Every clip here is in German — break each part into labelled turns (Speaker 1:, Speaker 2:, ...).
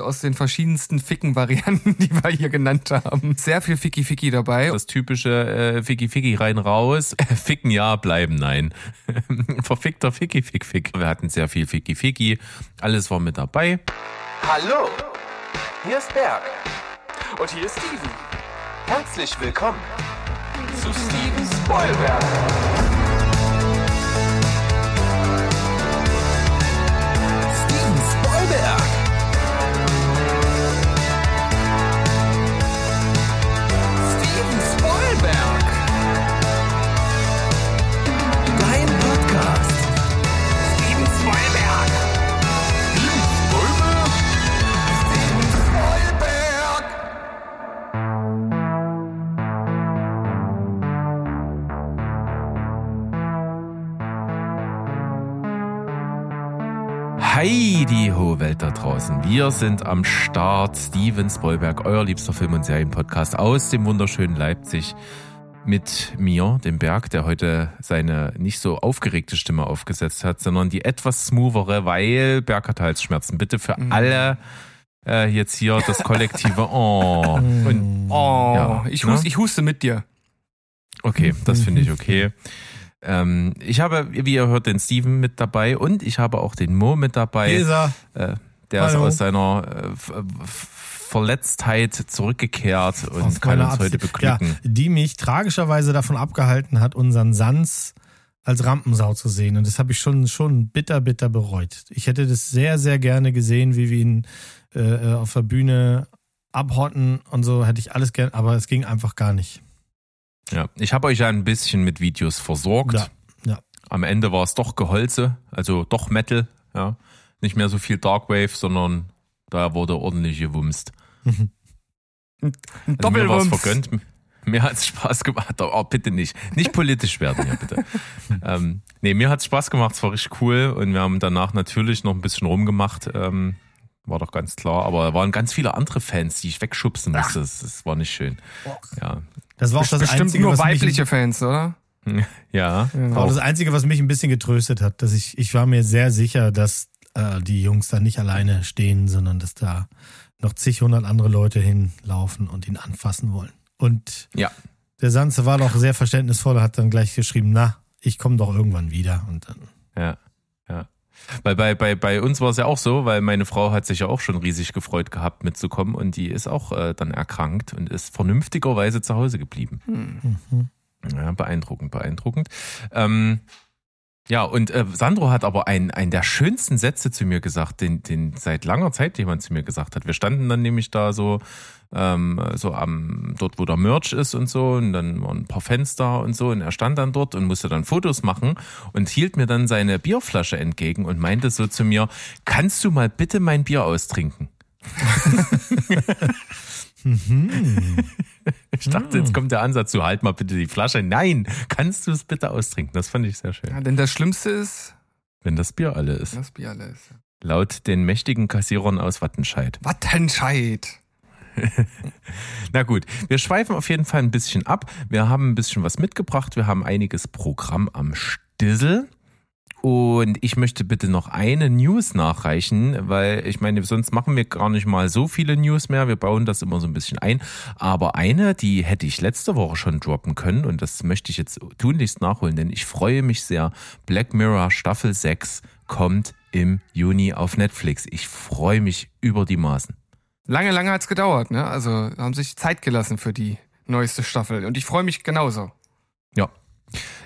Speaker 1: aus den verschiedensten Ficken-Varianten, die wir hier genannt haben. Sehr viel Ficky-Ficky dabei.
Speaker 2: Das typische äh, Ficky-Ficky rein raus. Ficken ja, bleiben nein. Verfickter Ficky-Fick-Fick. Wir hatten sehr viel Ficky-Ficky. Alles war mit dabei.
Speaker 3: Hallo, hier ist Berg. Und hier ist Steven. Herzlich willkommen zu Steven Spoilberg.
Speaker 2: Hi, die hohe Welt da draußen. Wir sind am Start. Steven Spoilberg, euer liebster Film- und Serienpodcast aus dem wunderschönen Leipzig. Mit mir, dem Berg, der heute seine nicht so aufgeregte Stimme aufgesetzt hat, sondern die etwas smoothere, weil Berg hat Halsschmerzen. Bitte für alle äh, jetzt hier das kollektive Oh. Und,
Speaker 1: Oh,
Speaker 2: Ja,
Speaker 1: ich,
Speaker 2: ne?
Speaker 1: ich huste mit dir.
Speaker 2: okay, das finde ich okay. Ähm, ich habe, wie ihr hört, den Steven mit dabei und ich habe auch den Mo mit dabei.
Speaker 4: Leser.
Speaker 2: Äh, der ist
Speaker 4: Hallo.
Speaker 2: aus seiner äh, Verletztheit zurückgekehrt und
Speaker 4: Aus
Speaker 2: kann uns heute
Speaker 4: Absicht- Ja,
Speaker 2: beglücken.
Speaker 4: die mich tragischerweise davon abgehalten hat, unseren Sans als Rampensau zu sehen. Und das habe ich schon, schon bitter, bitter bereut. Ich hätte das sehr, sehr gerne gesehen, wie wir ihn äh, auf der Bühne abhotten und so hätte ich alles gern, aber es ging einfach gar nicht.
Speaker 2: Ja. Ich habe euch ja ein bisschen mit Videos versorgt.
Speaker 4: Ja, ja.
Speaker 2: Am Ende war es doch Geholze, also doch Metal. Ja. Nicht mehr so viel Darkwave, sondern da wurde ordentlich gewumst.
Speaker 1: Ein
Speaker 2: Also mir war es
Speaker 1: Doppelwumms.
Speaker 2: vergönnt. Mir hat es Spaß gemacht. Oh, bitte nicht. Nicht politisch werden hier, bitte. ähm, nee, mir hat es Spaß gemacht. Es war richtig cool. Und wir haben danach natürlich noch ein bisschen rumgemacht. Ähm, war doch ganz klar. Aber da waren ganz viele andere Fans, die ich wegschubsen musste. Das, das war nicht schön. Ja.
Speaker 4: Das war auch das
Speaker 1: Bestimmt
Speaker 4: Einzige,
Speaker 1: nur
Speaker 4: was
Speaker 1: weibliche
Speaker 4: mich,
Speaker 1: Fans, oder?
Speaker 2: Ja.
Speaker 4: war auch das Einzige, was mich ein bisschen getröstet hat, dass ich, ich war mir sehr sicher, dass äh, die Jungs da nicht alleine stehen, sondern dass da noch zig hundert andere Leute hinlaufen und ihn anfassen wollen. Und
Speaker 2: Ja.
Speaker 4: Der Sanze war doch sehr verständnisvoll, hat dann gleich geschrieben, na, ich komme doch irgendwann wieder. Und dann,
Speaker 2: ja. Weil bei, bei, bei uns war es ja auch so, weil meine Frau hat sich ja auch schon riesig gefreut gehabt mitzukommen und die ist auch äh, dann erkrankt und ist vernünftigerweise zu Hause geblieben. Ja, beeindruckend, beeindruckend. Ähm, ja, und äh, Sandro hat aber einen, einen der schönsten Sätze zu mir gesagt, den, den seit langer Zeit jemand zu mir gesagt hat. Wir standen dann nämlich da so, ähm, so am, dort wo der Merch ist und so, und dann waren ein paar Fenster und so, und er stand dann dort und musste dann Fotos machen und hielt mir dann seine Bierflasche entgegen und meinte so zu mir, kannst du mal bitte mein Bier austrinken? Ich dachte, jetzt kommt der Ansatz, so halt mal bitte die Flasche. Nein, kannst du es bitte austrinken? Das fand ich sehr schön.
Speaker 1: Ja, denn das Schlimmste ist,
Speaker 2: Wenn das Bier alle ist.
Speaker 1: das Bier alles.
Speaker 2: Laut den mächtigen Kassierern aus Wattenscheid.
Speaker 1: Wattenscheid.
Speaker 2: Na gut, wir schweifen auf jeden Fall ein bisschen ab. Wir haben ein bisschen was mitgebracht. Wir haben einiges Programm am Stissel. Und ich möchte bitte noch eine News nachreichen, weil ich meine, sonst machen wir gar nicht mal so viele News mehr. Wir bauen das immer so ein bisschen ein. Aber eine, die hätte ich letzte Woche schon droppen können und das möchte ich jetzt tunlichst nachholen, denn ich freue mich sehr. Black Mirror Staffel 6 kommt im Juni auf Netflix. Ich freue mich über die Maßen.
Speaker 1: Lange, lange hat's gedauert, ne? Also haben sich Zeit gelassen für die neueste Staffel. Und ich freue mich genauso.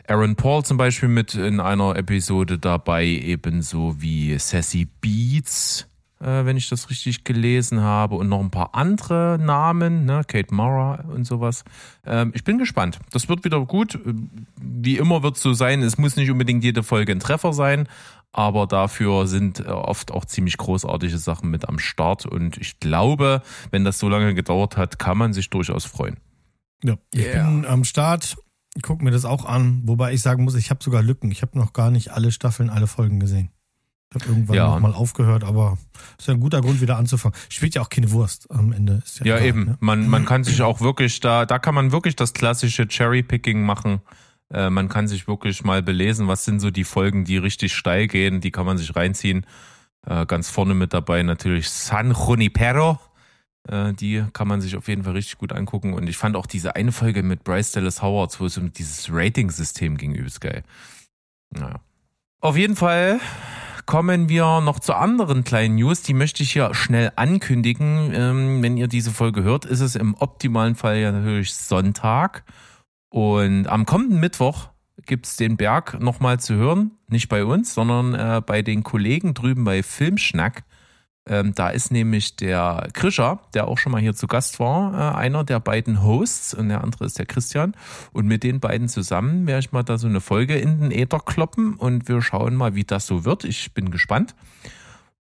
Speaker 2: Aaron Paul zum Beispiel mit in einer Episode dabei, ebenso wie Sassy Beats, äh, wenn ich das richtig gelesen habe, und noch ein paar andere Namen, ne, Kate Mara und sowas. Ähm, ich bin gespannt. Das wird wieder gut. Wie immer wird es so sein, es muss nicht unbedingt jede Folge ein Treffer sein, aber dafür sind äh, oft auch ziemlich großartige Sachen mit am Start. Und ich glaube, wenn das so lange gedauert hat, kann man sich durchaus freuen.
Speaker 4: ja, ich
Speaker 1: Yeah.
Speaker 4: bin am Start, guck mir das auch an, wobei ich sagen muss, ich habe sogar Lücken. Ich habe noch gar nicht alle Staffeln, alle Folgen gesehen. Ich habe irgendwann
Speaker 2: Ja.
Speaker 4: noch mal aufgehört, aber ist ja ein guter Grund, wieder anzufangen. Spielt ja auch keine Wurst am Ende. Ist ja,
Speaker 2: Ja,
Speaker 4: egal,
Speaker 2: eben.
Speaker 4: Ne?
Speaker 2: Man, man kann sich auch wirklich da, da kann man wirklich das klassische Cherry-Picking machen. Äh, man kann sich wirklich mal belesen, was sind so die Folgen, die richtig steil gehen, die kann man sich reinziehen. Äh, ganz vorne mit dabei natürlich San Junipero. Äh, die kann man sich auf jeden Fall richtig gut angucken. Und ich fand auch diese eine Folge mit Bryce Dallas Howard, wo es um dieses Rating-System ging, übelst geil. Naja. Auf jeden Fall kommen wir noch zu anderen kleinen News. Die möchte ich hier schnell ankündigen. Ähm, wenn ihr diese Folge hört, ist es im optimalen Fall ja natürlich Sonntag. Und am kommenden Mittwoch gibt's den Berg nochmal zu hören. Nicht bei uns, sondern äh, bei den Kollegen drüben bei Filmschnack. Ähm, da ist nämlich der Krischer, der auch schon mal hier zu Gast war, äh, einer der beiden Hosts und der andere ist der Christian. Und mit den beiden zusammen werde ich mal da so eine Folge in den Äther kloppen und wir schauen mal, wie das so wird. Ich bin gespannt.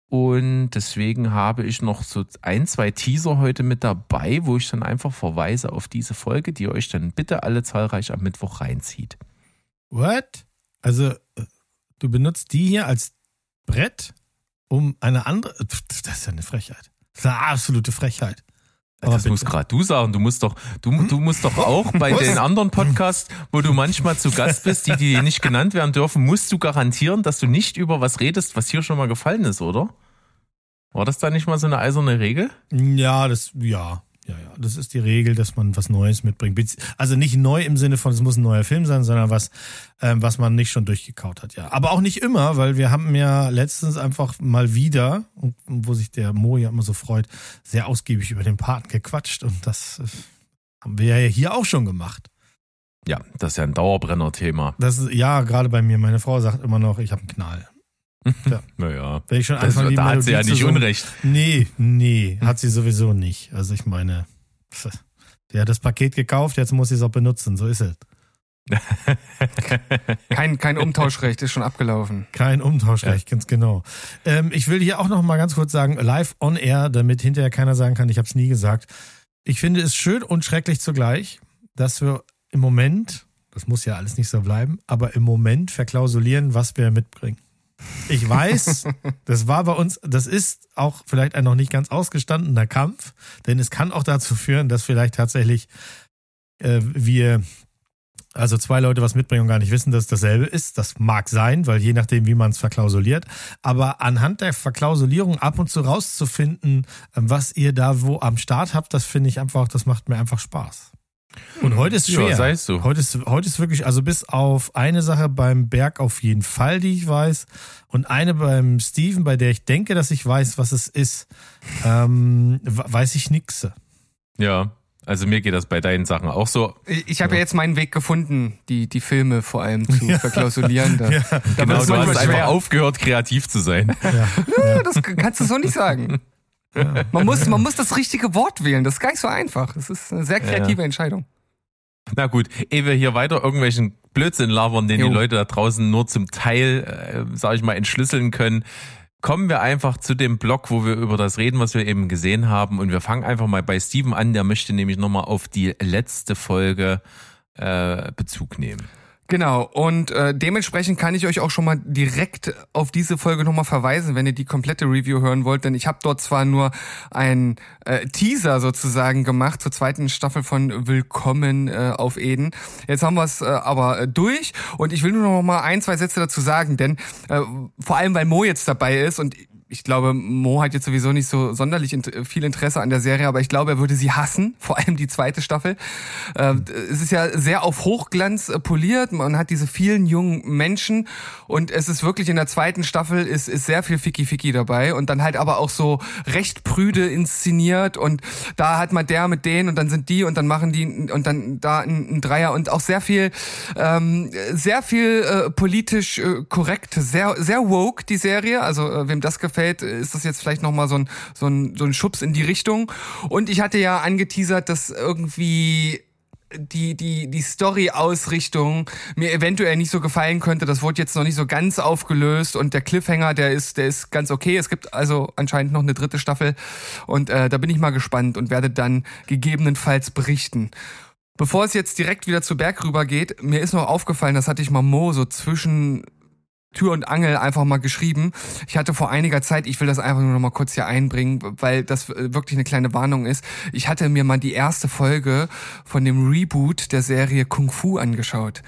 Speaker 2: Und deswegen habe ich noch so ein, zwei Teaser heute mit dabei, wo ich dann einfach verweise auf diese Folge, die euch dann bitte alle zahlreich am Mittwoch reinzieht.
Speaker 4: What? Also, äh, du benutzt die hier als Brett, um eine andere. Das ist ja eine Frechheit. Das ist eine absolute Frechheit. Aber
Speaker 2: das
Speaker 4: bitte.
Speaker 2: musst gerade du sagen. Du musst doch, du, du musst doch auch bei den anderen Podcasts, wo du manchmal zu Gast bist, die, die nicht genannt werden dürfen, musst du garantieren, dass du nicht über was redest, was hier schon mal gefallen ist, oder? War das da nicht mal so eine eiserne Regel?
Speaker 4: Ja, das, ja, ja, ja. Das ist die Regel, dass man was Neues mitbringt. Also nicht neu im Sinne von, es muss ein neuer Film sein, sondern was, ähm, was man nicht schon durchgekaut hat, ja. Aber auch nicht immer, weil wir haben ja letztens einfach mal wieder, wo sich der Mo ja immer so freut, sehr ausgiebig über den Paten gequatscht und das äh, haben wir ja hier auch schon gemacht.
Speaker 2: Ja, das ist ja ein Dauerbrenner-Thema.
Speaker 4: Das ist, ja, gerade bei mir. Meine Frau sagt immer noch, ich habe einen Knall.
Speaker 2: Naja.
Speaker 4: Wenn ich schon
Speaker 2: Das,
Speaker 4: anfange, die
Speaker 2: da hat sie ja nicht
Speaker 4: summen-
Speaker 2: unrecht.
Speaker 4: Nee, nee, hat sie sowieso nicht. Also ich meine, der hat das Paket gekauft, jetzt muss sie es auch benutzen, so ist es.
Speaker 1: Kein, kein Umtauschrecht, ist schon abgelaufen.
Speaker 4: Kein Umtauschrecht, ganz genau. Ähm, ich will hier auch noch mal ganz kurz sagen, live on air, damit hinterher keiner sagen kann, ich habe es nie gesagt. Ich finde es schön und schrecklich zugleich, dass wir im Moment, das muss ja alles nicht so bleiben, aber im Moment verklausulieren, was wir mitbringen. Ich weiß, das war bei uns, das ist auch vielleicht ein noch nicht ganz ausgestandener Kampf, denn es kann auch dazu führen, dass vielleicht tatsächlich äh, wir also zwei Leute was mitbringen und gar nicht wissen, dass es dasselbe ist. Das mag sein, weil je nachdem, wie man es verklausuliert. Aber anhand der Verklausulierung ab und zu rauszufinden, was ihr da wo am Start habt, das finde ich einfach, das macht mir einfach Spaß. Und heute ist
Speaker 2: Ja,
Speaker 4: schwer.
Speaker 2: sei es so.
Speaker 4: Heute ist, heute ist wirklich, also bis auf eine Sache beim Berg auf jeden Fall, die ich weiß, und eine beim Steven, bei der ich denke, dass ich weiß, was es ist, ähm, we- weiß ich nix.
Speaker 2: Ja, also mir geht das bei deinen Sachen auch so.
Speaker 1: Ich habe ja. jetzt meinen Weg gefunden, die, die Filme vor allem zu verklausulieren. Da, da
Speaker 2: Genau, du hast
Speaker 1: manchmal
Speaker 2: einfach
Speaker 1: schwer.
Speaker 2: aufgehört, kreativ zu sein.
Speaker 1: Ja, das kannst du so nicht sagen. Man muss, man muss das richtige Wort wählen. Das ist gar nicht so einfach. Das ist eine sehr kreative Entscheidung.
Speaker 2: Na gut, ehe wir hier weiter irgendwelchen Blödsinn labern, den
Speaker 1: Jo.
Speaker 2: die Leute da draußen nur zum Teil, äh, sag ich mal, entschlüsseln können, kommen wir einfach zu dem Blog, wo wir über das reden, was wir eben gesehen haben. Und wir fangen einfach mal bei Steven an, der möchte nämlich nochmal auf die letzte Folge äh, Bezug nehmen.
Speaker 1: Genau, und äh, dementsprechend kann ich euch auch schon mal direkt auf diese Folge nochmal verweisen, wenn ihr die komplette Review hören wollt, denn ich habe dort zwar nur ein äh, Teaser sozusagen gemacht zur zweiten Staffel von Willkommen äh, auf Eden. Jetzt haben wir es äh, aber äh, durch und ich will nur noch mal ein, zwei Sätze dazu sagen, denn äh, vor allem, weil Mo jetzt dabei ist und ich glaube, Mo hat jetzt sowieso nicht so sonderlich viel Interesse an der Serie, aber ich glaube, er würde sie hassen, vor allem die zweite Staffel. Äh, es ist ja sehr auf Hochglanz äh, poliert, man hat diese vielen jungen Menschen und es ist wirklich in der zweiten Staffel ist, ist sehr viel Ficky-Ficky dabei und dann halt aber auch so recht prüde inszeniert und da hat man der mit denen und dann sind die und dann machen die und dann da ein, ein Dreier und auch sehr viel, ähm, sehr viel äh, politisch äh, korrekt, sehr, sehr woke die Serie, also äh, wem das gefällt, ist das jetzt vielleicht nochmal so ein, so, ein, so ein Schubs in die Richtung. Und ich hatte ja angeteasert, dass irgendwie die, die, die Story-Ausrichtung mir eventuell nicht so gefallen könnte. Das wurde jetzt noch nicht so ganz aufgelöst und der Cliffhanger, der ist, der ist ganz okay. Es gibt also anscheinend noch eine dritte Staffel und äh, da bin ich mal gespannt und werde dann gegebenenfalls berichten. Bevor es jetzt direkt wieder zu Berg rüber geht, mir ist noch aufgefallen, das hatte ich mal Mo so zwischen Tür und Angel einfach mal geschrieben. Ich hatte vor einiger Zeit, ich will das einfach nur noch mal kurz hier einbringen, weil das äh, wirklich eine kleine Warnung ist. Ich hatte mir mal die erste Folge von dem Reboot der Serie Kung Fu angeschaut.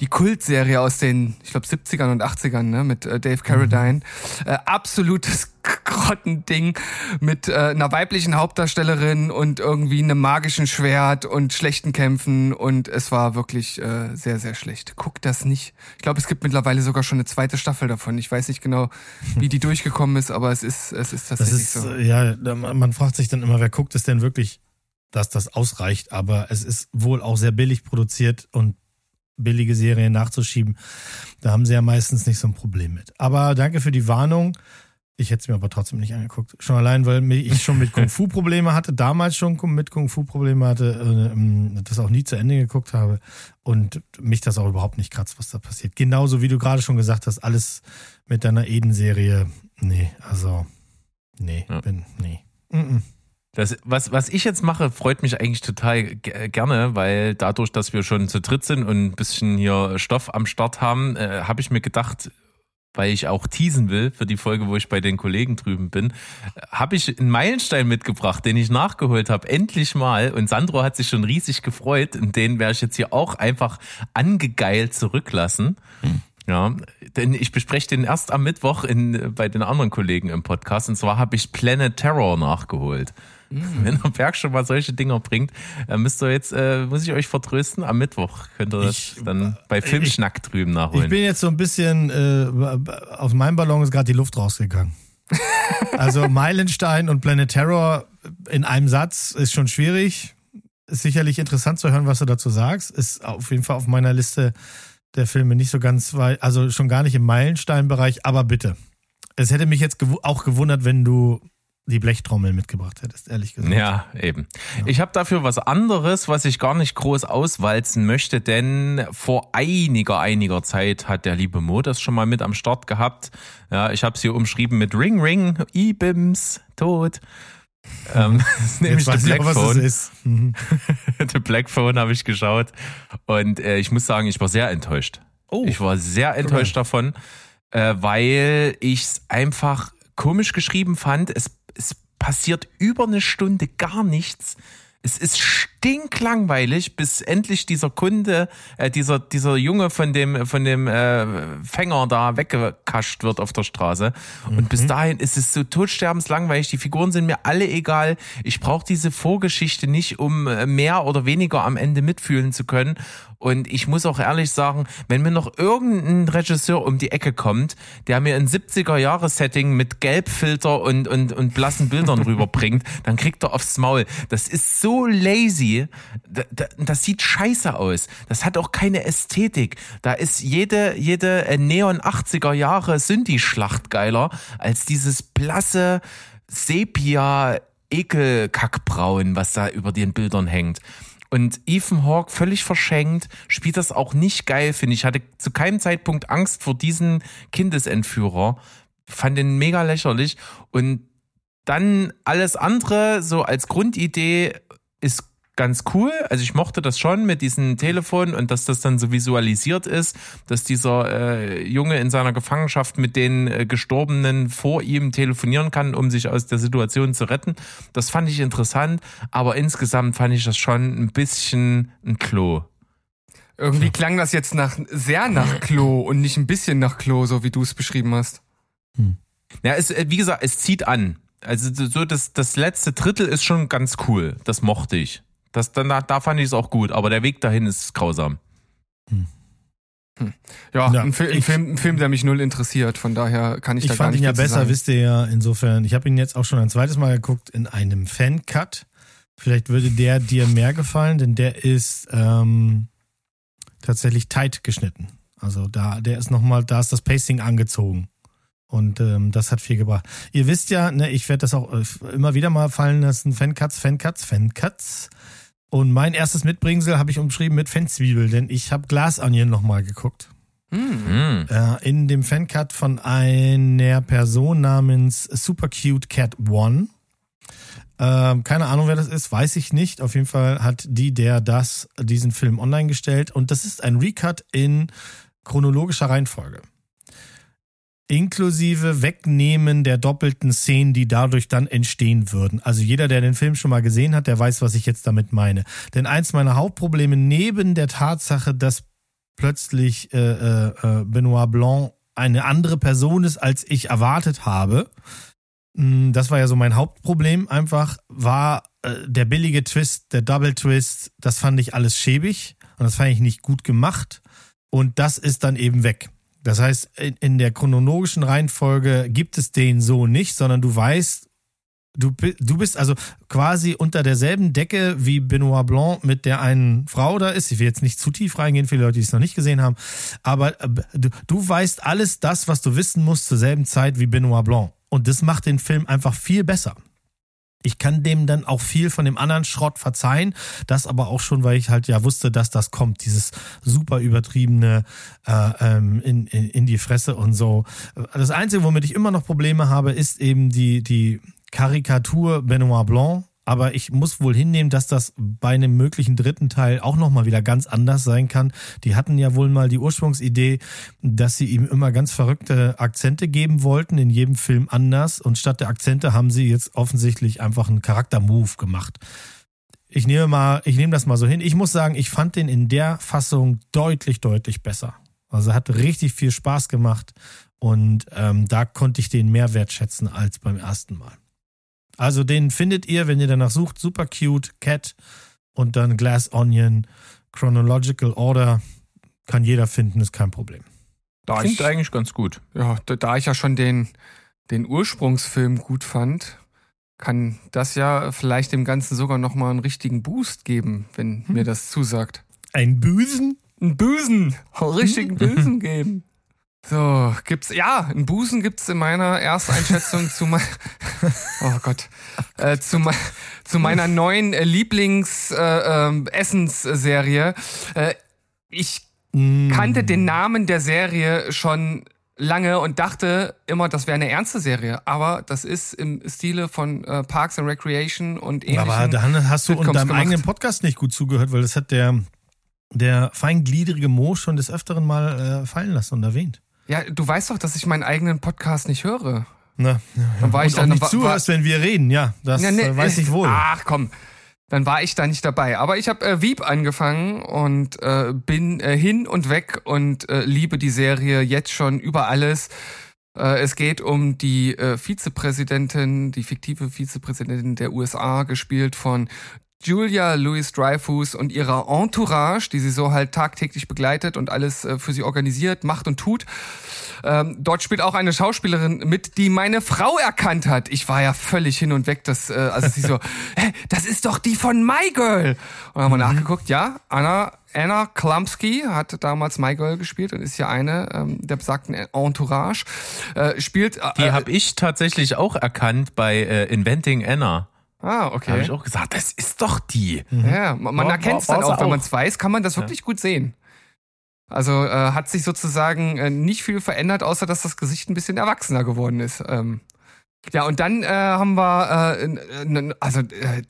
Speaker 1: Die Kultserie aus den, ich glaube, 70ern und 80ern, ne, mit äh, Dave Carradine. Äh, absolutes Grottending mit äh, einer weiblichen Hauptdarstellerin und irgendwie einem magischen Schwert und schlechten Kämpfen und es war wirklich äh, sehr, sehr schlecht. Guck das nicht. Ich glaube, es gibt mittlerweile sogar schon eine zweite Staffel davon. Ich weiß nicht genau, wie die durchgekommen ist, aber es ist, es ist tatsächlich
Speaker 4: das ist,
Speaker 1: so.
Speaker 4: äh, Ja, man fragt sich dann immer, wer guckt es denn wirklich, dass das ausreicht, aber es ist wohl auch sehr billig produziert und billige Serien nachzuschieben, da haben sie ja meistens nicht so ein Problem mit. Aber danke für die Warnung. Ich hätte es mir aber trotzdem nicht angeguckt. Schon allein, weil ich schon mit Kung Fu Probleme hatte, damals schon mit Kung Fu Probleme hatte, äh, das auch nie zu Ende geguckt habe und mich das auch überhaupt nicht kratzt, was da passiert. Genauso wie du gerade schon gesagt hast, alles mit deiner Eden-Serie, nee, also, nee,
Speaker 2: Ja.
Speaker 4: bin, nee. Mm -mm.
Speaker 2: Das, was, was ich jetzt mache, freut mich eigentlich total ge- gerne, weil dadurch, dass wir schon zu dritt sind und ein bisschen hier Stoff am Start haben, äh, habe ich mir gedacht, weil ich auch teasen will für die Folge, wo ich bei den Kollegen drüben bin, habe ich einen Meilenstein mitgebracht, den ich nachgeholt habe, endlich mal. Und Sandro hat sich schon riesig gefreut und den werde ich jetzt hier auch einfach angegeilt zurücklassen. Ja, denn ich bespreche den erst am Mittwoch in, bei den anderen Kollegen im Podcast. Und zwar habe ich Planet Terror nachgeholt. Wenn der Berg schon mal solche Dinger bringt, äh, müsst ihr jetzt, äh, muss ich euch vertrösten, am Mittwoch könnt ihr das
Speaker 4: Ich-
Speaker 2: dann bei Filmschnack drüben
Speaker 4: Ich
Speaker 2: nachholen.
Speaker 4: bin jetzt so ein bisschen, äh, aus meinem Ballon ist gerade die Luft rausgegangen. Also Meilenstein und Planet Terror in einem Satz ist schon schwierig. Ist sicherlich interessant zu hören, was du dazu sagst. Ist auf jeden Fall auf meiner Liste der Filme nicht so ganz weit, also schon gar nicht im Meilenstein-Bereich, aber bitte. Es hätte mich jetzt gew auch gewundert, wenn du die Blechtrommel mitgebracht hättest, ehrlich gesagt.
Speaker 2: Ja, eben. Ich habe dafür was anderes, was ich gar nicht groß auswalzen möchte, denn vor einiger, einiger Zeit hat der liebe Mo das schon mal mit am Start gehabt. Ja, ich habe es hier umschrieben mit Ring Ring, E-Bims, tot. Ähm, das ist nämlich
Speaker 4: ich
Speaker 2: Black Phone.
Speaker 4: ist. Mhm.
Speaker 2: The Black Phone habe ich geschaut und äh, ich muss sagen, ich war sehr enttäuscht.
Speaker 4: Oh.
Speaker 2: Ich war sehr enttäuscht davon, äh, weil ich es einfach komisch geschrieben fand. Es, es passiert über eine Stunde gar nichts. Es ist stinklangweilig, bis endlich dieser Kunde, äh, dieser, dieser Junge von dem, von dem äh, Fänger da weggekascht wird auf der Straße. Und bis dahin ist es so totsterbenslangweilig. Die Figuren sind mir alle egal. Ich brauche diese Vorgeschichte nicht, um äh, mehr oder weniger am Ende mitfühlen zu können. Und ich muss auch ehrlich sagen, wenn mir noch irgendein Regisseur um die Ecke kommt, der mir ein 70er-Jahre-Setting mit Gelbfilter und, und, und blassen Bildern rüberbringt, dann kriegt er aufs Maul. Das ist so lazy. Da- da- Das sieht scheiße aus. Das hat auch keine Ästhetik. Da ist jede, jede äh, Neon 80er Jahre Synthi-Schlacht geiler als dieses blasse Sepia Ekelkackbraun, was da über den Bildern hängt. Und Ethan Hawke völlig verschenkt, spielt das auch nicht geil, finde ich. Ich hatte zu keinem Zeitpunkt Angst vor diesen Kindesentführer. Fand den mega lächerlich. Und dann alles andere, so als Grundidee, ist ganz cool. Also ich mochte das schon mit diesem Telefon und dass das dann so visualisiert ist, dass dieser äh, Junge in seiner Gefangenschaft mit den äh, Gestorbenen vor ihm telefonieren kann, um sich aus der Situation zu retten. Das fand ich interessant, aber insgesamt fand ich das schon ein bisschen ein Klo.
Speaker 1: Irgendwie klang das jetzt nach sehr nach Klo und nicht ein bisschen nach Klo, so wie du es beschrieben hast.
Speaker 2: Ja, es, äh, wie gesagt, es zieht an. Also so- so das, das letzte Drittel ist schon ganz cool. Das mochte ich. Das, dann, da, da fand ich es auch gut, aber der Weg dahin ist grausam.
Speaker 1: Ja,
Speaker 4: Ja,
Speaker 1: ein, Fi- ein,
Speaker 4: ich-
Speaker 1: Film, ein Film, der mich null interessiert, von daher kann ich,
Speaker 4: Ich
Speaker 1: da gar
Speaker 4: fand
Speaker 1: nicht
Speaker 4: ihn ja
Speaker 1: viel zu
Speaker 4: besser,
Speaker 1: sagen.
Speaker 4: wisst ihr ja, insofern. Ich habe ihn jetzt auch schon ein zweites Mal geguckt in einem Fan-Cut. Vielleicht würde der dir mehr gefallen, denn der ist ähm, tatsächlich tight geschnitten. Also da, der ist nochmal, da ist das Pacing angezogen. Und ähm, das hat viel gebracht. Ihr wisst ja, ne, ich werde das auch äh, immer wieder mal fallen lassen, Fancuts, Fancuts, Fancuts. Und mein erstes Mitbringsel habe ich umschrieben mit Fanzwiebel, denn ich habe Glass Onion nochmal geguckt.
Speaker 2: Hm.
Speaker 4: Äh, in dem Fancut von einer Person namens Super Cute Cat One. Ähm, keine Ahnung, wer das ist, weiß ich nicht. Auf jeden Fall hat die, der das, diesen Film online gestellt. Und das ist ein Recut in chronologischer Reihenfolge. Inklusive Wegnehmen der doppelten Szenen, die dadurch dann entstehen würden. Also jeder, der den Film schon mal gesehen hat, der weiß, was ich jetzt damit meine. Denn eins meiner Hauptprobleme neben der Tatsache, dass plötzlich äh, äh, äh, Benoit Blanc eine andere Person ist, als ich erwartet habe, Mm, Das war ja so mein Hauptproblem einfach, war äh, der billige Twist, der Double Twist, das fand ich alles schäbig und das fand ich nicht gut gemacht und das ist dann eben weg. Das heißt, in, der chronologischen Reihenfolge gibt es den so nicht, sondern du weißt, du, du bist also quasi unter derselben Decke wie Benoit Blanc mit der einen Frau da ist. Ich will jetzt nicht zu tief reingehen, viele Leute, die es noch nicht gesehen haben, aber äh, du, du weißt alles das, was du wissen musst zur selben Zeit wie Benoit Blanc. Und das macht den Film einfach viel besser. Ich kann dem dann auch viel von dem anderen Schrott verzeihen. Das aber auch schon, weil ich halt ja wusste, dass das kommt. Dieses super übertriebene äh, ähm, in, in, in die Fresse und so. Das Einzige, womit ich immer noch Probleme habe, ist eben die, die Karikatur Benoit Blanc. Aber ich muss wohl hinnehmen, dass das bei einem möglichen dritten Teil auch nochmal wieder ganz anders sein kann. Die hatten ja wohl mal die Ursprungsidee, dass sie ihm immer ganz verrückte Akzente geben wollten, in jedem Film anders. Und statt der Akzente haben sie jetzt offensichtlich einfach einen Charaktermove gemacht. Ich nehme mal, ich nehme das mal so hin. Ich muss sagen, ich fand den in der Fassung deutlich, deutlich besser. Also hat richtig viel Spaß gemacht und ähm, da konnte ich den mehr wertschätzen als beim ersten Mal. Also den findet ihr, wenn ihr danach sucht, super cute, Cat und dann Glass Onion, Chronological Order, kann jeder finden, ist kein Problem.
Speaker 1: Da ich,
Speaker 2: eigentlich ganz gut.
Speaker 1: ja, da, da ich ja schon den, den Ursprungsfilm gut fand, kann das ja vielleicht dem Ganzen sogar nochmal einen richtigen Boost geben, wenn mir das zusagt.
Speaker 4: Ein Büsen?
Speaker 1: Einen Busen, einen richtigen Busen geben. So, gibt's, ja, einen Busen gibt's in meiner Ersteinschätzung zu mein, oh Gott, äh, zu, mei- zu meiner neuen äh, Lieblings-Essensserie. Äh, ich kannte den Namen der Serie schon lange und dachte immer, das wäre eine ernste Serie. Aber das ist im Stile von äh, Parks and Recreation und ähnlichen.
Speaker 4: Aber dann hast du
Speaker 1: Sitcoms
Speaker 4: deinem
Speaker 1: gemacht.
Speaker 4: eigenen Podcast nicht gut zugehört, weil das hat der, der feingliedrige Mo schon des Öfteren mal äh, fallen lassen und erwähnt.
Speaker 1: Ja, du weißt doch, dass ich meinen eigenen Podcast nicht höre.
Speaker 4: Na,
Speaker 1: Dann war
Speaker 4: und
Speaker 1: ich dann
Speaker 4: nicht zuhörst, wenn wir reden, ja, das
Speaker 1: Ja, nee,
Speaker 4: äh, weiß ich wohl.
Speaker 1: Ach komm, dann war ich da nicht dabei. Aber ich habe äh, Wieb angefangen und äh, bin äh, hin und weg und äh, liebe die Serie jetzt schon über alles. Äh, es geht um die äh, Vizepräsidentin, die fiktive Vizepräsidentin der USA, gespielt von Julia Louis Dreyfus und ihrer Entourage, die sie so halt tagtäglich begleitet und alles äh, für sie organisiert, macht und tut. Ähm, dort spielt auch eine Schauspielerin mit, die meine Frau erkannt hat. Ich war ja völlig hin und weg, dass, äh, also sie so, hä, das ist doch die von My Girl. Und dann haben wir nachgeguckt, ja, Anna, Anna Klumsky hat damals My Girl gespielt und ist ja eine ähm, der besagten Entourage. Äh, spielt. Äh,
Speaker 2: Die habe ich tatsächlich auch erkannt bei äh, Inventing Anna.
Speaker 1: Ah,
Speaker 2: Da habe
Speaker 1: okay.
Speaker 2: ich auch gesagt, das ist doch die.
Speaker 1: Ja, man, man erkennt es dann auch, wenn man es weiß, kann man das wirklich gut sehen. Also äh, hat sich sozusagen äh, nicht viel verändert, außer dass das Gesicht ein bisschen erwachsener geworden ist. Ähm, ja, und dann äh, haben wir, äh, also äh,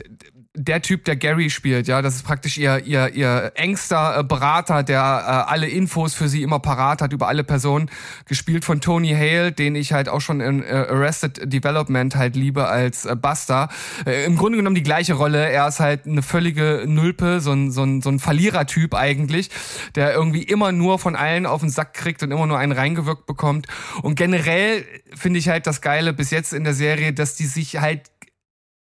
Speaker 1: der Typ, der Gary spielt, ja, das ist praktisch ihr ihr ihr engster äh, Berater, der äh, alle Infos für sie immer parat hat über alle Personen, gespielt von Tony Hale, den ich halt auch schon in äh, Arrested Development halt liebe als äh, Buster. Äh, Im Grunde genommen die gleiche Rolle. Er ist halt eine völlige Nulpe, so ein so ein so ein Verlierertyp eigentlich, der irgendwie immer nur von allen auf den Sack kriegt und immer nur einen reingewirkt bekommt. Und generell finde ich halt das Geile bis jetzt in der Serie, dass die sich halt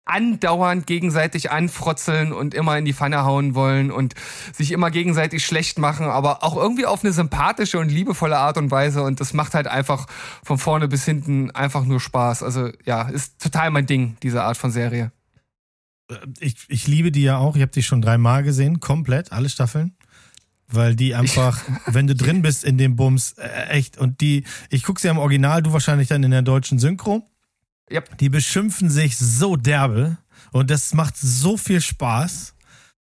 Speaker 1: andauernd gegenseitig anfrotzeln und immer in die Pfanne hauen wollen und sich immer gegenseitig schlecht machen, aber auch irgendwie auf eine sympathische und liebevolle Art und Weise und das macht halt einfach von vorne bis hinten einfach nur Spaß. Also ja, ist total mein Ding, diese Art von Serie.
Speaker 4: Ich, ich liebe die ja auch. Ich habe die schon dreimal gesehen, komplett, alle Staffeln. Weil die einfach, wenn du drin bist in dem Bums, äh, echt, und die, ich gucke sie am Original, du wahrscheinlich dann in der deutschen Synchro.
Speaker 1: Yep.
Speaker 4: Die beschimpfen sich so derbe und das macht so viel Spaß.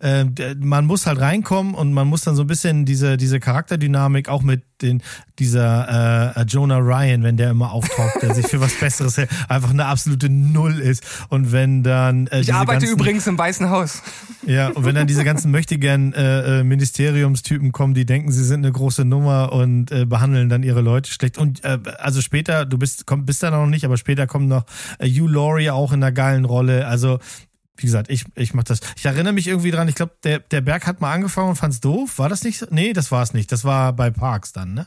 Speaker 4: Der- man muss halt reinkommen und man muss dann so ein bisschen diese, diese Charakterdynamik auch mit den, dieser äh, Jonah Ryan, wenn der immer auftaucht, der sich für was Besseres hält, einfach eine absolute Null ist. Und wenn dann äh,
Speaker 1: Ich arbeite
Speaker 4: ganzen,
Speaker 1: übrigens im Weißen Haus.
Speaker 4: ja, und wenn dann diese ganzen möchtegern äh, äh, Ministeriumstypen kommen, die denken, sie sind eine große Nummer und äh, behandeln dann ihre Leute schlecht. Und äh, also später, du bist, komm, bist da noch nicht, aber später kommt noch äh, Hugh Laurie auch in einer geilen Rolle. Also wie gesagt, ich, ich mach das. Ich erinnere mich irgendwie dran, ich glaube, der, der Berg hat mal angefangen und fand's doof. War das nicht so? Nee, das war es nicht. Das war bei Parks dann, ne?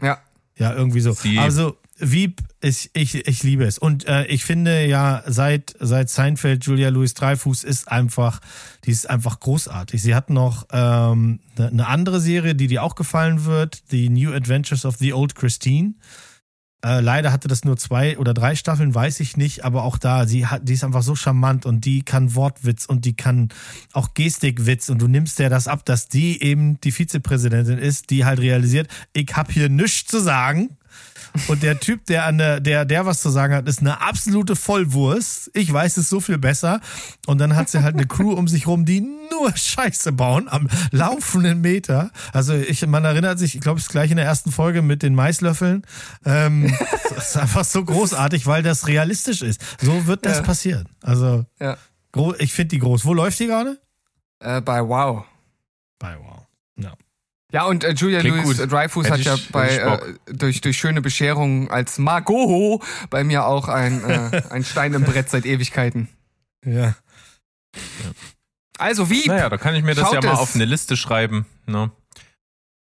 Speaker 1: Ja.
Speaker 4: Ja, irgendwie so.
Speaker 2: Sie-
Speaker 4: Also Wieb, ich, ich, ich liebe es. Und äh, ich finde ja, seit, seit Seinfeld, Julia Louis Dreyfus ist einfach, die ist einfach großartig. Sie hat noch ähm, eine ne andere Serie, die dir auch gefallen wird, die New Adventures of the Old Christine. Äh, leider hatte das nur zwei oder drei Staffeln, weiß ich nicht, aber auch da, sie hat, die ist einfach so charmant und die kann Wortwitz und die kann auch Gestikwitz und du nimmst der das ab, dass die eben die Vizepräsidentin ist, die halt realisiert, ich hab hier nichts zu sagen und der Typ, der an der, der, der was zu sagen hat, ist eine absolute Vollwurst. Ich weiß es so viel besser. Und dann hat sie halt eine Crew um sich rum, die nur Scheiße bauen am laufenden Meter. Also ich, man erinnert sich, ich glaube, es ist gleich in der ersten Folge mit den Maislöffeln. Ähm, das ist einfach so großartig, weil das realistisch ist. So wird das
Speaker 1: Ja.
Speaker 4: passieren. Also
Speaker 1: Ja.
Speaker 4: ich finde die groß. Wo läuft die gerade?
Speaker 1: Äh, bei Wow.
Speaker 4: Bei Wow. Ja.
Speaker 1: Ja, und äh, Julia
Speaker 2: Klingt
Speaker 1: Louis
Speaker 2: gut.
Speaker 1: Dreyfus hat ja bei äh, durch durch schöne Bescherung als Margot bei mir auch ein äh, ein Stein im Brett seit Ewigkeiten.
Speaker 4: Ja.
Speaker 1: Also wie?
Speaker 2: Naja, da kann ich mir das
Speaker 1: Schaut
Speaker 2: ja mal
Speaker 1: es.
Speaker 2: auf eine Liste schreiben, ne?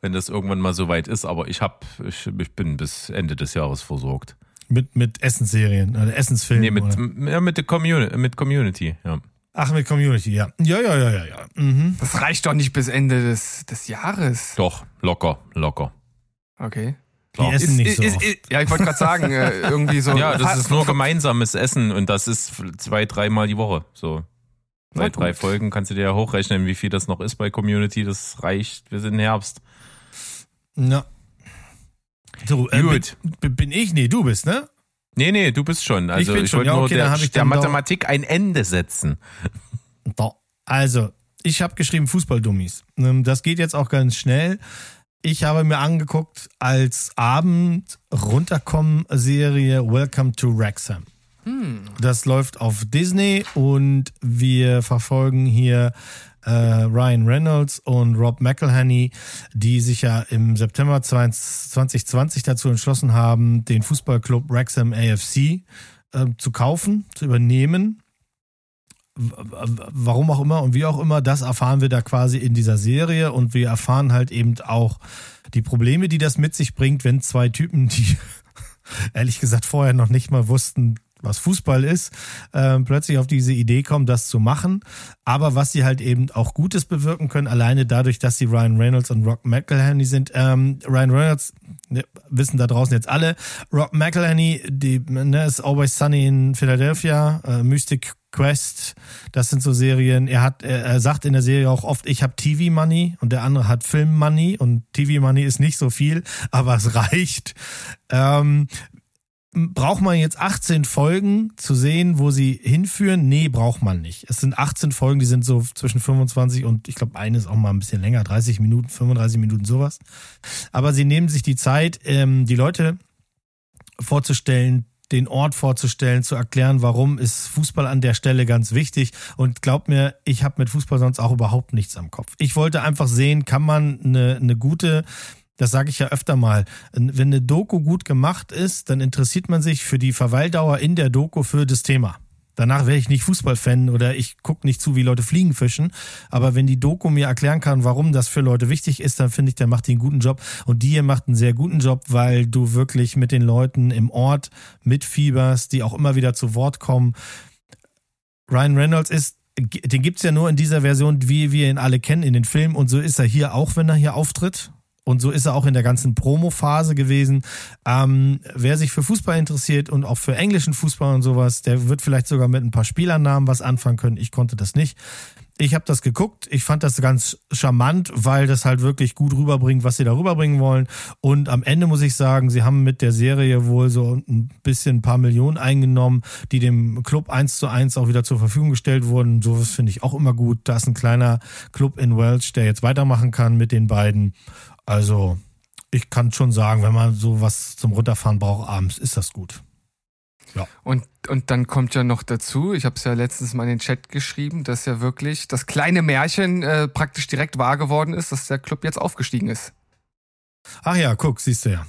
Speaker 2: Wenn das irgendwann mal soweit ist, aber ich hab, ich, ich bin bis Ende des Jahres versorgt.
Speaker 4: Mit, mit Essensserien oder Essensfilmen.
Speaker 2: Nee, mit,
Speaker 4: oder?
Speaker 2: ja, mit der Community, mit Community, ja.
Speaker 4: Ach, mit Community, ja. Ja, ja, ja, ja, ja. Mhm.
Speaker 1: Das reicht doch nicht bis Ende des des Jahres.
Speaker 2: Doch, locker, locker.
Speaker 1: Okay.
Speaker 4: Die essen nicht so
Speaker 1: ist,
Speaker 4: oft.
Speaker 1: ist, ja, ich wollte gerade sagen, äh, irgendwie so.
Speaker 2: Ja, das ist nur gemeinsames Essen und das ist zwei, dreimal die Woche. So.
Speaker 1: Na
Speaker 2: Bei drei Folgen kannst du dir ja hochrechnen, wie viel das noch ist bei Community. Das reicht. Wir sind im Herbst.
Speaker 4: Ja. So, äh,
Speaker 2: Gut.
Speaker 4: Bin, bin ich? Nee, du bist, ne?
Speaker 2: Nee, nee, du bist schon. Also
Speaker 4: bin
Speaker 2: ich,
Speaker 4: schon.
Speaker 2: wollte
Speaker 4: Ja,
Speaker 2: nur
Speaker 4: okay, dann
Speaker 2: der,
Speaker 4: ich
Speaker 2: der Mathematik ein Ende setzen.
Speaker 4: Da. Also, ich habe geschrieben Fußballdummies. Ähm, Das geht jetzt auch ganz schnell. Ich habe mir angeguckt als Abend runterkommen Serie Welcome to Wrexham. Das läuft auf Disney und wir verfolgen hier äh, Ryan Reynolds und Rob McElhenney, die sich ja im September 2020 dazu entschlossen haben, den Fußballclub Wrexham AFC äh, zu kaufen, zu übernehmen. Warum auch immer und wie auch immer, das erfahren wir da quasi in dieser Serie und wir erfahren halt eben auch die Probleme, die das mit sich bringt, wenn zwei Typen, die ehrlich gesagt vorher noch nicht mal wussten, was Fußball ist, ähm, plötzlich auf diese Idee kommen, das zu machen. Aber was sie halt eben auch Gutes bewirken können, alleine dadurch, dass sie Ryan Reynolds und Rock McElhenney sind. Ähm, Ryan Reynolds ne, wissen da draußen jetzt alle. Rock McElhenney, die ne, ist Always Sunny in Philadelphia, äh, Mystic Quest, das sind so Serien. Er hat, er sagt in der Serie auch oft, ich habe TV Money und der andere hat Film Money und TV Money ist nicht so viel, aber es reicht. Ähm, Braucht man jetzt 18 Folgen zu sehen, wo sie hinführen? Nee, braucht man nicht. Es sind 18 Folgen, die sind so zwischen 25 und ich glaube, eine ist auch mal ein bisschen länger, 30 Minuten, 35 Minuten, sowas. Aber sie nehmen sich die Zeit, ähm, die Leute vorzustellen, den Ort vorzustellen, zu erklären, warum ist Fußball an der Stelle ganz wichtig. Und glaubt mir, ich habe mit Fußball sonst auch überhaupt nichts am Kopf. Ich wollte einfach sehen, kann man eine, eine gute das sage ich ja öfter mal. Wenn eine Doku gut gemacht ist, dann interessiert man sich für die Verweildauer in der Doku für das Thema. Danach wäre ich nicht Fußballfan oder ich gucke nicht zu, wie Leute Fliegen fischen. Aber wenn die Doku mir erklären kann, warum das für Leute wichtig ist, dann finde ich, der macht einen guten Job. Und die hier macht einen sehr guten Job, weil du wirklich mit den Leuten im Ort mitfieberst, die auch immer wieder zu Wort kommen. Ryan Reynolds ist den gibt's ja nur in dieser Version, wie wir ihn alle kennen in den Filmen. Und so ist er hier auch, wenn er hier auftritt. Und so ist er auch in der ganzen Promo-Phase gewesen. Ähm, wer sich für Fußball interessiert und auch für englischen Fußball und sowas, der wird vielleicht sogar mit ein paar Spielernamen was anfangen können. Ich konnte das nicht. Ich habe das geguckt. Ich fand das ganz charmant, weil das halt wirklich gut rüberbringt, was sie da rüberbringen wollen. Und am Ende muss ich sagen, sie haben mit der Serie wohl so ein bisschen ein paar Millionen eingenommen, die dem Club eins zu eins auch wieder zur Verfügung gestellt wurden. Sowas finde ich auch immer gut. Da ist ein kleiner Club in Welsh, der jetzt weitermachen kann mit den beiden. Also ich kann schon sagen, wenn man so was zum Runterfahren braucht abends, ist das gut.
Speaker 1: Und, und dann kommt ja noch dazu, ich habe es ja letztens mal in den Chat geschrieben, dass ja wirklich das kleine Märchen äh, praktisch direkt wahr geworden ist, dass der Club jetzt aufgestiegen ist.
Speaker 4: Ach ja, guck, siehst du ja.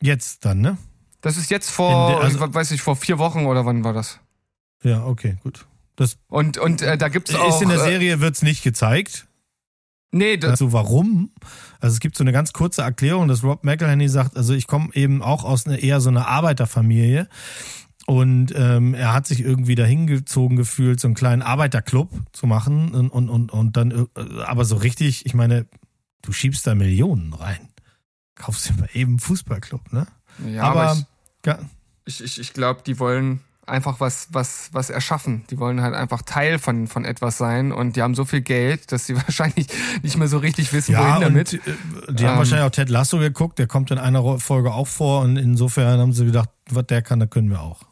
Speaker 4: Jetzt dann, ne?
Speaker 1: Das ist jetzt vor,
Speaker 4: der- also-
Speaker 1: ich weiß nicht, vor vier Wochen oder wann war das?
Speaker 4: Ja, okay, gut. Das
Speaker 1: Und, und äh, da gibt's auch.
Speaker 4: ist in der
Speaker 1: äh,
Speaker 4: Serie wird's nicht gezeigt.
Speaker 1: Nee, das,
Speaker 4: Also warum? Also es gibt so eine ganz kurze Erklärung, dass Rob McElhenney sagt, also ich komme eben auch aus einer eher so einer Arbeiterfamilie und ähm, er hat sich irgendwie dahin gezogen gefühlt, so einen kleinen Arbeiterclub zu machen und, und, und, und dann, äh, aber so richtig, ich meine, du schiebst da Millionen rein. Kaufst dir mal eben einen Fußballclub, ne?
Speaker 1: ja,
Speaker 4: aber
Speaker 1: aber,
Speaker 4: ga-
Speaker 1: ich, ich, ich glaube, die wollen einfach was, was, was erschaffen. Die wollen halt einfach Teil von, von etwas sein und die haben so viel Geld, dass sie wahrscheinlich nicht mehr so richtig wissen,
Speaker 4: ja,
Speaker 1: wohin damit.
Speaker 4: äh, die haben
Speaker 1: Ähm,
Speaker 4: wahrscheinlich auch Ted Lasso geguckt, der kommt in einer Folge auch vor und insofern haben sie gedacht, was der kann, das können wir auch.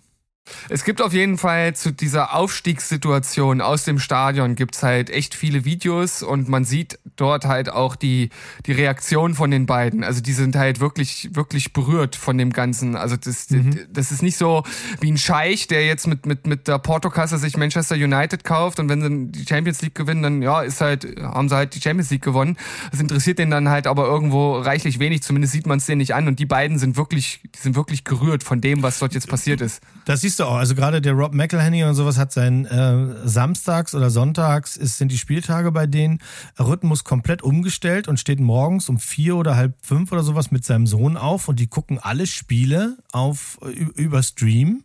Speaker 1: Es gibt auf jeden Fall zu dieser Aufstiegssituation aus dem Stadion gibt's halt echt viele Videos und man sieht dort halt auch die, die Reaktion von den beiden. Also die sind halt wirklich, wirklich berührt von dem Ganzen. Also das, das ist nicht so wie ein Scheich, der jetzt mit, mit, mit der Portokasse sich Manchester United kauft und wenn sie die Champions League gewinnen, dann ja, ist halt, haben sie halt die Champions League gewonnen. Das interessiert den dann halt aber irgendwo reichlich wenig, zumindest sieht man es denen nicht an. Und die beiden sind wirklich, die sind wirklich gerührt von dem, was dort jetzt passiert ist.
Speaker 4: Das siehst du auch. Also gerade der Rob McElhenney und sowas hat sein äh, Samstags oder Sonntags ist, sind die Spieltage bei denen Rhythmus komplett umgestellt und steht morgens um vier oder halb fünf oder sowas mit seinem Sohn auf und die gucken alle Spiele auf ü- über Stream.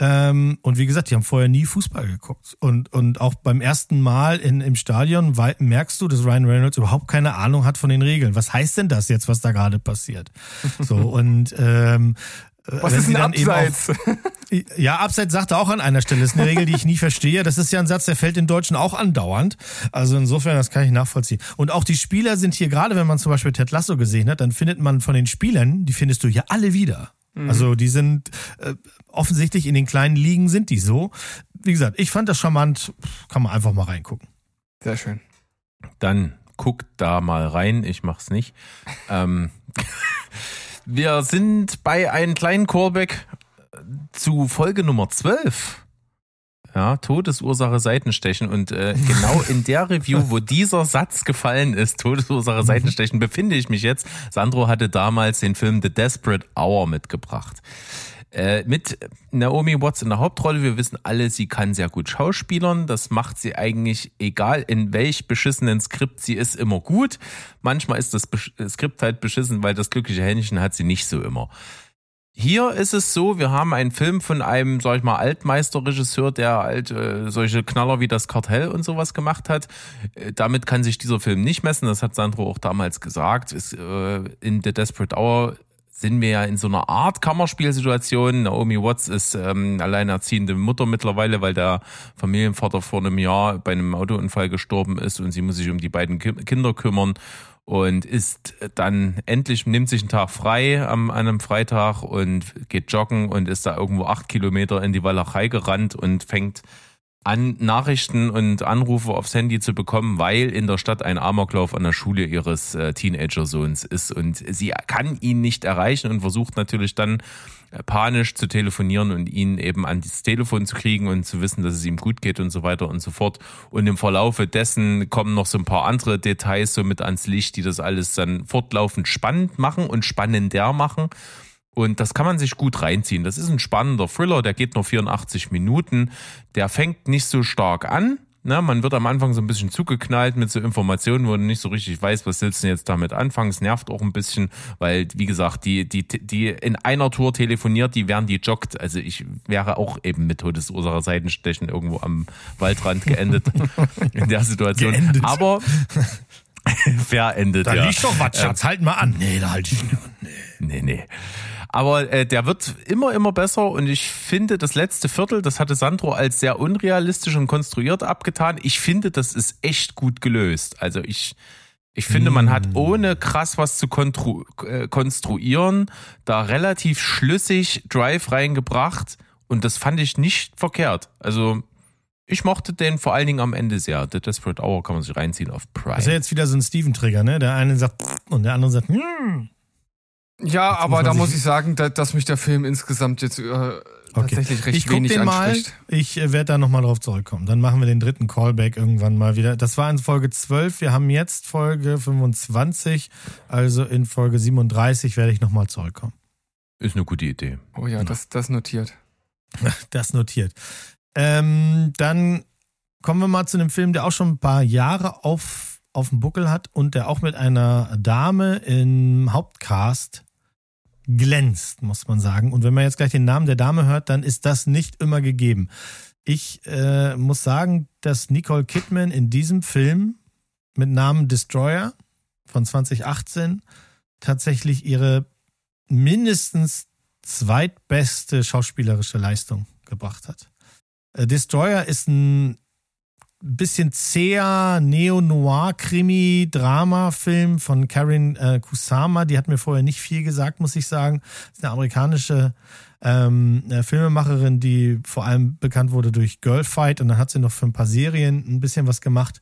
Speaker 4: Ähm, und wie gesagt, die haben vorher nie Fußball geguckt. Und, und auch beim ersten Mal in, im Stadion merkst du, dass Ryan Reynolds überhaupt keine Ahnung hat von den Regeln. Was heißt denn das jetzt, was da gerade passiert? So, und ähm,
Speaker 1: Was ist ein Abseits?
Speaker 4: ja, Abseits sagt er auch an einer Stelle. Das ist eine Regel, die ich nie verstehe. Das ist ja ein Satz, der fällt in Deutschen auch andauernd. Also insofern, das kann ich nachvollziehen. Und auch die Spieler sind hier, gerade wenn man zum Beispiel Ted Lasso gesehen hat, dann findet man von den Spielern, die findest du ja alle wieder. Also die sind äh, offensichtlich in den kleinen Ligen sind die so. Wie gesagt, ich fand das charmant. Kann man einfach mal reingucken.
Speaker 1: Sehr schön.
Speaker 2: Dann guckt da mal rein, ich mach's nicht. Ähm, wir sind bei einem kleinen Callback zu Folge Nummer 12. Ja, Todesursache Seitenstechen. Und äh, genau in der Review, wo dieser Satz gefallen ist, Todesursache Seitenstechen, befinde ich mich jetzt. Sandro hatte damals den Film The Desperate Hour mitgebracht. Äh, mit Naomi Watts in der Hauptrolle. Wir wissen alle, sie kann sehr gut schauspielern. Das macht sie eigentlich, egal in welch beschissenen Skript sie ist, immer gut. Manchmal ist das Besch- Skript halt beschissen, weil das glückliche Händchen hat sie nicht so immer. Hier ist es so, wir haben einen Film von einem, sag ich mal, Altmeisterregisseur, der halt äh, solche Knaller wie das Kartell und sowas gemacht hat. Äh, damit kann sich dieser Film nicht messen, das hat Sandro auch damals gesagt. Es, äh, in The Desperate Hour sind wir ja in so einer Art Kammerspielsituation. Naomi Watts ist ähm, alleinerziehende Mutter mittlerweile, weil der Familienvater vor einem Jahr bei einem Autounfall gestorben ist und sie muss sich um die beiden Ki Kinder kümmern und ist dann endlich, nimmt sich einen Tag frei am, an einem Freitag und geht joggen und ist da irgendwo acht Kilometer in die Walachei gerannt und fängt an, Nachrichten und Anrufe aufs Handy zu bekommen, weil in der Stadt ein Amoklauf an der Schule ihres äh, Teenager-Sohns ist und sie kann ihn nicht erreichen und versucht natürlich dann äh, panisch zu telefonieren und ihn eben an das Telefon zu kriegen und zu wissen, dass es ihm gut geht und so weiter und so fort. Und im Verlaufe dessen kommen noch so ein paar andere Details so mit ans Licht, die das alles dann fortlaufend spannend machen und spannender machen. Und das kann man sich gut reinziehen. Das ist ein spannender Thriller, der geht nur 84 Minuten. Der fängt nicht so stark an. Na, man wird am Anfang so ein bisschen zugeknallt mit so Informationen, wo man nicht so richtig weiß, was willst du denn jetzt damit anfangen. Es nervt auch ein bisschen, weil, wie gesagt, die, die, die in einer Tour telefoniert, die während die joggt. Also ich wäre auch eben mit Todesursache Seitenstechen irgendwo am Waldrand geendet in der Situation.
Speaker 4: Geendet.
Speaker 2: Aber verendet,
Speaker 4: Da
Speaker 2: ja.
Speaker 4: liegt doch was, Schatz. Halt mal an. Nee, da halte ich nicht an. Nee.
Speaker 2: Nee, nee. Aber äh, der wird immer, immer besser und ich finde, das letzte Viertel, das hatte Sandro als sehr unrealistisch und konstruiert abgetan. Ich finde, das ist echt gut gelöst. Also ich, ich finde, man hat ohne krass was zu kontru äh, konstruieren, da relativ schlüssig Drive reingebracht und das fand ich nicht verkehrt. Also ich mochte den vor allen Dingen am Ende sehr. The Desperate Hour kann man sich reinziehen auf Prime.
Speaker 4: Das ist ja jetzt wieder so ein Steven-Trigger, ne? Der eine sagt und der andere sagt, hm.
Speaker 1: Ja,
Speaker 4: Jetzt
Speaker 1: aber da muss ich sagen, da, dass mich der Film insgesamt jetzt äh, tatsächlich recht
Speaker 4: ich guck
Speaker 1: wenig
Speaker 4: den mal.
Speaker 1: anspricht.
Speaker 4: Ich äh, werde da nochmal drauf zurückkommen. Dann machen wir den dritten Callback irgendwann mal wieder. Das war in Folge 12. Wir haben jetzt Folge 25. Also in Folge 37 werde ich nochmal zurückkommen.
Speaker 2: Ist eine gute Idee.
Speaker 1: Oh ja, das, das notiert.
Speaker 4: Das notiert. Ähm, dann kommen wir mal zu einem Film, der auch schon ein paar Jahre auf auf dem Buckel hat und der auch mit einer Dame im Hauptcast glänzt, muss man sagen. Und wenn man jetzt gleich den Namen der Dame hört, dann ist das nicht immer gegeben. Ich äh, muss sagen, dass Nicole Kidman in diesem Film mit Namen Destroyer von 2018 tatsächlich ihre mindestens zweitbeste schauspielerische Leistung gebracht hat. Äh, Destroyer ist ein bisschen zäher Neo-Noir-Krimi-Drama-Film von Karen äh, Kusama. Die hat mir vorher nicht viel gesagt, muss ich sagen. Das ist eine amerikanische ähm, eine Filmemacherin, die vor allem bekannt wurde durch Girlfight und dann hat sie noch für ein paar Serien ein bisschen was gemacht.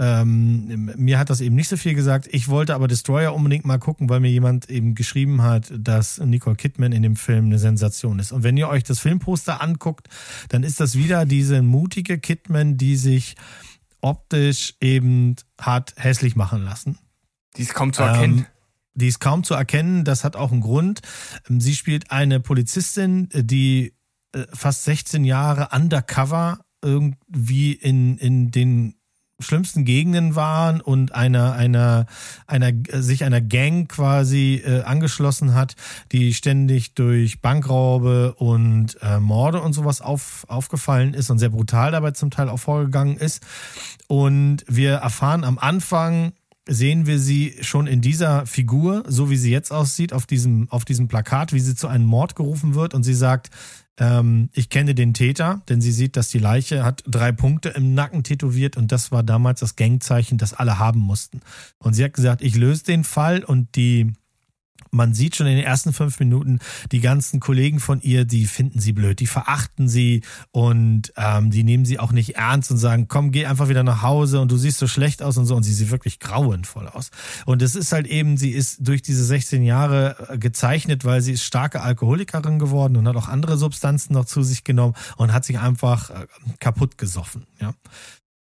Speaker 4: Ähm, mir hat das eben nicht so viel gesagt. Ich wollte aber Destroyer unbedingt mal gucken, weil mir jemand eben geschrieben hat, dass Nicole Kidman in dem Film eine Sensation ist. Und wenn ihr euch das Filmposter anguckt, dann ist das wieder diese mutige Kidman, die sich optisch eben hat hässlich machen lassen.
Speaker 1: Die ist kaum zu erkennen. Ähm,
Speaker 4: die ist kaum zu erkennen. Das hat auch einen Grund. Sie spielt eine Polizistin, die äh, fast 16 Jahre undercover irgendwie in, in den schlimmsten Gegenden waren und einer einer einer sich einer Gang quasi äh, angeschlossen hat, die ständig durch Bankraube und äh, Morde und sowas auf, aufgefallen ist und sehr brutal dabei zum Teil auch vorgegangen ist. Und wir erfahren am Anfang sehen wir sie schon in dieser Figur, so wie sie jetzt aussieht, auf diesem, auf diesem Plakat, wie sie zu einem Mord gerufen wird und sie sagt, ähm, ich kenne den Täter, denn sie sieht, dass die Leiche hat drei Punkte im Nacken tätowiert und das war damals das Gangzeichen, das alle haben mussten. Und sie hat gesagt, ich löse den Fall und die man sieht schon in den ersten fünf Minuten, die ganzen Kollegen von ihr, die finden sie blöd, die verachten sie und ähm, die nehmen sie auch nicht ernst und sagen, komm, geh einfach wieder nach Hause und du siehst so schlecht aus und so. Und sie sieht wirklich grauenvoll aus. Und es ist halt eben, sie ist durch diese 16 Jahre äh, gezeichnet, weil sie ist starke Alkoholikerin geworden und hat auch andere Substanzen noch zu sich genommen und hat sich einfach äh, kaputt gesoffen. Ja.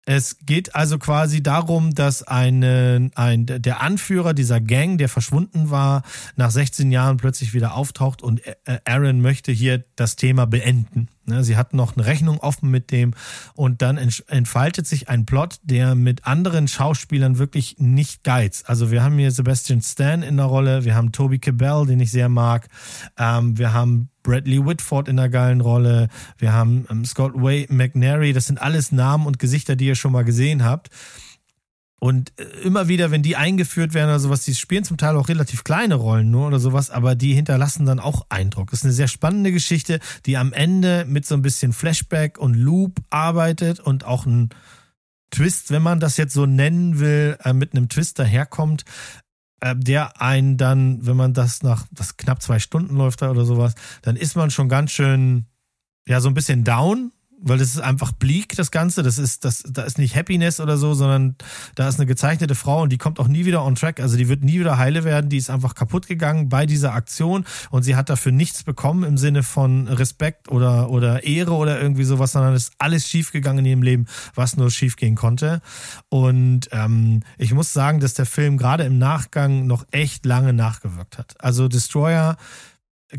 Speaker 4: Es geht also quasi darum, dass eine, ein, der Anführer dieser Gang, der verschwunden war, nach 16 Jahren plötzlich wieder auftaucht und Aaron möchte hier das Thema beenden. Ne, sie hat noch eine Rechnung offen mit dem und dann entfaltet sich ein Plot, der mit anderen Schauspielern wirklich nicht geizt. Also wir haben hier Sebastian Stan in der Rolle, wir haben Toby Cabell, den ich sehr mag, ähm, wir haben Bradley Whitford in einer geilen Rolle, wir haben ähm, Scott Way McNary, das sind alles Namen und Gesichter, die ihr schon mal gesehen habt. Und äh, immer wieder, wenn die eingeführt werden oder sowas, die spielen zum Teil auch relativ kleine Rollen nur oder sowas, aber die hinterlassen dann auch Eindruck. Das ist eine sehr spannende Geschichte, die am Ende mit so ein bisschen Flashback und Loop arbeitet und auch ein Twist, wenn man das jetzt so nennen will, äh, mit einem Twist daherkommt, äh, der einen dann, wenn man das nach, das knapp zwei Stunden läuft oder sowas, dann ist man schon ganz schön, ja, so ein bisschen down, weil das ist einfach bleak, das Ganze. Das ist, das, da ist nicht Happiness oder so, sondern da ist eine gezeichnete Frau und die kommt auch nie wieder on track. Also die wird nie wieder heile werden. Die ist einfach kaputt gegangen bei dieser Aktion und sie hat dafür nichts bekommen im Sinne von Respekt oder, oder Ehre oder irgendwie sowas, sondern es ist alles schiefgegangen in ihrem Leben, was nur schiefgehen konnte. Und ähm, ich muss sagen, dass der Film gerade im Nachgang noch echt lange nachgewirkt hat. Also Destroyer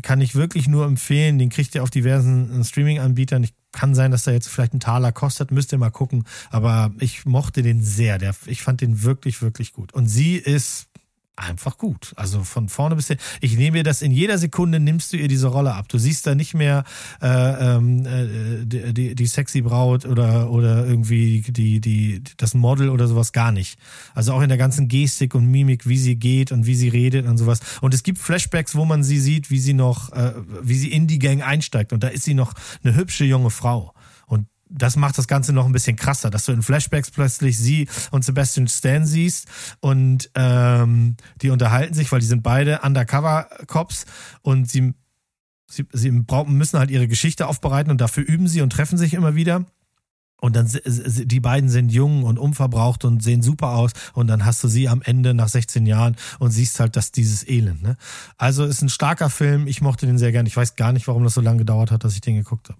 Speaker 4: kann ich wirklich nur empfehlen. Den kriegt ihr auf diversen Streaming-Anbietern. Ich kann sein, dass der jetzt vielleicht einen Taler kostet, müsst ihr mal gucken. Aber ich mochte den sehr. Der, ich fand den wirklich, wirklich gut. Und sie ist einfach gut. Also von vorne bis hin. Ich nehme mir das in jeder Sekunde, nimmst du ihr diese Rolle ab. Du siehst da nicht mehr äh, ähm, äh, die, die, die sexy Braut oder, oder irgendwie die, die, das Model oder sowas gar nicht. Also auch in der ganzen Gestik und Mimik, wie sie geht und wie sie redet und sowas. Und es gibt Flashbacks, wo man sie sieht, wie sie noch, äh, wie sie in die Gang einsteigt. Und da ist sie noch eine hübsche junge Frau das macht das Ganze noch ein bisschen krasser, dass du in Flashbacks plötzlich sie und Sebastian Stan siehst und ähm, die unterhalten sich, weil die sind beide Undercover-Cops und sie, sie, sie müssen halt ihre Geschichte aufbereiten und dafür üben sie und treffen sich immer wieder. Und dann die beiden sind jung und unverbraucht und sehen super aus. Und dann hast du sie am Ende nach 16 Jahren und siehst halt, dass dieses Elend. Ne? Also ist ein starker Film. Ich mochte den sehr gern. Ich weiß gar nicht, warum das so lange gedauert hat, dass ich den geguckt habe.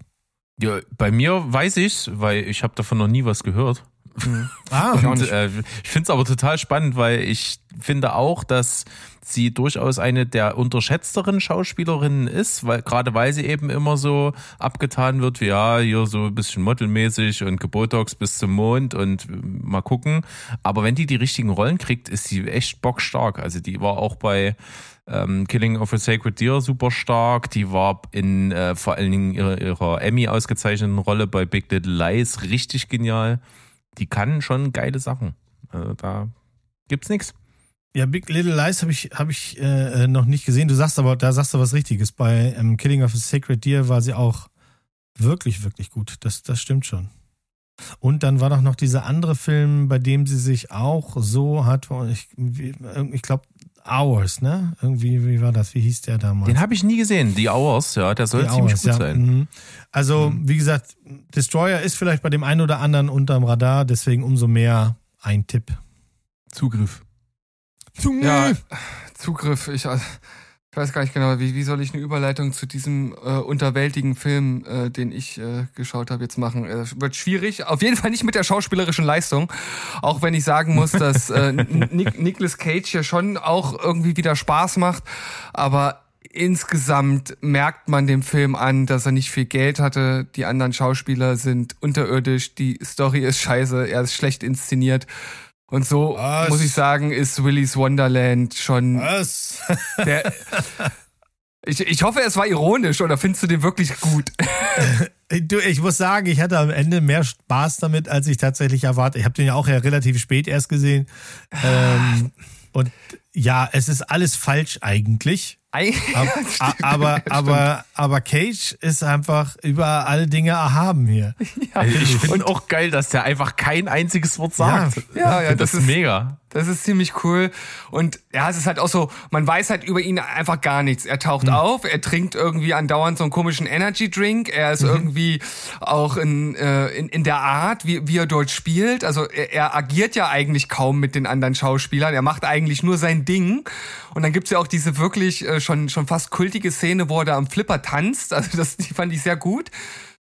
Speaker 2: Ja, bei mir weiß ich's, weil ich habe davon noch nie was gehört.
Speaker 4: Ah,
Speaker 2: Und, äh, ich finde es aber total spannend, weil ich finde auch, dass sie durchaus eine der unterschätzteren Schauspielerinnen ist, weil gerade weil sie eben immer so abgetan wird, wie ja, hier so ein bisschen modelmäßig und Gebotox bis zum Mond und äh, mal gucken. Aber wenn die die richtigen Rollen kriegt, ist sie echt bockstark. Also die war auch bei ähm, Killing of a Sacred Deer super stark. Die war in äh, vor allen Dingen ihrer, ihrer Emmy ausgezeichneten Rolle bei Big Little Lies richtig genial. Die kann schon geile Sachen. Also da gibt's nichts.
Speaker 4: Ja, Big Little Lies habe ich, hab ich äh, äh, noch nicht gesehen. Du sagst aber, da sagst du was Richtiges. Bei ähm, Killing of a Sacred Deer war sie auch wirklich, wirklich gut. Das, das stimmt schon. Und dann war doch noch dieser andere Film, bei dem sie sich auch so hat, ich, ich glaube, Hours, ne? Irgendwie, wie war das? Wie hieß der damals?
Speaker 2: Den habe ich nie gesehen. Die Hours, ja, der soll
Speaker 4: Die
Speaker 2: ziemlich
Speaker 4: Hours,
Speaker 2: gut
Speaker 4: ja.
Speaker 2: sein.
Speaker 4: Mhm. Also, wie gesagt, Destroyer ist vielleicht bei dem einen oder anderen unterm Radar, deswegen umso mehr ein Tipp.
Speaker 2: Zugriff.
Speaker 1: Ja, Zugriff. Ich, ich weiß gar nicht genau, wie, wie soll ich eine Überleitung zu diesem äh, unterwältigen Film, äh, den ich äh, geschaut habe, jetzt machen? Äh, wird schwierig. Auf jeden Fall nicht mit der schauspielerischen Leistung. Auch wenn ich sagen muss, dass äh, Nick, Nicolas Cage ja schon auch irgendwie wieder Spaß macht. Aber insgesamt merkt man dem Film an, dass er nicht viel Geld hatte. Die anderen Schauspieler sind unterirdisch. Die Story ist scheiße. Er ist schlecht inszeniert. Und so
Speaker 4: Was?
Speaker 1: muss ich sagen, ist Willy's Wonderland schon
Speaker 4: Was?
Speaker 1: der, ich, ich hoffe, es war ironisch oder findest du den wirklich gut?
Speaker 4: Du, ich muss sagen, ich hatte am Ende mehr Spaß damit, als ich tatsächlich erwartet. Ich habe den ja auch ja relativ spät erst gesehen. Ähm, und ja, es ist alles falsch eigentlich.
Speaker 1: Ja,
Speaker 4: aber,
Speaker 1: stimmt.
Speaker 4: aber, aber Cage ist einfach über alle Dinge erhaben hier.
Speaker 2: Also ich finde auch geil, dass der einfach kein einziges Wort sagt.
Speaker 1: Ja, ja,
Speaker 2: das,
Speaker 1: das
Speaker 2: ist
Speaker 1: ist-
Speaker 2: mega.
Speaker 1: Das ist ziemlich cool. Und ja, es ist halt auch so, man weiß halt über ihn einfach gar nichts. Er taucht auf, er trinkt irgendwie andauernd so einen komischen Energy Drink. Er ist irgendwie auch in, äh, in, in der Art, wie, wie er dort spielt. Also er, er agiert ja eigentlich kaum mit den anderen Schauspielern. Er macht eigentlich nur sein Ding. Und dann gibt's ja auch diese wirklich äh, schon, schon fast kultige Szene, wo er da am Flipper tanzt. Also das die fand ich sehr gut.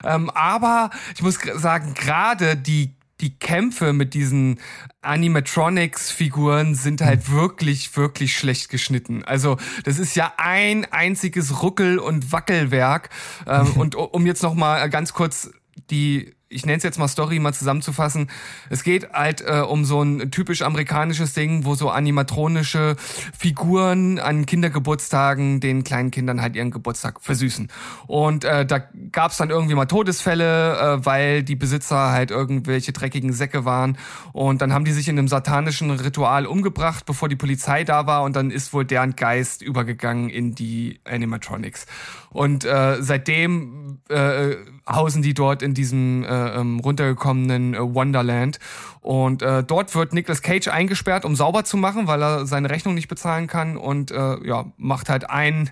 Speaker 1: Ähm, aber ich muss sagen, gerade die die Kämpfe mit diesen Animatronics-Figuren sind halt wirklich, wirklich schlecht geschnitten. Also das ist ja ein einziges Ruckel- und Wackelwerk. Ähm, und um jetzt noch mal ganz kurz die ich nenne es jetzt mal Story mal zusammenzufassen. Es geht halt äh, um so ein typisch amerikanisches Ding, wo so animatronische Figuren an Kindergeburtstagen den kleinen Kindern halt ihren Geburtstag versüßen. Und äh, da gab es dann irgendwie mal Todesfälle, äh, weil die Besitzer halt irgendwelche dreckigen Säcke waren. Und dann haben die sich in einem satanischen Ritual umgebracht, bevor die Polizei da war. Und dann ist wohl deren Geist übergegangen in die Animatronics. Und äh, seitdem äh, hausen die dort in diesem äh, ähm, runtergekommenen äh, Wonderland. Und äh, dort wird Nicolas Cage eingesperrt, um sauber zu machen, weil er seine Rechnung nicht bezahlen kann und äh, ja, macht halt ein,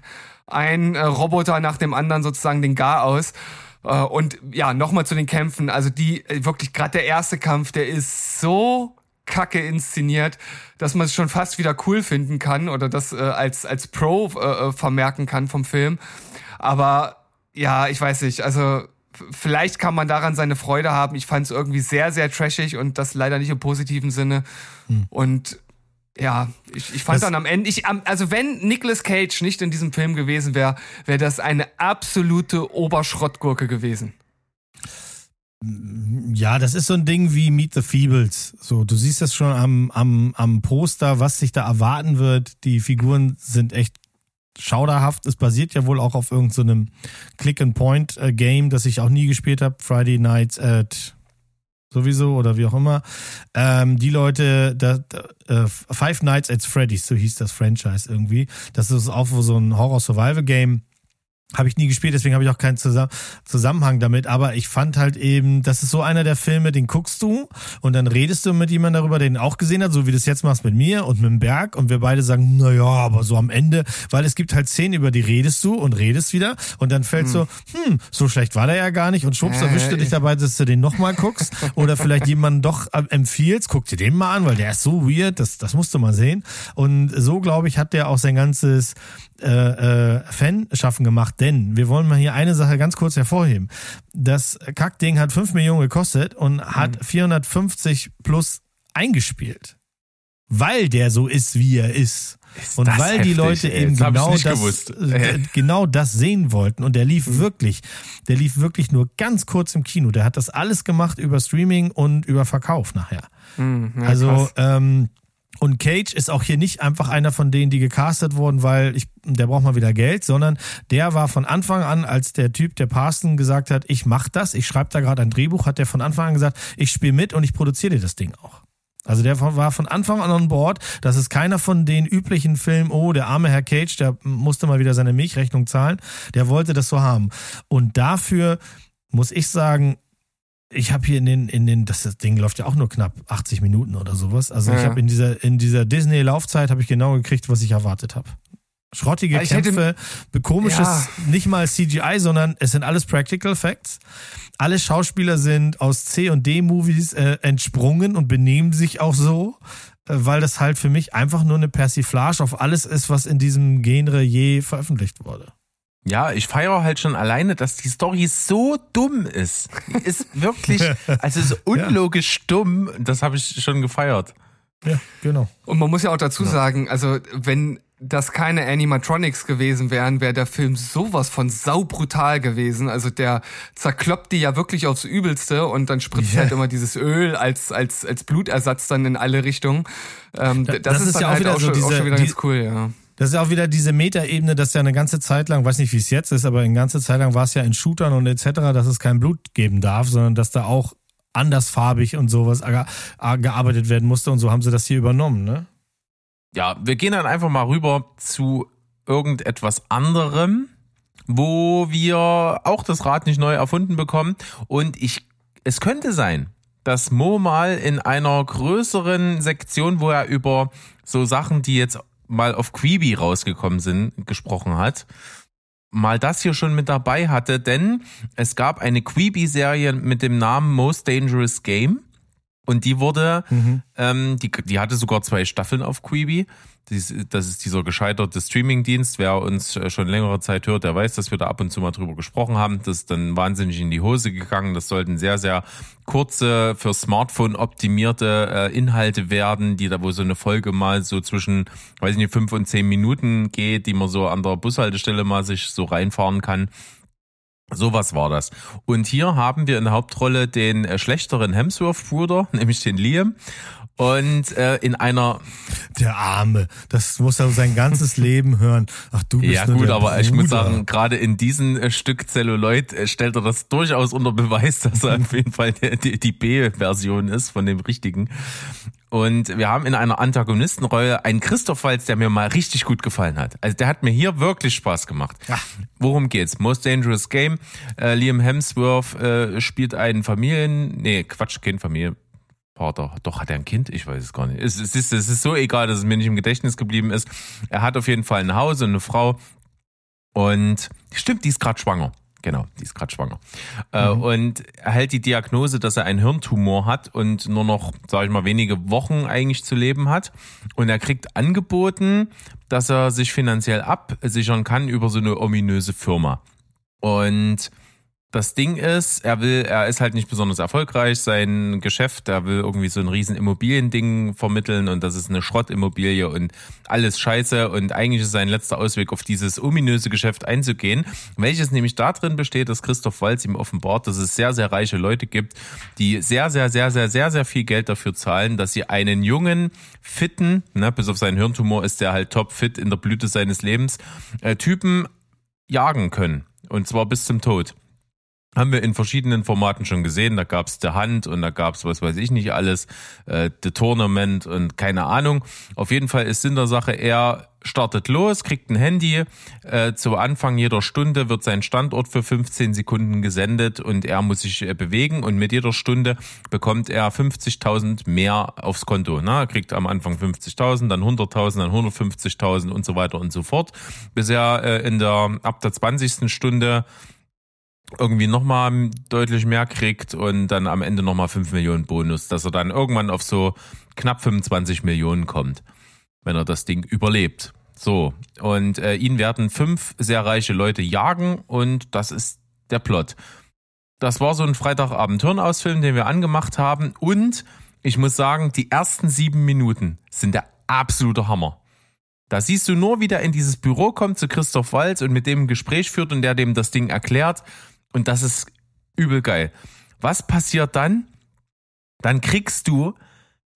Speaker 1: ein äh, Roboter nach dem anderen sozusagen den Gar aus. Äh, und ja, nochmal zu den Kämpfen. Also die, äh, wirklich gerade der erste Kampf, der ist so kacke inszeniert, dass man es schon fast wieder cool finden kann oder das äh, als, als Pro äh, äh, vermerken kann vom Film. Aber ja, ich weiß nicht, also vielleicht kann man daran seine Freude haben. Ich fand es irgendwie sehr, sehr trashig und das leider nicht im positiven Sinne. Und ja, ich, ich fand
Speaker 4: Das-
Speaker 1: dann am Ende, ich, also wenn Nicolas Cage nicht in diesem Film gewesen wäre, wäre das eine absolute Oberschrottgurke gewesen.
Speaker 4: Ja, das ist so ein Ding wie Meet the Feebles. So, du siehst das schon am, am, am Poster, was sich da erwarten wird. Die Figuren sind echt schauderhaft. Es basiert ja wohl auch auf irgendeinem Click-and-Point-Game, das ich auch nie gespielt habe. Friday Nights at sowieso oder wie auch immer. Ähm, die Leute, da, da, äh, Five Nights at Freddy's, so hieß das Franchise irgendwie. Das ist auch so ein Horror-Survival-Game. Habe ich nie gespielt, deswegen habe ich auch keinen Zusam Zusammenhang damit. Aber ich fand halt eben, das ist so einer der Filme, den guckst du und dann redest du mit jemandem darüber, der den auch gesehen hat, so wie du es jetzt machst mit mir und mit dem Berg. Und wir beide sagen, na ja, aber so am Ende, weil es gibt halt Szenen, über die redest du und redest wieder und dann fällt so, hm, so schlecht war der ja gar nicht und schwupps
Speaker 1: Äh,
Speaker 4: erwischt du dich dabei, dass du den nochmal guckst oder vielleicht jemanden doch äh, empfiehlst, guck dir den mal an, weil der ist so weird, das, das musst du mal sehen. Und so, glaube ich, hat der auch sein ganzes äh, äh, Fanschaffen gemacht. Denn wir wollen mal hier eine Sache ganz kurz hervorheben. Das Kackding hat 5 Millionen gekostet und hat 450 plus eingespielt. Weil der so ist, wie er ist.
Speaker 2: Ist
Speaker 4: Und weil die
Speaker 2: heftig,
Speaker 4: Leute
Speaker 2: ey.
Speaker 4: eben genau das, äh, genau das sehen wollten. Und der lief
Speaker 2: Mhm.
Speaker 4: wirklich, der lief wirklich nur ganz kurz im Kino. Der hat das alles gemacht über Streaming und über Verkauf nachher.
Speaker 1: Hm, ja,
Speaker 4: also,
Speaker 1: krass.
Speaker 4: ähm, und Cage ist auch hier nicht einfach einer von denen, die gecastet wurden, weil ich, der braucht mal wieder Geld, sondern der war von Anfang an, als der Typ, der Parson gesagt hat, ich mach das, ich schreibe da gerade ein Drehbuch, hat der von Anfang an gesagt, ich spiele mit und ich produziere dir das Ding auch. Also der war von Anfang an an Bord. Das ist keiner von den üblichen Filmen, oh, der arme Herr Cage, der musste mal wieder seine Milchrechnung zahlen. Der wollte das so haben. Und dafür muss ich sagen, ich habe hier in den, in den, das Ding läuft ja auch nur knapp 80 Minuten oder sowas. Also ich
Speaker 1: Ja.
Speaker 4: habe in dieser, in dieser Disney-Laufzeit habe ich genau gekriegt, was ich erwartet habe. Schrottige
Speaker 1: Ja, ich hätte-
Speaker 4: Kämpfe, komisches,
Speaker 1: Ja.
Speaker 4: nicht mal CGI, sondern es sind alles Practical Facts. Alle Schauspieler sind aus C und D-Movies äh, entsprungen und benehmen sich auch so, äh, weil das halt für mich einfach nur eine Persiflage auf alles ist, was in diesem Genre je veröffentlicht wurde.
Speaker 2: Ja, ich feiere halt schon alleine, dass die Story so dumm ist. Die ist wirklich, also so unlogisch dumm, das habe ich schon gefeiert.
Speaker 4: Ja, genau.
Speaker 1: Und man muss ja auch dazu sagen, also wenn das keine Animatronics gewesen wären, wäre der Film sowas von saubrutal gewesen. Also der zerkloppt die ja wirklich aufs Übelste und dann spritzt
Speaker 4: Ja.
Speaker 1: halt immer dieses Öl als, als, als Blutersatz dann in alle Richtungen. Ähm,
Speaker 4: Da-
Speaker 1: das,
Speaker 4: das
Speaker 1: ist,
Speaker 4: ist
Speaker 1: dann
Speaker 4: ja auch
Speaker 1: halt
Speaker 4: wieder
Speaker 1: auch,
Speaker 4: so
Speaker 1: schon, auch
Speaker 4: diese-
Speaker 1: schon wieder
Speaker 4: die-
Speaker 1: ganz cool, ja.
Speaker 4: Das ist auch wieder diese Metaebene, dass ja eine ganze Zeit lang, weiß nicht, wie es jetzt ist, aber eine ganze Zeit lang war es ja in Shootern und etc., dass es kein Blut geben darf, sondern dass da auch andersfarbig und sowas ge- gearbeitet werden musste und so haben sie das hier übernommen, ne?
Speaker 2: Ja, wir gehen dann einfach mal rüber zu irgendetwas anderem, wo wir auch das Rad nicht neu erfunden bekommen. Und ich, es könnte sein, dass Mo mal in einer größeren Sektion, wo er über so Sachen, die jetzt mal auf Quibi rausgekommen sind, gesprochen hat, mal das hier schon mit dabei hatte, denn es gab eine Quibi-Serie mit dem Namen Most Dangerous Game und die wurde, ähm, die, die hatte sogar zwei Staffeln auf Quibi. Das ist dieser gescheiterte Streamingdienst. Wer uns äh, schon längere Zeit hört, der weiß, dass wir da ab und zu mal drüber gesprochen haben. Das ist dann wahnsinnig in die Hose gegangen. Das sollten sehr, sehr kurze, für Smartphone optimierte äh, Inhalte werden, die da, wo so eine Folge mal so zwischen, weiß ich nicht, fünf und zehn Minuten geht, die man so an der Bushaltestelle mal sich so reinfahren kann. Sowas war das. Und hier haben wir in der Hauptrolle den äh, schlechteren Hemsworth-Bruder, nämlich den Liam. Und äh, in einer,
Speaker 4: Der Arme, das muss er sein ganzes Leben hören. Ach, du bist
Speaker 2: ja gut, aber ich muss
Speaker 4: Bruder.
Speaker 2: sagen, gerade in diesem äh, Stück Celluloid äh, stellt er das durchaus unter Beweis, dass er auf jeden Fall die, die, die B-Version ist von dem richtigen. Und wir haben in einer Antagonistenrolle einen Christoph Waltz, der mir mal richtig gut gefallen hat. Also der hat mir hier wirklich Spaß gemacht. Worum geht's? Most Dangerous Game. Äh, Liam Hemsworth äh, spielt einen Familien... Nee, Quatsch, kein Familienvater. Doch, hat er ein Kind? Ich weiß es gar nicht. Es, es, ist, es ist so egal, dass es mir nicht im Gedächtnis geblieben ist. Er hat auf jeden Fall ein Haus und eine Frau. Und stimmt, die ist gerade schwanger. Genau, die ist gerade schwanger. Äh, und erhält die Diagnose, dass er einen Hirntumor hat und nur noch, sage ich mal, wenige Wochen eigentlich zu leben hat. Und er kriegt angeboten, dass er sich finanziell absichern kann über so eine ominöse Firma. Und das Ding ist, er will, er ist halt nicht besonders erfolgreich, sein Geschäft, er will irgendwie so ein riesen Immobiliending vermitteln und das ist eine Schrottimmobilie und alles scheiße und eigentlich ist sein letzter Ausweg, auf dieses ominöse Geschäft einzugehen, welches nämlich darin besteht, dass Christoph Walz ihm offenbart, dass es sehr, sehr reiche Leute gibt, die sehr, sehr, sehr, sehr, sehr, sehr viel Geld dafür zahlen, dass sie einen jungen, fitten, ne, bis auf seinen Hirntumor ist der halt top fit in der Blüte seines Lebens, äh, Typen jagen können. Und zwar bis zum Tod haben wir in verschiedenen Formaten schon gesehen. Da gab's The Hand und da gab's was weiß ich nicht alles, äh, The Tournament und keine Ahnung. Auf jeden Fall ist Sinn der Sache, er startet los, kriegt ein Handy. Äh, zu Anfang jeder Stunde wird sein Standort für 15 Sekunden gesendet und er muss sich äh, bewegen und mit jeder Stunde bekommt er 50.000 mehr aufs Konto. Na, er kriegt am Anfang 50.000, dann 100.000, dann 150.000 und so weiter und so fort, bis er äh, in der ab der 20. Stunde irgendwie nochmal deutlich mehr kriegt und dann am Ende nochmal 5 Millionen Bonus, dass er dann irgendwann auf so knapp 25 Millionen kommt, wenn er das Ding überlebt. So, und äh, ihn werden fünf sehr reiche Leute jagen und das ist der Plot. Das war so ein Freitagabend-Hirnausfilm, den wir angemacht haben und ich muss sagen, die ersten sieben Minuten sind der absolute Hammer. Da siehst du nur, wie der in dieses Büro kommt zu Christoph Walz und mit dem ein Gespräch führt und der dem das Ding erklärt. Und das ist übel geil. Was passiert dann? Dann kriegst du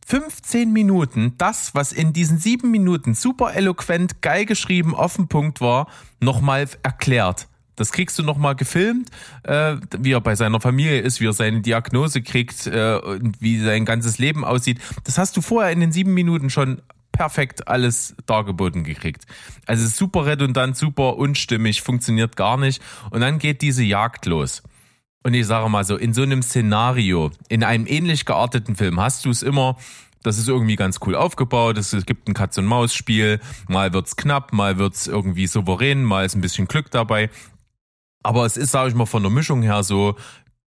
Speaker 2: 15 Minuten das, was in diesen sieben Minuten super eloquent, geil geschrieben, auf den Punkt war, nochmal erklärt. Das kriegst du nochmal gefilmt, äh, wie er bei seiner Familie ist, wie er seine Diagnose kriegt äh, und wie sein ganzes Leben aussieht. Das hast du vorher in den sieben Minuten schon perfekt alles dargeboten gekriegt. Also super redundant, super unstimmig, funktioniert gar nicht. Und dann geht diese Jagd los. Und ich sage mal so, in so einem Szenario, in einem ähnlich gearteten Film hast du es immer, das ist irgendwie ganz cool aufgebaut. Es gibt ein Katz-und-Maus-Spiel. Mal wird's knapp, mal wird's irgendwie souverän, mal ist ein bisschen Glück dabei. Aber es ist, sage ich mal, von der Mischung her so,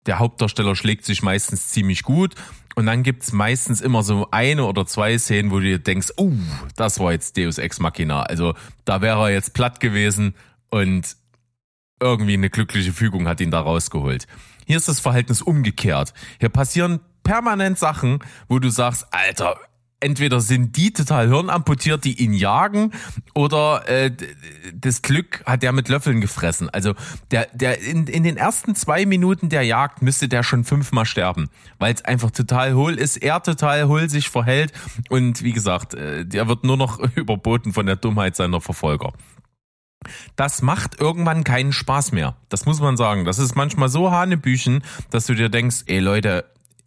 Speaker 2: der Hauptdarsteller schlägt sich meistens ziemlich gut. Und dann gibt's meistens immer so eine oder zwei Szenen, wo du dir denkst, oh, das war jetzt Deus Ex Machina. Also da wäre er jetzt platt gewesen und irgendwie eine glückliche Fügung hat ihn da rausgeholt. Hier ist das Verhältnis umgekehrt. Hier passieren permanent Sachen, wo du sagst, Alter, entweder sind die total hirnamputiert, die ihn jagen, oder äh, das Glück hat der mit Löffeln gefressen. Also der, der in, in den ersten zwei Minuten der Jagd müsste der schon fünfmal sterben, weil es einfach total hohl ist, er total hohl sich verhält und wie gesagt, äh, der wird nur noch überboten von der Dummheit seiner Verfolger. Das macht irgendwann keinen Spaß mehr. Das muss man sagen. Das ist manchmal so Hanebüchen, dass du dir denkst, ey Leute,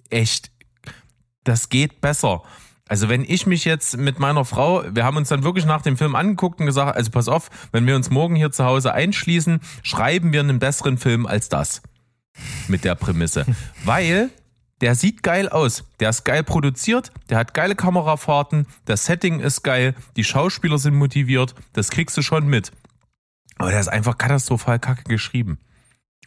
Speaker 2: echt, das geht besser. Also wenn ich mich jetzt mit meiner Frau, wir haben uns dann wirklich nach dem Film angeguckt und gesagt, also pass auf, wenn wir uns morgen hier zu Hause einschließen, schreiben wir einen besseren Film als das. Mit der Prämisse. Weil der sieht geil aus. Der ist geil produziert, der hat geile Kamerafahrten, das Setting ist geil, die Schauspieler sind motiviert, das kriegst du schon mit. Aber der ist einfach katastrophal kacke geschrieben.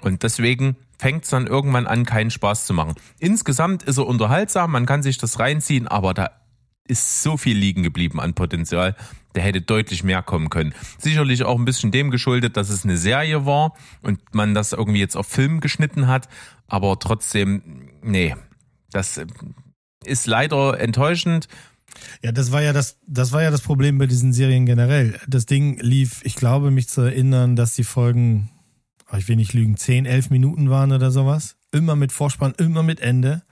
Speaker 2: Und deswegen fängt es dann irgendwann an, keinen Spaß zu machen. Insgesamt ist er unterhaltsam, man kann sich das reinziehen, aber da ist so viel liegen geblieben an Potenzial. Der hätte deutlich mehr kommen können. Sicherlich auch ein bisschen dem geschuldet, dass es eine Serie war und man das irgendwie jetzt auf Film geschnitten hat. Aber trotzdem, nee, das ist leider enttäuschend.
Speaker 4: Ja, das war ja das, das war ja das Problem bei diesen Serien generell. Das Ding lief, ich glaube, mich zu erinnern, dass die Folgen, oh, ich will nicht lügen, 10, 11 Minuten waren oder sowas. Immer mit Vorspann, immer mit Ende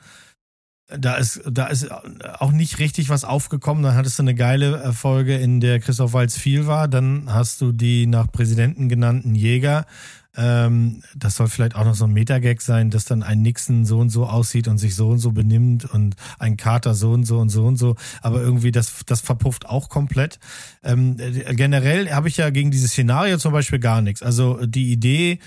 Speaker 4: da ist, da ist auch nicht richtig was aufgekommen. Dann hattest du eine geile Folge, in der Christoph Walz viel war. Dann hast du die nach Präsidenten genannten Jäger. Ähm, das soll vielleicht auch noch so ein Metagag sein, dass dann ein Nixon so und so aussieht und sich so und so benimmt und ein Carter so und so und so und so. Aber irgendwie das, das verpufft auch komplett. Ähm, generell habe ich ja gegen dieses Szenario zum Beispiel gar nichts. Also die Idee,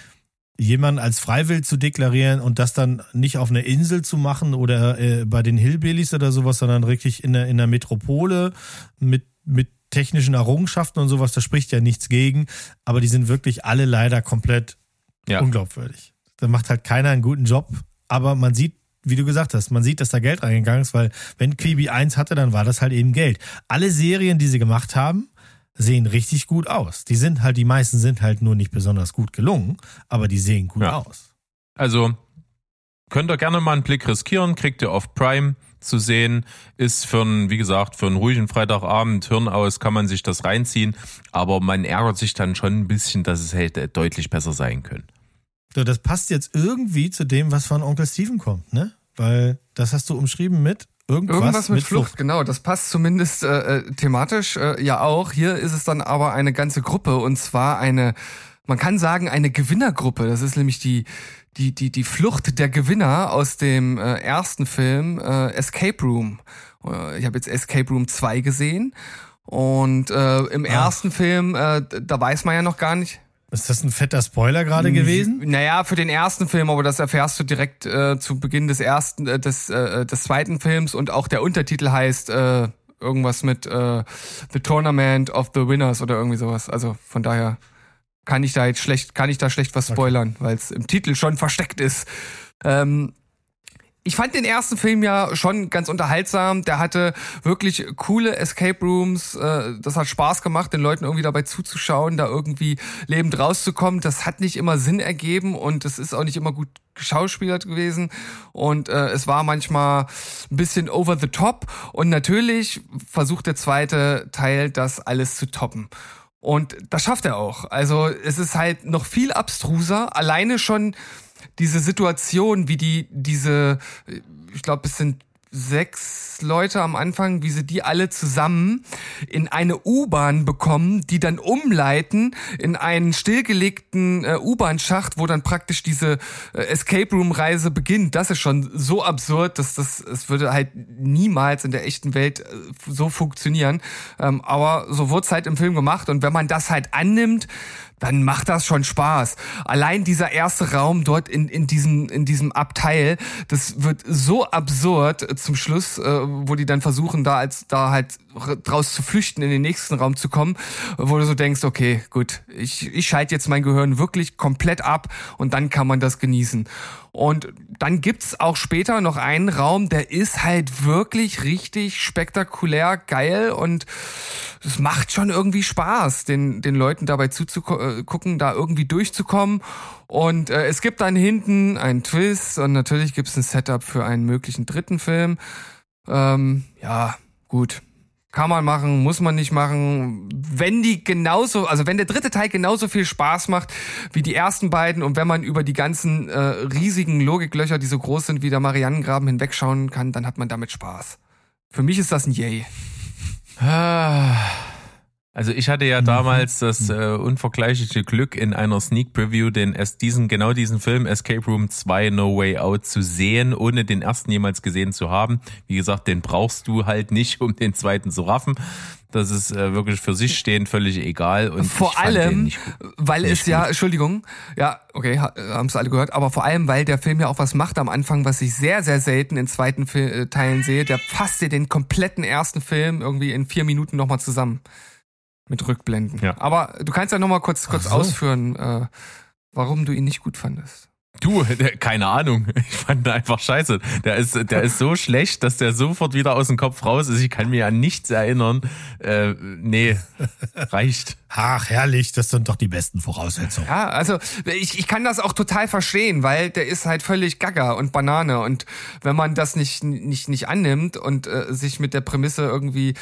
Speaker 4: jemanden als freiwillig zu deklarieren und das dann nicht auf einer Insel zu machen oder äh, bei den Hillbillies oder sowas, sondern wirklich in der, in der Metropole mit, mit technischen Errungenschaften und sowas, da spricht ja nichts gegen, aber die sind wirklich alle leider komplett ja. unglaubwürdig. Da macht halt keiner einen guten Job, aber man sieht, wie du gesagt hast, man sieht, dass da Geld reingegangen ist, weil wenn Quibi eins hatte, dann war das halt eben Geld. Alle Serien, die sie gemacht haben, sehen richtig gut aus. Die sind halt, die meisten sind halt nur nicht besonders gut gelungen, aber die sehen gut ja. aus.
Speaker 2: Also könnt ihr gerne mal einen Blick riskieren, kriegt ihr auf Prime zu sehen, ist für einen, wie gesagt, für einen ruhigen Freitagabend, Hirn aus, kann man sich das reinziehen, aber man ärgert sich dann schon ein bisschen, dass es hätte deutlich besser sein können.
Speaker 4: So, das passt jetzt irgendwie zu dem, was von Onkel Steven kommt, ne? Weil das hast du umschrieben mit Irgendwas,
Speaker 1: Irgendwas mit, mit Flucht, Flucht, genau. Das passt zumindest äh, äh, thematisch äh, ja auch. Hier ist es dann aber eine ganze Gruppe und zwar eine, man kann sagen, eine Gewinnergruppe. Das ist nämlich die, die, die, die Flucht der Gewinner aus dem äh, ersten Film äh, Escape Room. Äh, ich habe jetzt Escape Room 2 gesehen. Und äh, im Ach. ersten Film, äh, da weiß man ja noch gar nicht.
Speaker 4: Ist das ein fetter Spoiler gerade gewesen?
Speaker 1: Naja, für den ersten Film, aber das erfährst du direkt äh, zu Beginn des ersten, äh, des, äh, des zweiten Films und auch der Untertitel heißt äh, irgendwas mit äh, The Tournament of the Winners oder irgendwie sowas. Also von daher kann ich da jetzt schlecht, kann ich da schlecht was spoilern, okay. weil es im Titel schon versteckt ist. Ähm, ich fand den ersten Film ja schon ganz unterhaltsam. Der hatte wirklich coole Escape Rooms. Äh, das hat Spaß gemacht, den Leuten irgendwie dabei zuzuschauen, da irgendwie lebend rauszukommen. Das hat nicht immer Sinn ergeben und es ist auch nicht immer gut geschauspielert gewesen und äh, es war manchmal ein bisschen over the top und natürlich versucht der zweite Teil das alles zu toppen. Und das schafft er auch. Also es ist halt noch viel abstruser. Alleine schon diese Situation, wie die diese, ich glaube, es sind sechs Leute am Anfang, wie sie die alle zusammen in eine U-Bahn bekommen, die dann umleiten in einen stillgelegten äh, U-Bahn-Schacht, wo dann praktisch diese äh, Escape Room-Reise beginnt. Das ist schon so absurd, dass das es würde halt niemals in der echten Welt äh, so funktionieren. Ähm, aber so wurde es halt im Film gemacht und wenn man das halt annimmt, dann macht das schon Spaß. Allein dieser erste Raum dort in, in, diesem, in diesem Abteil, das wird so absurd zum Schluss, äh, wo die dann versuchen, da als da halt draus zu flüchten, in den nächsten Raum zu kommen, wo du so denkst, okay, gut, ich, ich schalte jetzt mein Gehirn wirklich komplett ab und dann kann man das genießen. Und dann gibt's auch später noch einen Raum, der ist halt wirklich richtig spektakulär geil und es macht schon irgendwie Spaß, den, den Leuten dabei zuzugucken, da irgendwie durchzukommen. Und äh, es gibt dann hinten einen Twist und natürlich gibt's ein Setup für einen möglichen dritten Film. Ähm, ja, gut, kann man machen, muss man nicht machen. Wenn die genauso, also wenn der dritte Teil genauso viel Spaß macht wie die ersten beiden und wenn man über die ganzen äh, riesigen Logiklöcher, die so groß sind wie der Marianengraben hinwegschauen kann, dann hat man damit Spaß. Für mich ist das ein Yay.
Speaker 2: Also ich hatte ja mhm. damals das äh, unvergleichliche Glück, in einer Sneak Preview den diesen genau diesen Film Escape Room 2 No Way Out zu sehen, ohne den ersten jemals gesehen zu haben. Wie gesagt, den brauchst du halt nicht, um den zweiten zu raffen. Das ist äh, wirklich für sich stehend völlig egal. Und
Speaker 1: vor allem, weil es ja, Entschuldigung, ja, okay, haben es alle gehört, aber vor allem, weil der Film ja auch was macht am Anfang, was ich sehr, sehr selten in zweiten Fil äh, Teilen sehe. Der fasst dir den kompletten ersten Film irgendwie in vier Minuten nochmal zusammen mit Rückblenden. Ja. Aber du kannst ja noch mal kurz, kurz so. ausführen, äh, warum du ihn nicht gut fandest.
Speaker 2: Du, der, keine Ahnung. Ich fand ihn einfach scheiße. Der ist, der ist so schlecht, dass der sofort wieder aus dem Kopf raus ist. Ich kann mir an nichts erinnern. Äh, nee, reicht.
Speaker 4: Ach, herrlich, das sind doch die besten Voraussetzungen.
Speaker 1: Ja, also ich, ich kann das auch total verstehen, weil der ist halt völlig gaga und Banane. Und wenn man das nicht, nicht, nicht annimmt und äh, sich mit der Prämisse irgendwie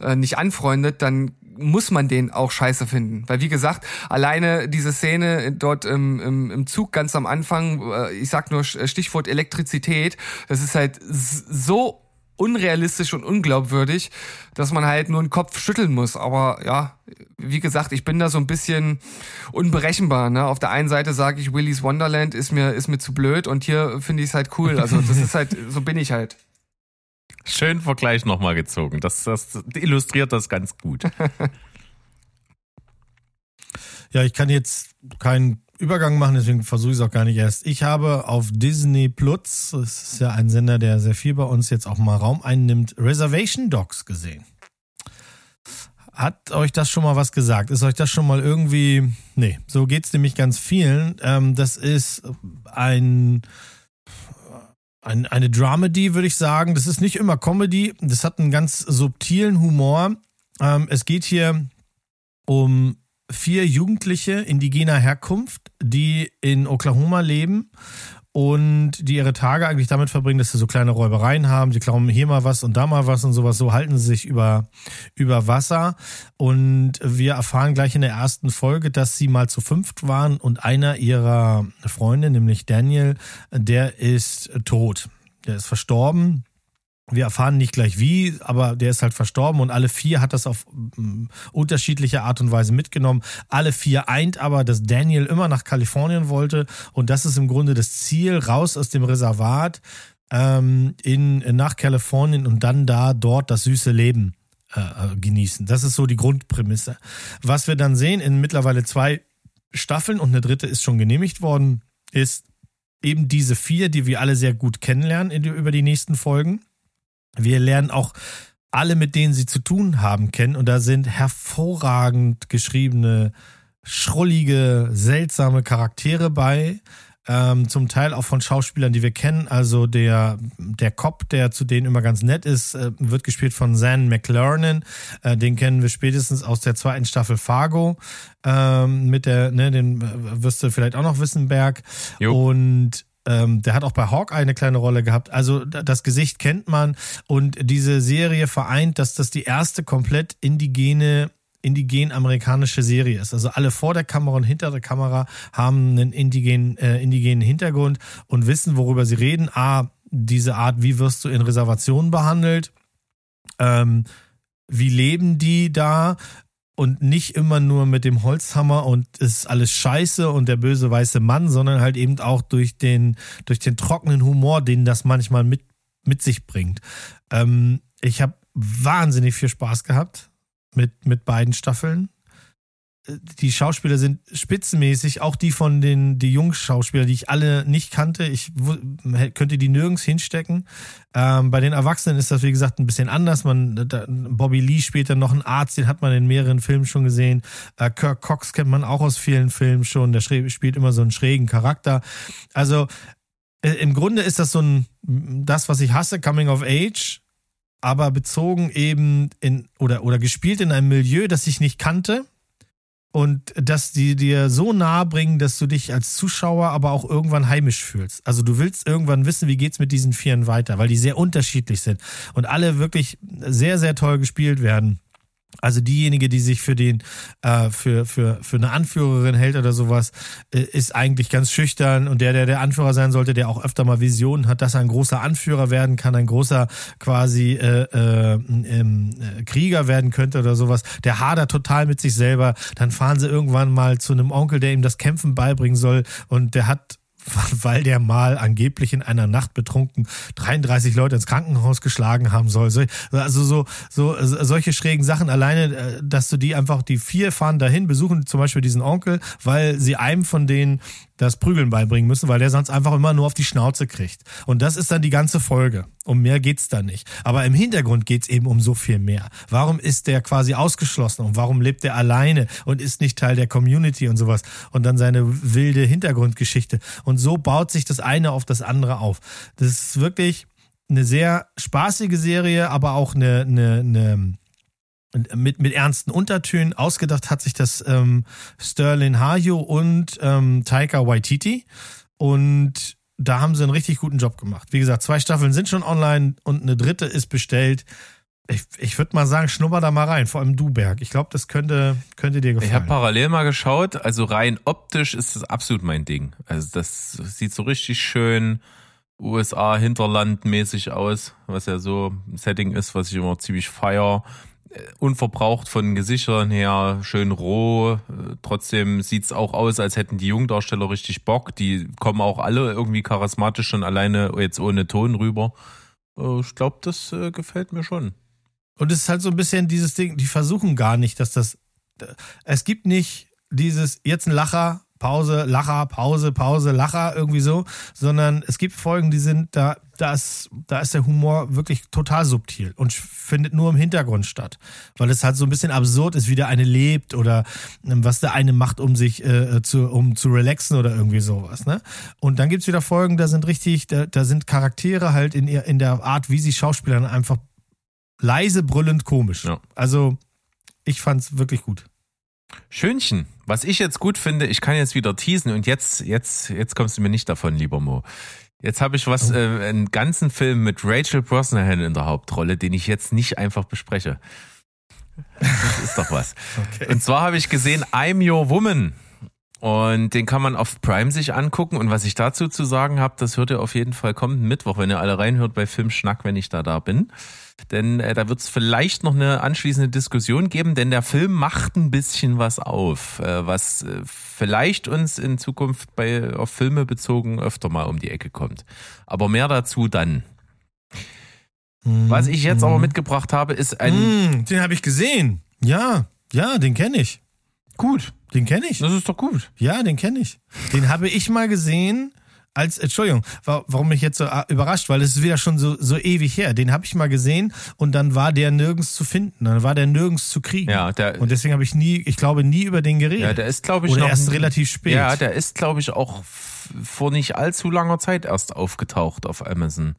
Speaker 1: äh, nicht anfreundet, dann muss man den auch scheiße finden. Weil wie gesagt, alleine diese Szene dort im, im, im Zug ganz am Anfang, äh, ich sag nur äh, Stichwort Elektrizität, das ist halt so unrealistisch und unglaubwürdig, dass man halt nur den Kopf schütteln muss. Aber ja, wie gesagt, ich bin da so ein bisschen unberechenbar. Ne? Auf der einen Seite sage ich, Willy's Wonderland ist mir, ist mir zu blöd und hier finde ich es halt cool. Also das ist halt, so bin ich halt.
Speaker 2: Schön Vergleich nochmal gezogen. Das, das illustriert das ganz gut.
Speaker 4: ja, ich kann jetzt keinen Übergang machen, deswegen versuche ich es auch gar nicht erst. Ich habe auf Disney Plus, das ist ja ein Sender, der sehr viel bei uns jetzt auch mal Raum einnimmt, Reservation Dogs gesehen. Hat euch das schon mal was gesagt? Ist euch das schon mal irgendwie. Nee, so geht es nämlich ganz vielen. Ähm, das ist ein ein, eine Dramedy, würde ich sagen. Das ist nicht immer Comedy. Das hat einen ganz subtilen Humor. Ähm, es geht hier um vier Jugendliche indigener Herkunft, die in Oklahoma leben und die ihre Tage eigentlich damit verbringen, dass sie so kleine Räubereien haben. Sie klauen hier mal was und da mal was und sowas. So halten sie sich über, über Wasser. Und wir erfahren gleich in der ersten Folge, dass sie mal zu fünft waren und einer ihrer Freunde, nämlich Daniel, der ist tot. Der ist verstorben. Wir erfahren nicht gleich wie, aber der ist halt verstorben und alle vier hat das auf mm, unterschiedliche Art und Weise mitgenommen. Alle vier eint aber, dass Daniel immer nach Kalifornien wollte und das ist im Grunde das Ziel, raus aus dem Reservat ähm, in, nach Kalifornien und dann da dort das süße Leben äh, äh, genießen. Das ist so die Grundprämisse. Was wir dann sehen in mittlerweile zwei Staffeln und eine dritte ist schon genehmigt worden, ist eben diese vier, die wir alle sehr gut kennenlernen über die nächsten Folgen wir lernen auch alle, mit denen sie zu tun haben, kennen. Und da sind hervorragend geschriebene, schrullige, seltsame Charaktere bei. ähm, zum Teil auch von Schauspielern, die wir kennen. Also der, der Cop, der zu denen immer ganz nett ist, äh, wird gespielt von Zan McLernan. Äh, den kennen wir spätestens aus der zweiten Staffel Fargo. Ähm, mit der, ne, den äh, wirst du vielleicht auch noch wissen, Berg.
Speaker 2: Jo.
Speaker 4: Und ähm, der hat auch bei Hawkeye eine kleine Rolle gehabt. Also das Gesicht kennt man und diese Serie vereint, dass das die erste komplett indigene indigen amerikanische Serie ist. Also alle vor der Kamera und hinter der Kamera haben einen indigenen, äh, indigenen Hintergrund und wissen, worüber sie reden. A, diese Art, wie wirst du in Reservationen behandelt? Ähm, wie leben die da? Und nicht immer nur mit dem Holzhammer und ist alles scheiße und der böse weiße Mann, sondern halt eben auch durch den, durch den trockenen Humor, den das manchmal mit, mit sich bringt. Ähm, ich habe wahnsinnig viel Spaß gehabt mit, mit beiden Staffeln. Die Schauspieler sind spitzenmäßig, auch die von den die Jungschauspieler, die ich alle nicht kannte. Ich könnte die nirgends hinstecken. Ähm, bei den Erwachsenen ist das, wie gesagt, ein bisschen anders. Man, da, Bobby Lee spielt dann noch einen Arzt, den hat man in mehreren Filmen schon gesehen. Äh, Kirk Cox kennt man auch aus vielen Filmen schon. Der spielt immer so einen schrägen Charakter. Also äh, im Grunde ist das so ein, das, was ich hasse, Coming of Age, aber bezogen eben in, oder, oder gespielt in einem Milieu, das ich nicht kannte. Und dass die dir so nahe bringen, dass du dich als Zuschauer aber auch irgendwann heimisch fühlst. Also du willst irgendwann wissen, wie geht's mit diesen Vieren weiter, weil die sehr unterschiedlich sind und alle wirklich sehr, sehr toll gespielt werden. Also diejenige, die sich für den äh, für für für eine Anführerin hält oder sowas, äh, ist eigentlich ganz schüchtern und der der der Anführer sein sollte, der auch öfter mal Visionen hat, dass er ein großer Anführer werden kann, ein großer quasi äh, äh, ähm, äh, Krieger werden könnte oder sowas. Der hadert total mit sich selber. Dann fahren sie irgendwann mal zu einem Onkel, der ihm das Kämpfen beibringen soll und der hat weil der mal angeblich in einer Nacht betrunken 33 Leute ins Krankenhaus geschlagen haben soll. So- Also so, so solche schrägen Sachen alleine, äh, dass du die einfach, die vier fahren dahin, besuchen zum Beispiel diesen Onkel, weil sie einem von denen das Prügeln beibringen müssen, weil der sonst einfach immer nur auf die Schnauze kriegt. Und das ist dann die ganze Folge. Um mehr geht's da nicht. Aber im Hintergrund geht's eben um so viel mehr. Warum ist der quasi ausgeschlossen und warum lebt er alleine und ist nicht Teil der Community und sowas? Und dann seine wilde Hintergrundgeschichte. Und so baut sich das eine auf das andere auf. Das ist wirklich eine sehr spaßige Serie, aber auch eine, eine, eine mit, mit ernsten Untertönen. Ausgedacht hat sich das ähm, Sterling Harjo und ähm, Taika Waititi. Und da haben sie einen richtig guten Job gemacht. Wie gesagt, zwei Staffeln sind schon online und eine dritte ist bestellt. Ich, ich würde mal sagen, schnupper da mal rein, vor allem du, Berg. Ich glaube, das könnte, könnte dir gefallen.
Speaker 2: Ich habe parallel mal geschaut, also rein optisch ist das absolut mein Ding. Also das sieht so richtig schön USA Hinterlandmäßig aus, was ja so ein Setting ist, was ich immer ziemlich feier. Unverbraucht von Gesichtern her, schön roh. Äh, Trotzdem sieht's auch aus, als hätten die Jungdarsteller richtig Bock. Die kommen auch alle irgendwie charismatisch schon alleine jetzt ohne Ton rüber. Äh, Ich glaube, das äh, gefällt mir schon.
Speaker 4: Und es ist halt so ein bisschen dieses Ding, die versuchen gar nicht, dass das. Es gibt nicht dieses, jetzt ein Lacher, Pause, Lacher, Pause, Pause, Lacher, irgendwie so, sondern es gibt Folgen, die sind, da, da ist, da ist der Humor wirklich total subtil und findet nur im Hintergrund statt. Weil es halt so ein bisschen absurd ist, wie der eine lebt oder ähm, was der eine macht, um sich äh, zu, um zu relaxen oder irgendwie sowas. Ne? Und dann gibt's wieder Folgen, da sind richtig, da, da sind Charaktere halt in, in der Art, wie sie Schauspielern einfach leise brüllend komisch.
Speaker 2: Ja.
Speaker 4: Also ich fand's wirklich gut.
Speaker 2: Schönchen. Was ich jetzt gut finde, ich kann jetzt wieder teasen und jetzt, jetzt, jetzt kommst du mir nicht davon, lieber Mo. Jetzt habe ich was, äh, einen ganzen Film mit Rachel Brosnahan in der Hauptrolle, den ich jetzt nicht einfach bespreche. Das ist doch was.
Speaker 4: Okay.
Speaker 2: Und zwar habe ich gesehen I'm Your Woman. Und den kann man auf Prime sich angucken. Und was ich dazu zu sagen habe, das hört ihr auf jeden Fall kommenden Mittwoch, wenn ihr alle reinhört bei Filmschnack, wenn ich da da bin. Denn äh, da wird es vielleicht noch eine anschließende Diskussion geben, denn der Film macht ein bisschen was auf, äh, was äh, vielleicht uns in Zukunft bei auf Filme bezogen öfter mal um die Ecke kommt. Aber mehr dazu dann. Was ich jetzt aber mitgebracht habe, ist ein
Speaker 4: Mm, den habe ich gesehen. Ja, ja, den kenne ich.
Speaker 2: gut.
Speaker 4: Den kenne ich.
Speaker 2: Das ist doch gut.
Speaker 4: Ja, den kenne ich. Den habe ich mal gesehen als, Entschuldigung, wa- warum mich jetzt so äh, überrascht, weil es ist wieder schon so, so ewig her. Den habe ich mal gesehen und dann war der nirgends zu finden, dann war der nirgends zu kriegen.
Speaker 2: Ja, der,
Speaker 4: Und deswegen habe ich nie, ich glaube, nie über den geredet.
Speaker 2: ja, der ist, glaube ich,
Speaker 4: Oder
Speaker 2: noch
Speaker 4: erst relativ spät.
Speaker 2: Ja, der ist, glaube ich, auch vor nicht allzu langer Zeit erst aufgetaucht auf Amazon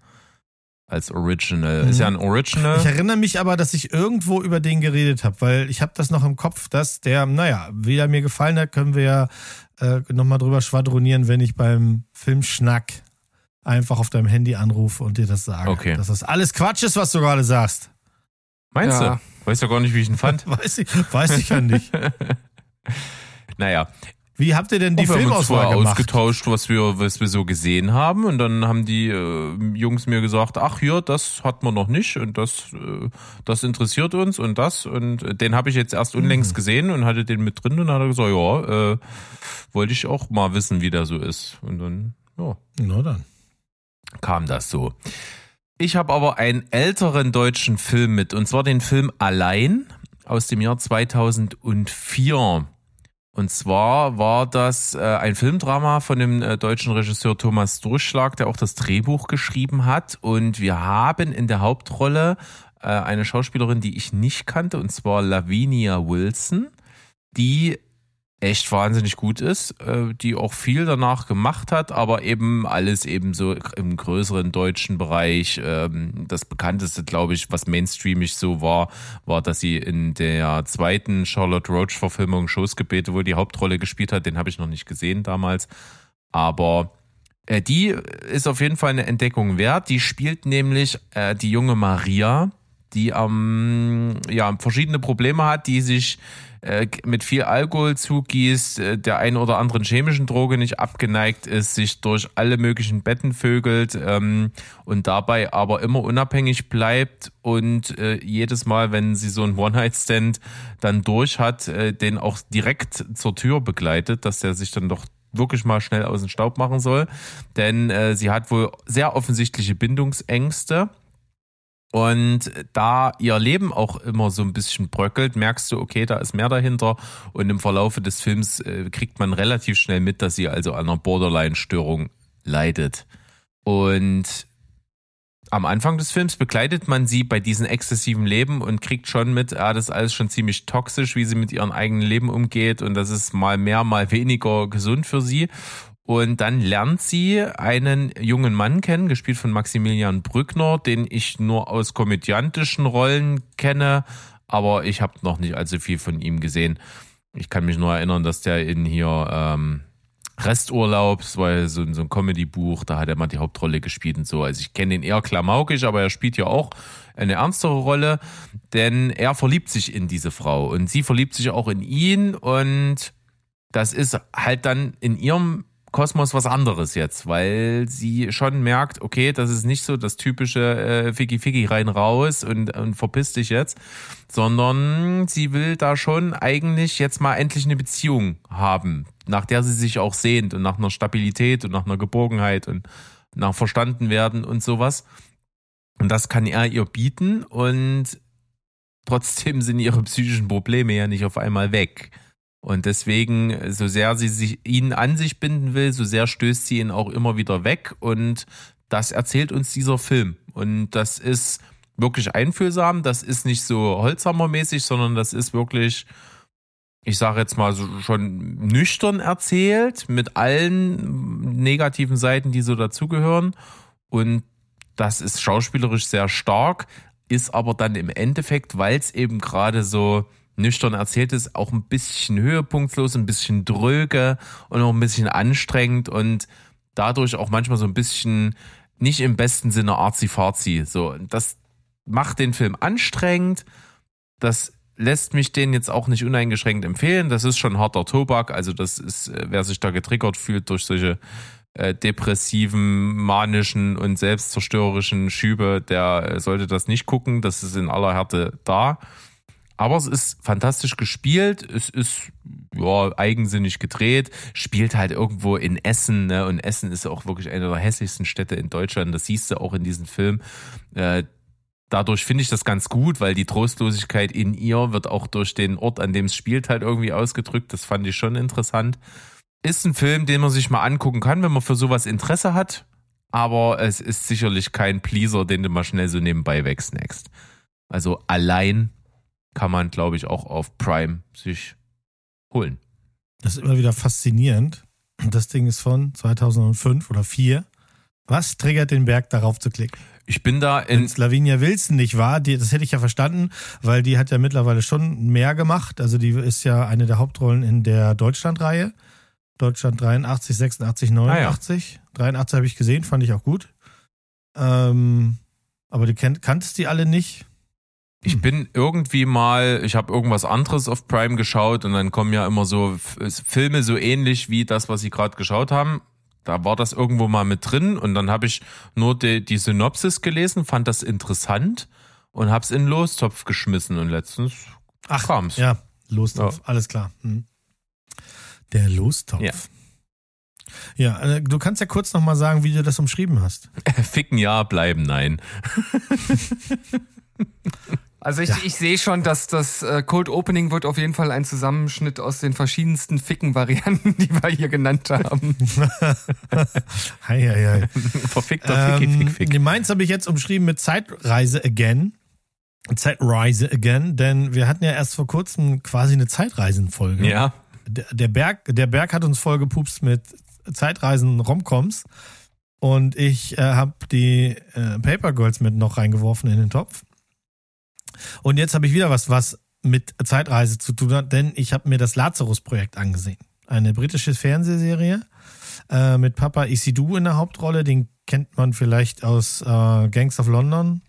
Speaker 2: als Original. Ist ja ein Original.
Speaker 4: Mhm. Ich erinnere mich aber, dass ich irgendwo über den geredet habe, weil ich habe das noch im Kopf, dass der, naja, wie er mir gefallen hat, können wir ja äh, nochmal drüber schwadronieren, wenn ich beim Filmschnack einfach auf deinem Handy anrufe und dir das sage.
Speaker 2: Okay.
Speaker 4: Dass das alles Quatsch ist, was du gerade sagst.
Speaker 2: Meinst
Speaker 1: Ja.
Speaker 2: du? Weiß ja gar nicht, wie ich ihn fand.
Speaker 4: Weiß ich, weiß ich ja nicht.
Speaker 2: naja,
Speaker 4: Wie habt ihr denn die
Speaker 2: uns
Speaker 4: Filmauswahl gemacht?
Speaker 2: ausgetauscht, was wir, was wir so gesehen haben. Und dann haben die äh, Jungs mir gesagt, ach hier, das hat man noch nicht und das, äh, das interessiert uns und das. Und äh, den habe ich jetzt erst unlängst gesehen und hatte den mit drin und dann hat er gesagt, ja, äh, wollte ich auch mal wissen, wie der so ist. Und dann, ja,
Speaker 4: Na dann.
Speaker 2: kam das so. Ich habe aber einen älteren deutschen Film mit, und zwar den Film Allein aus dem Jahr 2004. Und zwar war das äh, ein Filmdrama von dem äh, deutschen Regisseur Thomas Durchschlag, der auch das Drehbuch geschrieben hat. Und wir haben in der Hauptrolle äh, eine Schauspielerin, die ich nicht kannte, und zwar Lavinia Wilson, die echt wahnsinnig gut ist, äh, die auch viel danach gemacht hat, aber eben alles eben so im größeren deutschen Bereich. Ähm, Das bekannteste, glaube ich, was mainstreamig so war, war, dass sie in der zweiten Charlotte Roach-Verfilmung Schoßgebete wohl die Hauptrolle gespielt hat. Den habe ich noch nicht gesehen damals. Aber äh, die ist auf jeden Fall eine Entdeckung wert. Die spielt nämlich äh, die junge Maria, die ähm, ja, verschiedene Probleme hat, die sich äh, mit viel Alkohol zugießt, äh, der einen oder anderen chemischen Droge nicht abgeneigt ist, sich durch alle möglichen Betten vögelt ähm, und dabei aber immer unabhängig bleibt und äh, jedes Mal, wenn sie so einen One-Night-Stand dann durch hat, äh, den auch direkt zur Tür begleitet, dass der sich dann doch wirklich mal schnell aus dem Staub machen soll. Denn sie hat wohl sehr offensichtliche Bindungsängste. Und da ihr Leben auch immer so ein bisschen bröckelt, merkst du, okay, da ist mehr dahinter. Und im Verlaufe des Films äh, kriegt man relativ schnell mit, dass sie also an einer Borderline-Störung leidet. Und am Anfang des Films begleitet man sie bei diesem exzessiven Leben und kriegt schon mit, ja, das ist alles schon ziemlich toxisch, wie sie mit ihrem eigenen Leben umgeht und das ist mal mehr, mal weniger gesund für sie. Und dann lernt sie einen jungen Mann kennen, gespielt von Maximilian Brückner, den ich nur aus komödiantischen Rollen kenne, aber ich habe noch nicht allzu viel von ihm gesehen. Ich kann mich nur erinnern, dass der in hier ähm, Resturlaub, das war ja so, so ein Comedy-Buch, da hat er mal die Hauptrolle gespielt und so. Also ich kenne ihn eher klamaukig, aber er spielt ja auch eine ernstere Rolle, denn er verliebt sich in diese Frau und sie verliebt sich auch in ihn und das ist halt dann in ihrem Kosmos was anderes jetzt, weil sie schon merkt, okay, das ist nicht so das typische äh, Ficky Ficky rein raus und, und verpiss dich jetzt, sondern sie will da schon eigentlich jetzt mal endlich eine Beziehung haben, nach der sie sich auch sehnt und nach einer Stabilität und nach einer Geborgenheit und nach verstanden werden und sowas. Und das kann er ihr bieten und trotzdem sind ihre psychischen Probleme ja nicht auf einmal weg. Und deswegen, so sehr sie sich ihn an sich binden will, so sehr stößt sie ihn auch immer wieder weg. Und das erzählt uns dieser Film. Und das ist wirklich einfühlsam. Das ist nicht so Holzhammermäßig, sondern das ist wirklich, ich sage jetzt mal so schon nüchtern erzählt, mit allen negativen Seiten, die so dazugehören. Und das ist schauspielerisch sehr stark, ist aber dann im Endeffekt, weil es eben gerade so nüchtern erzählt ist, auch ein bisschen höhepunktlos, ein bisschen dröge und auch ein bisschen anstrengend und dadurch auch manchmal so ein bisschen nicht im besten Sinne arzi-farzi. So, das macht den Film anstrengend. Das lässt mich den jetzt auch nicht uneingeschränkt empfehlen. Das ist schon harter Tobak. Also das ist, äh, wer sich da getriggert fühlt durch solche äh, depressiven, manischen und selbstzerstörerischen Schübe, der äh, sollte das nicht gucken. Das ist in aller Härte da. Aber es ist fantastisch gespielt, es ist ja eigensinnig gedreht, spielt halt irgendwo in Essen, ne? Und Essen ist auch wirklich eine der hässlichsten Städte in Deutschland. Das siehst du auch in diesem Film. Äh, dadurch finde ich das ganz gut, weil die Trostlosigkeit in ihr wird auch durch den Ort, an dem es spielt, halt irgendwie ausgedrückt. Das fand ich schon interessant. ist ein Film, den man sich mal angucken kann, wenn man für sowas Interesse hat. Aber es ist sicherlich kein Pleaser, den du mal schnell so nebenbei wegsnackst. Also allein kann man, glaube ich, auch auf Prime sich holen.
Speaker 4: Das ist immer wieder faszinierend. Das Ding ist von 2005 oder 4. Was triggert den Berg, darauf zu klicken?
Speaker 2: Ich bin da in.
Speaker 4: Lavinia Wilson nicht war, die, das hätte ich ja verstanden, weil die hat ja mittlerweile schon mehr gemacht. Also die ist ja eine der Hauptrollen in der Deutschland-Reihe. Deutschland 83, 86, 89. 83 habe ich gesehen, fand ich auch gut. Ähm, aber du kennt, kanntest die alle nicht?
Speaker 2: Ich bin irgendwie mal, ich habe irgendwas anderes auf Prime geschaut und dann kommen ja immer so Filme so ähnlich wie das, was Sie gerade geschaut haben. Da war das irgendwo mal mit drin und dann habe ich nur die, die Synopsis gelesen, fand das interessant und hab's in Lostopf geschmissen und letztens
Speaker 4: Ach,
Speaker 2: kam's.
Speaker 4: Ja, Lostopf, alles klar. Hm. Der Lostopf.
Speaker 2: Ja.
Speaker 4: Ja, äh, du kannst ja kurz nochmal sagen, wie du das umschrieben hast.
Speaker 2: Ficken ja, bleiben nein.
Speaker 1: Also ich, ich sehe schon, dass das äh, Cold Opening wird auf jeden Fall ein Zusammenschnitt aus den verschiedensten Ficken-Varianten, die wir hier genannt haben.
Speaker 4: Hei, hei, hei.
Speaker 2: Verfickter Ficky, Fick, Fick.
Speaker 4: Ähm, meins habe ich jetzt umschrieben mit Zeitreise again. Zeitreise again, denn wir hatten ja erst vor kurzem quasi eine Zeitreisenfolge.
Speaker 2: Ja,
Speaker 4: Der, der Berg, der Berg hat uns vollgepupst mit Zeitreisen Romcoms und ich äh, habe die äh, Paper Girls mit noch reingeworfen in den Topf. Und jetzt habe ich wieder was, was mit Zeitreise zu tun hat, denn ich habe mir das Lazarus-Projekt angesehen. Eine britische Fernsehserie äh, mit Papa Isidou in der Hauptrolle. Den kennt man vielleicht aus äh, Gangs of London.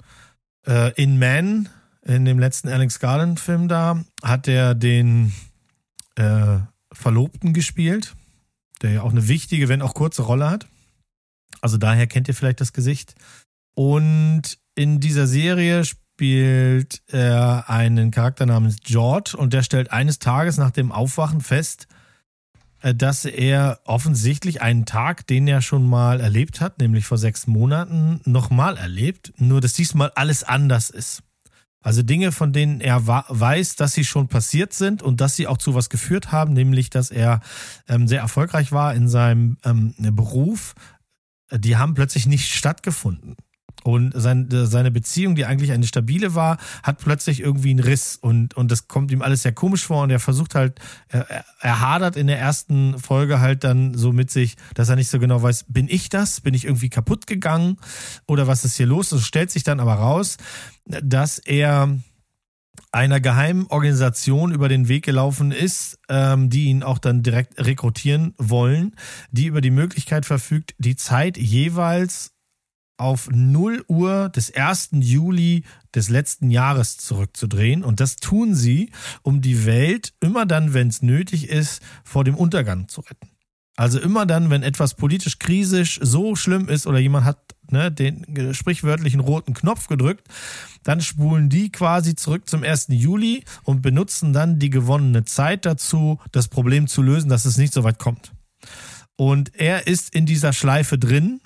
Speaker 4: Äh, in Man, in dem letzten Alex Garland-Film da, hat er den äh, Verlobten gespielt, der ja auch eine wichtige, wenn auch kurze Rolle hat. Also daher kennt ihr vielleicht das Gesicht. Und in dieser Serie spielt er einen Charakter namens George und der stellt eines Tages nach dem Aufwachen fest, äh, dass er offensichtlich einen Tag, den er schon mal erlebt hat, nämlich vor sechs Monaten, nochmal erlebt, nur dass diesmal alles anders ist. Also Dinge, von denen er weiß, dass sie schon passiert sind und dass sie auch zu was geführt haben, nämlich dass er ähm, sehr erfolgreich war in seinem ähm, Beruf, die haben plötzlich nicht stattgefunden. Und sein, äh, seine Beziehung, die eigentlich eine stabile war, hat plötzlich irgendwie einen Riss und, und das kommt ihm alles sehr komisch vor und er versucht halt, er, er- er hadert in der ersten Folge halt dann so mit sich, dass er nicht so genau weiß, bin ich das? Bin ich irgendwie kaputt gegangen? Oder was ist hier los? Es stellt sich dann aber raus, dass er einer geheimen Organisation über den Weg gelaufen ist, ähm, die ihn auch dann direkt rekrutieren wollen, die über die Möglichkeit verfügt, die Zeit jeweils auf 0 Uhr des 1. Juli des letzten Jahres zurückzudrehen. Und das tun sie, um die Welt immer dann, wenn es nötig ist, vor dem Untergang zu retten. Also immer dann, wenn etwas politisch krisisch so schlimm ist oder jemand hat ne, den sprichwörtlichen roten Knopf gedrückt, dann spulen die quasi zurück zum 1. Juli und benutzen dann die gewonnene Zeit dazu, das Problem zu lösen, dass es nicht so weit kommt. Und er ist in dieser Schleife drin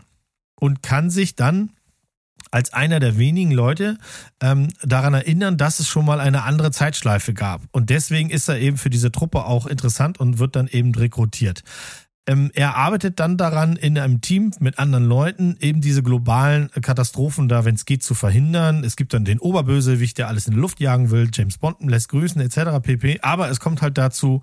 Speaker 4: und kann sich dann als einer der wenigen Leute ähm, daran erinnern, dass es schon mal eine andere Zeitschleife gab. Und deswegen ist er eben für diese Truppe auch interessant und wird dann eben rekrutiert. Ähm, er arbeitet dann daran, in einem Team mit anderen Leuten eben diese globalen Katastrophen da, wenn es geht, zu verhindern. Es gibt dann den Oberbösewicht, der alles in die Luft jagen will, James Bond lässt grüßen etc. pp. Aber es kommt halt dazu,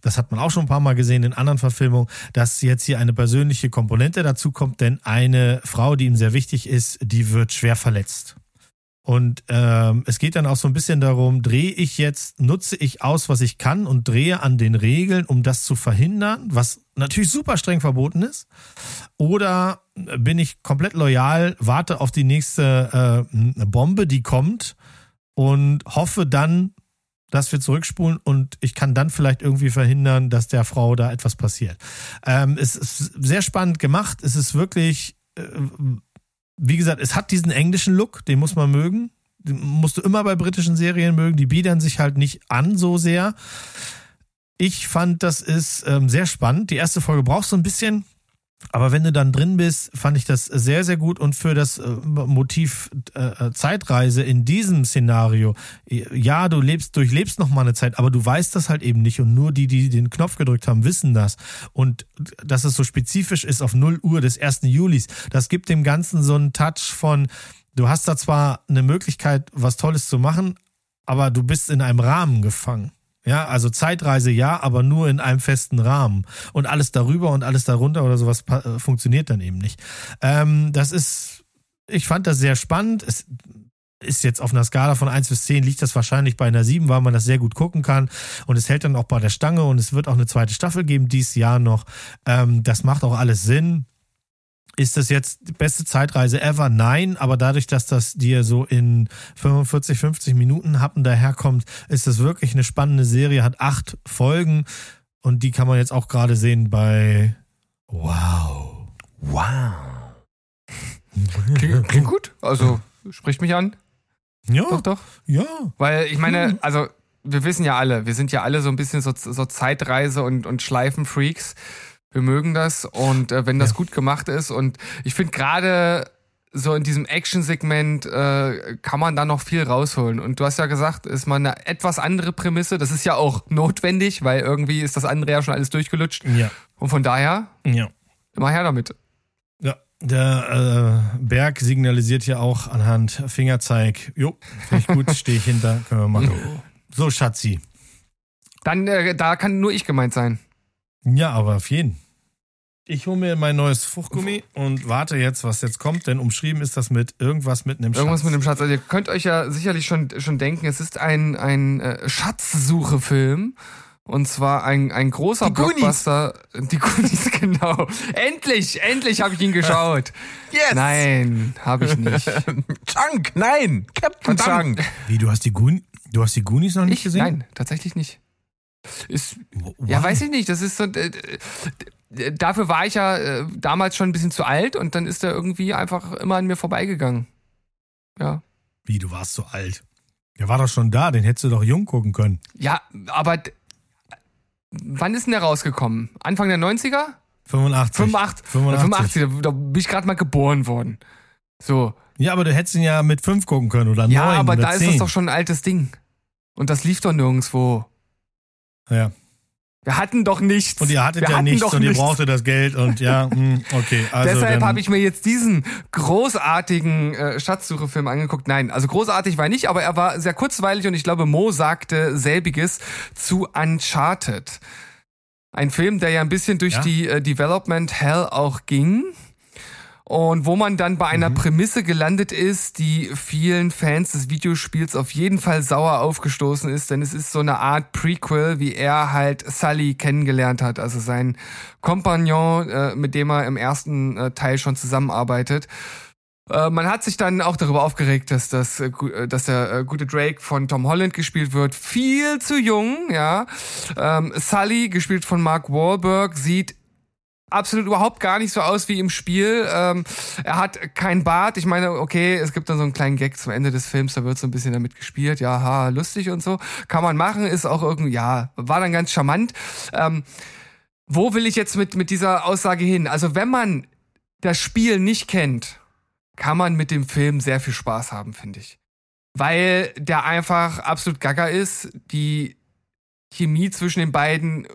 Speaker 4: das hat man auch schon ein paar Mal gesehen in anderen Verfilmungen, dass jetzt hier eine persönliche Komponente dazu kommt, denn eine Frau, die ihm sehr wichtig ist, die wird schwer verletzt. Und ähm, es geht dann auch so ein bisschen darum, drehe ich jetzt, nutze ich aus, was ich kann und drehe an den Regeln, um das zu verhindern, was natürlich super streng verboten ist. Oder bin ich komplett loyal, warte auf die nächste äh, Bombe, die kommt und hoffe dann, dass wir zurückspulen und ich kann dann vielleicht irgendwie verhindern, dass der Frau da etwas passiert. Ähm, es ist sehr spannend gemacht. Es ist wirklich, äh, wie gesagt, es hat diesen englischen Look, den muss man mögen. Den musst du immer bei britischen Serien mögen. Die biedern sich halt nicht an so sehr. Ich fand, das ist ähm, sehr spannend. Die erste Folge braucht so ein bisschen, Aber wenn du dann drin bist, fand ich das sehr, sehr gut. Und für das äh, Motiv äh, Zeitreise in diesem Szenario, ja, du lebst, durchlebst noch mal eine Zeit, aber du weißt das halt eben nicht. Und nur die, die den Knopf gedrückt haben, wissen das. Und dass es so spezifisch ist auf 0 Uhr des 1. Julis, das gibt dem Ganzen so einen Touch von, du hast da zwar eine Möglichkeit, was Tolles zu machen, aber du bist in einem Rahmen gefangen. Ja, also Zeitreise ja, aber nur in einem festen Rahmen. Und alles darüber und alles darunter oder sowas äh, funktioniert dann eben nicht. Ähm, das ist, ich fand das sehr spannend. Es ist jetzt auf einer Skala von 1 bis 10 liegt das wahrscheinlich bei einer 7, weil man das sehr gut gucken kann. Und es hält dann auch bei der Stange und es wird auch eine zweite Staffel geben, dieses Jahr noch. Ähm, das macht auch alles Sinn. Ist das jetzt die beste Zeitreise ever? Nein, aber dadurch, dass das dir so in 45, 50 Minuten Happen daherkommt, ist das wirklich eine spannende Serie, hat acht Folgen und die kann man jetzt auch gerade sehen bei Wow.
Speaker 2: Wow.
Speaker 1: Klingt, klingt gut. Also spricht mich an.
Speaker 4: Ja.
Speaker 1: Doch, doch.
Speaker 4: Ja.
Speaker 1: Weil ich meine, also wir wissen ja alle, wir sind ja alle so ein bisschen so, so Zeitreise und, und Schleifenfreaks. Wir mögen das und äh, wenn das
Speaker 4: Ja.
Speaker 1: gut gemacht ist und ich finde gerade so in diesem Action-Segment äh, kann man da noch viel rausholen. Und du hast ja gesagt, ist mal eine etwas andere Prämisse. Das ist ja auch notwendig, weil irgendwie ist das andere ja schon alles durchgelutscht.
Speaker 4: Ja.
Speaker 1: Und von daher,
Speaker 4: Ja.
Speaker 1: immer her damit.
Speaker 4: Ja. Der äh, Berg signalisiert ja auch anhand Fingerzeig. Jo, finde ich gut, stehe ich hinter, können wir machen. So, Schatzi.
Speaker 1: Dann, äh, da kann nur ich gemeint sein.
Speaker 4: Ja, aber auf jeden. Ich hole mir mein neues Fruchtgummi und warte jetzt, was jetzt kommt, denn umschrieben ist das mit irgendwas mit einem
Speaker 1: Irgendwas
Speaker 4: Schatz.
Speaker 1: mit dem Schatz. Also ihr könnt euch ja sicherlich schon, schon denken, es ist ein, ein äh, Schatzsuche-Film. Und zwar ein, ein großer
Speaker 2: Die Goonies.
Speaker 1: Blockbuster. Die Goonies, genau. Endlich, endlich habe ich ihn geschaut.
Speaker 2: Yes!
Speaker 1: Nein, habe ich nicht.
Speaker 2: Chunk, nein! Captain. Chunk!
Speaker 4: Wie, du hast die Goonies, du hast die Goonies noch nicht
Speaker 1: Ich?
Speaker 4: gesehen?
Speaker 1: Nein, tatsächlich nicht. Ist, ja, weiß ich nicht. Das ist so. Äh, dafür war ich ja äh, damals schon ein bisschen zu alt und dann ist er irgendwie einfach immer an mir vorbeigegangen. Ja.
Speaker 4: Wie, du warst so alt? Der war doch schon da, den hättest du doch jung gucken können.
Speaker 1: Ja, aber wann ist denn der rausgekommen? Anfang der 90er?
Speaker 4: 85.
Speaker 1: 85.
Speaker 4: 85.
Speaker 1: 85, da, bin ich gerade mal geboren worden. So.
Speaker 4: Ja, aber du hättest ihn ja mit fünf gucken können oder
Speaker 1: Ja,
Speaker 4: neun
Speaker 1: aber da
Speaker 4: zehn.
Speaker 1: ist das doch schon ein altes Ding. Und das lief doch nirgendwo.
Speaker 4: Ja.
Speaker 1: Wir hatten doch nichts.
Speaker 4: Und ihr hattet
Speaker 1: Wir
Speaker 4: ja nichts und ihr
Speaker 1: nichts.
Speaker 4: brauchtet das Geld und ja, hm, okay. Also
Speaker 1: Deshalb habe ich mir jetzt diesen großartigen äh, Schatzsuche-Film angeguckt. Nein, also großartig war er nicht, aber er war sehr kurzweilig und ich glaube, Mo sagte selbiges zu Uncharted. Ein Film, der ja ein bisschen durch
Speaker 4: Ja.
Speaker 1: die äh, Development Hell auch ging. Und wo man dann bei einer Prämisse gelandet ist, die vielen Fans des Videospiels auf jeden Fall sauer aufgestoßen ist, denn es ist so eine Art Prequel, wie er halt Sully kennengelernt hat, also sein Kompagnon, äh, mit dem er im ersten äh, Teil schon zusammenarbeitet. Äh, man hat sich dann auch darüber aufgeregt, dass, das, äh, äh, dass der gute Drake von Tom Holland gespielt wird. Viel zu jung, ja. Ähm, Sully, gespielt von Mark Wahlberg, sieht absolut überhaupt gar nicht so aus wie im Spiel. Ähm, er hat kein Bart. Ich meine, okay, es gibt dann so einen kleinen Gag zum Ende des Films, da wird so ein bisschen damit gespielt. Ja, ha, lustig und so. Kann man machen, ist auch irgendwie, ja, war dann ganz charmant. Ähm, wo will ich jetzt mit, mit dieser Aussage hin? Also, wenn man das Spiel nicht kennt, kann man mit dem Film sehr viel Spaß haben, finde ich. Weil der einfach absolut gaga ist. Die Chemie zwischen den beiden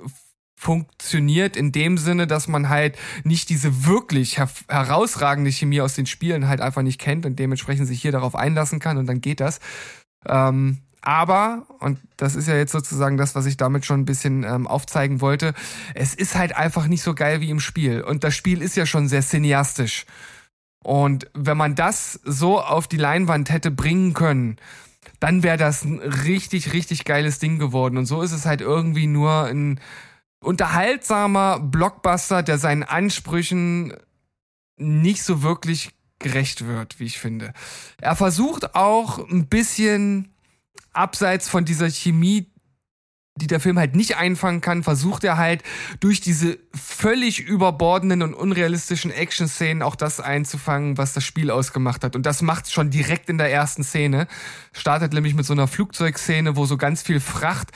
Speaker 1: funktioniert in dem Sinne, dass man halt nicht diese wirklich her herausragende Chemie aus den Spielen halt einfach nicht kennt und dementsprechend sich hier darauf einlassen kann und dann geht das. Ähm, aber, und das ist ja jetzt sozusagen das, was ich damit schon ein bisschen ähm, aufzeigen wollte, es ist halt einfach nicht so geil wie im Spiel. Und das Spiel ist ja schon sehr cineastisch. Und wenn man das so auf die Leinwand hätte bringen können, dann wäre das ein richtig, richtig geiles Ding geworden. Und so ist es halt irgendwie nur ein unterhaltsamer Blockbuster, der seinen Ansprüchen nicht so wirklich gerecht wird, wie ich finde. Er versucht auch ein bisschen abseits von dieser Chemie die der Film halt nicht einfangen kann, versucht er halt durch diese völlig überbordenden und unrealistischen Action-Szenen auch das einzufangen, was das Spiel ausgemacht hat. Und das macht schon direkt in der ersten Szene. Startet nämlich mit so einer Flugzeugszene, wo so ganz viel Fracht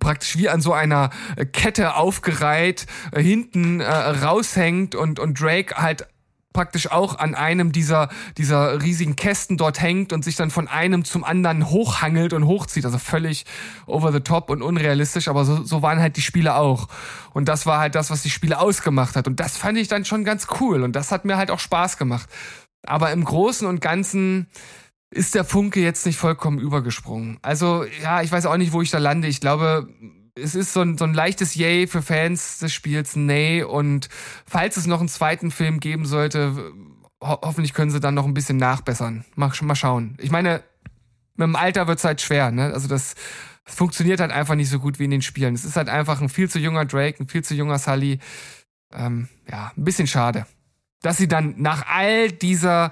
Speaker 1: praktisch wie an so einer Kette aufgereiht äh, hinten äh, raushängt und, und Drake halt praktisch auch an einem dieser, dieser riesigen Kästen dort hängt und sich dann von einem zum anderen hochhangelt und hochzieht. Also völlig over the top und unrealistisch, aber so, so waren halt die Spiele auch. Und das war halt das, was die Spiele ausgemacht hat. Und das fand ich dann schon ganz cool und das hat mir halt auch Spaß gemacht. Aber im Großen und Ganzen ist der Funke jetzt nicht vollkommen übergesprungen. Also ja, ich weiß auch nicht, wo ich da lande. Ich glaube, es ist so ein, so ein leichtes Yay für Fans des Spiels, nee. Und falls es noch einen zweiten Film geben sollte, ho hoffentlich können sie dann noch ein bisschen nachbessern. Mal, mal schauen. Ich meine, mit dem Alter wird's halt schwer, ne? Also das, das funktioniert halt einfach nicht so gut wie in den Spielen. Es ist halt einfach ein viel zu junger Drake, ein viel zu junger Sully. Ähm, ja, ein bisschen schade. Dass sie dann nach all dieser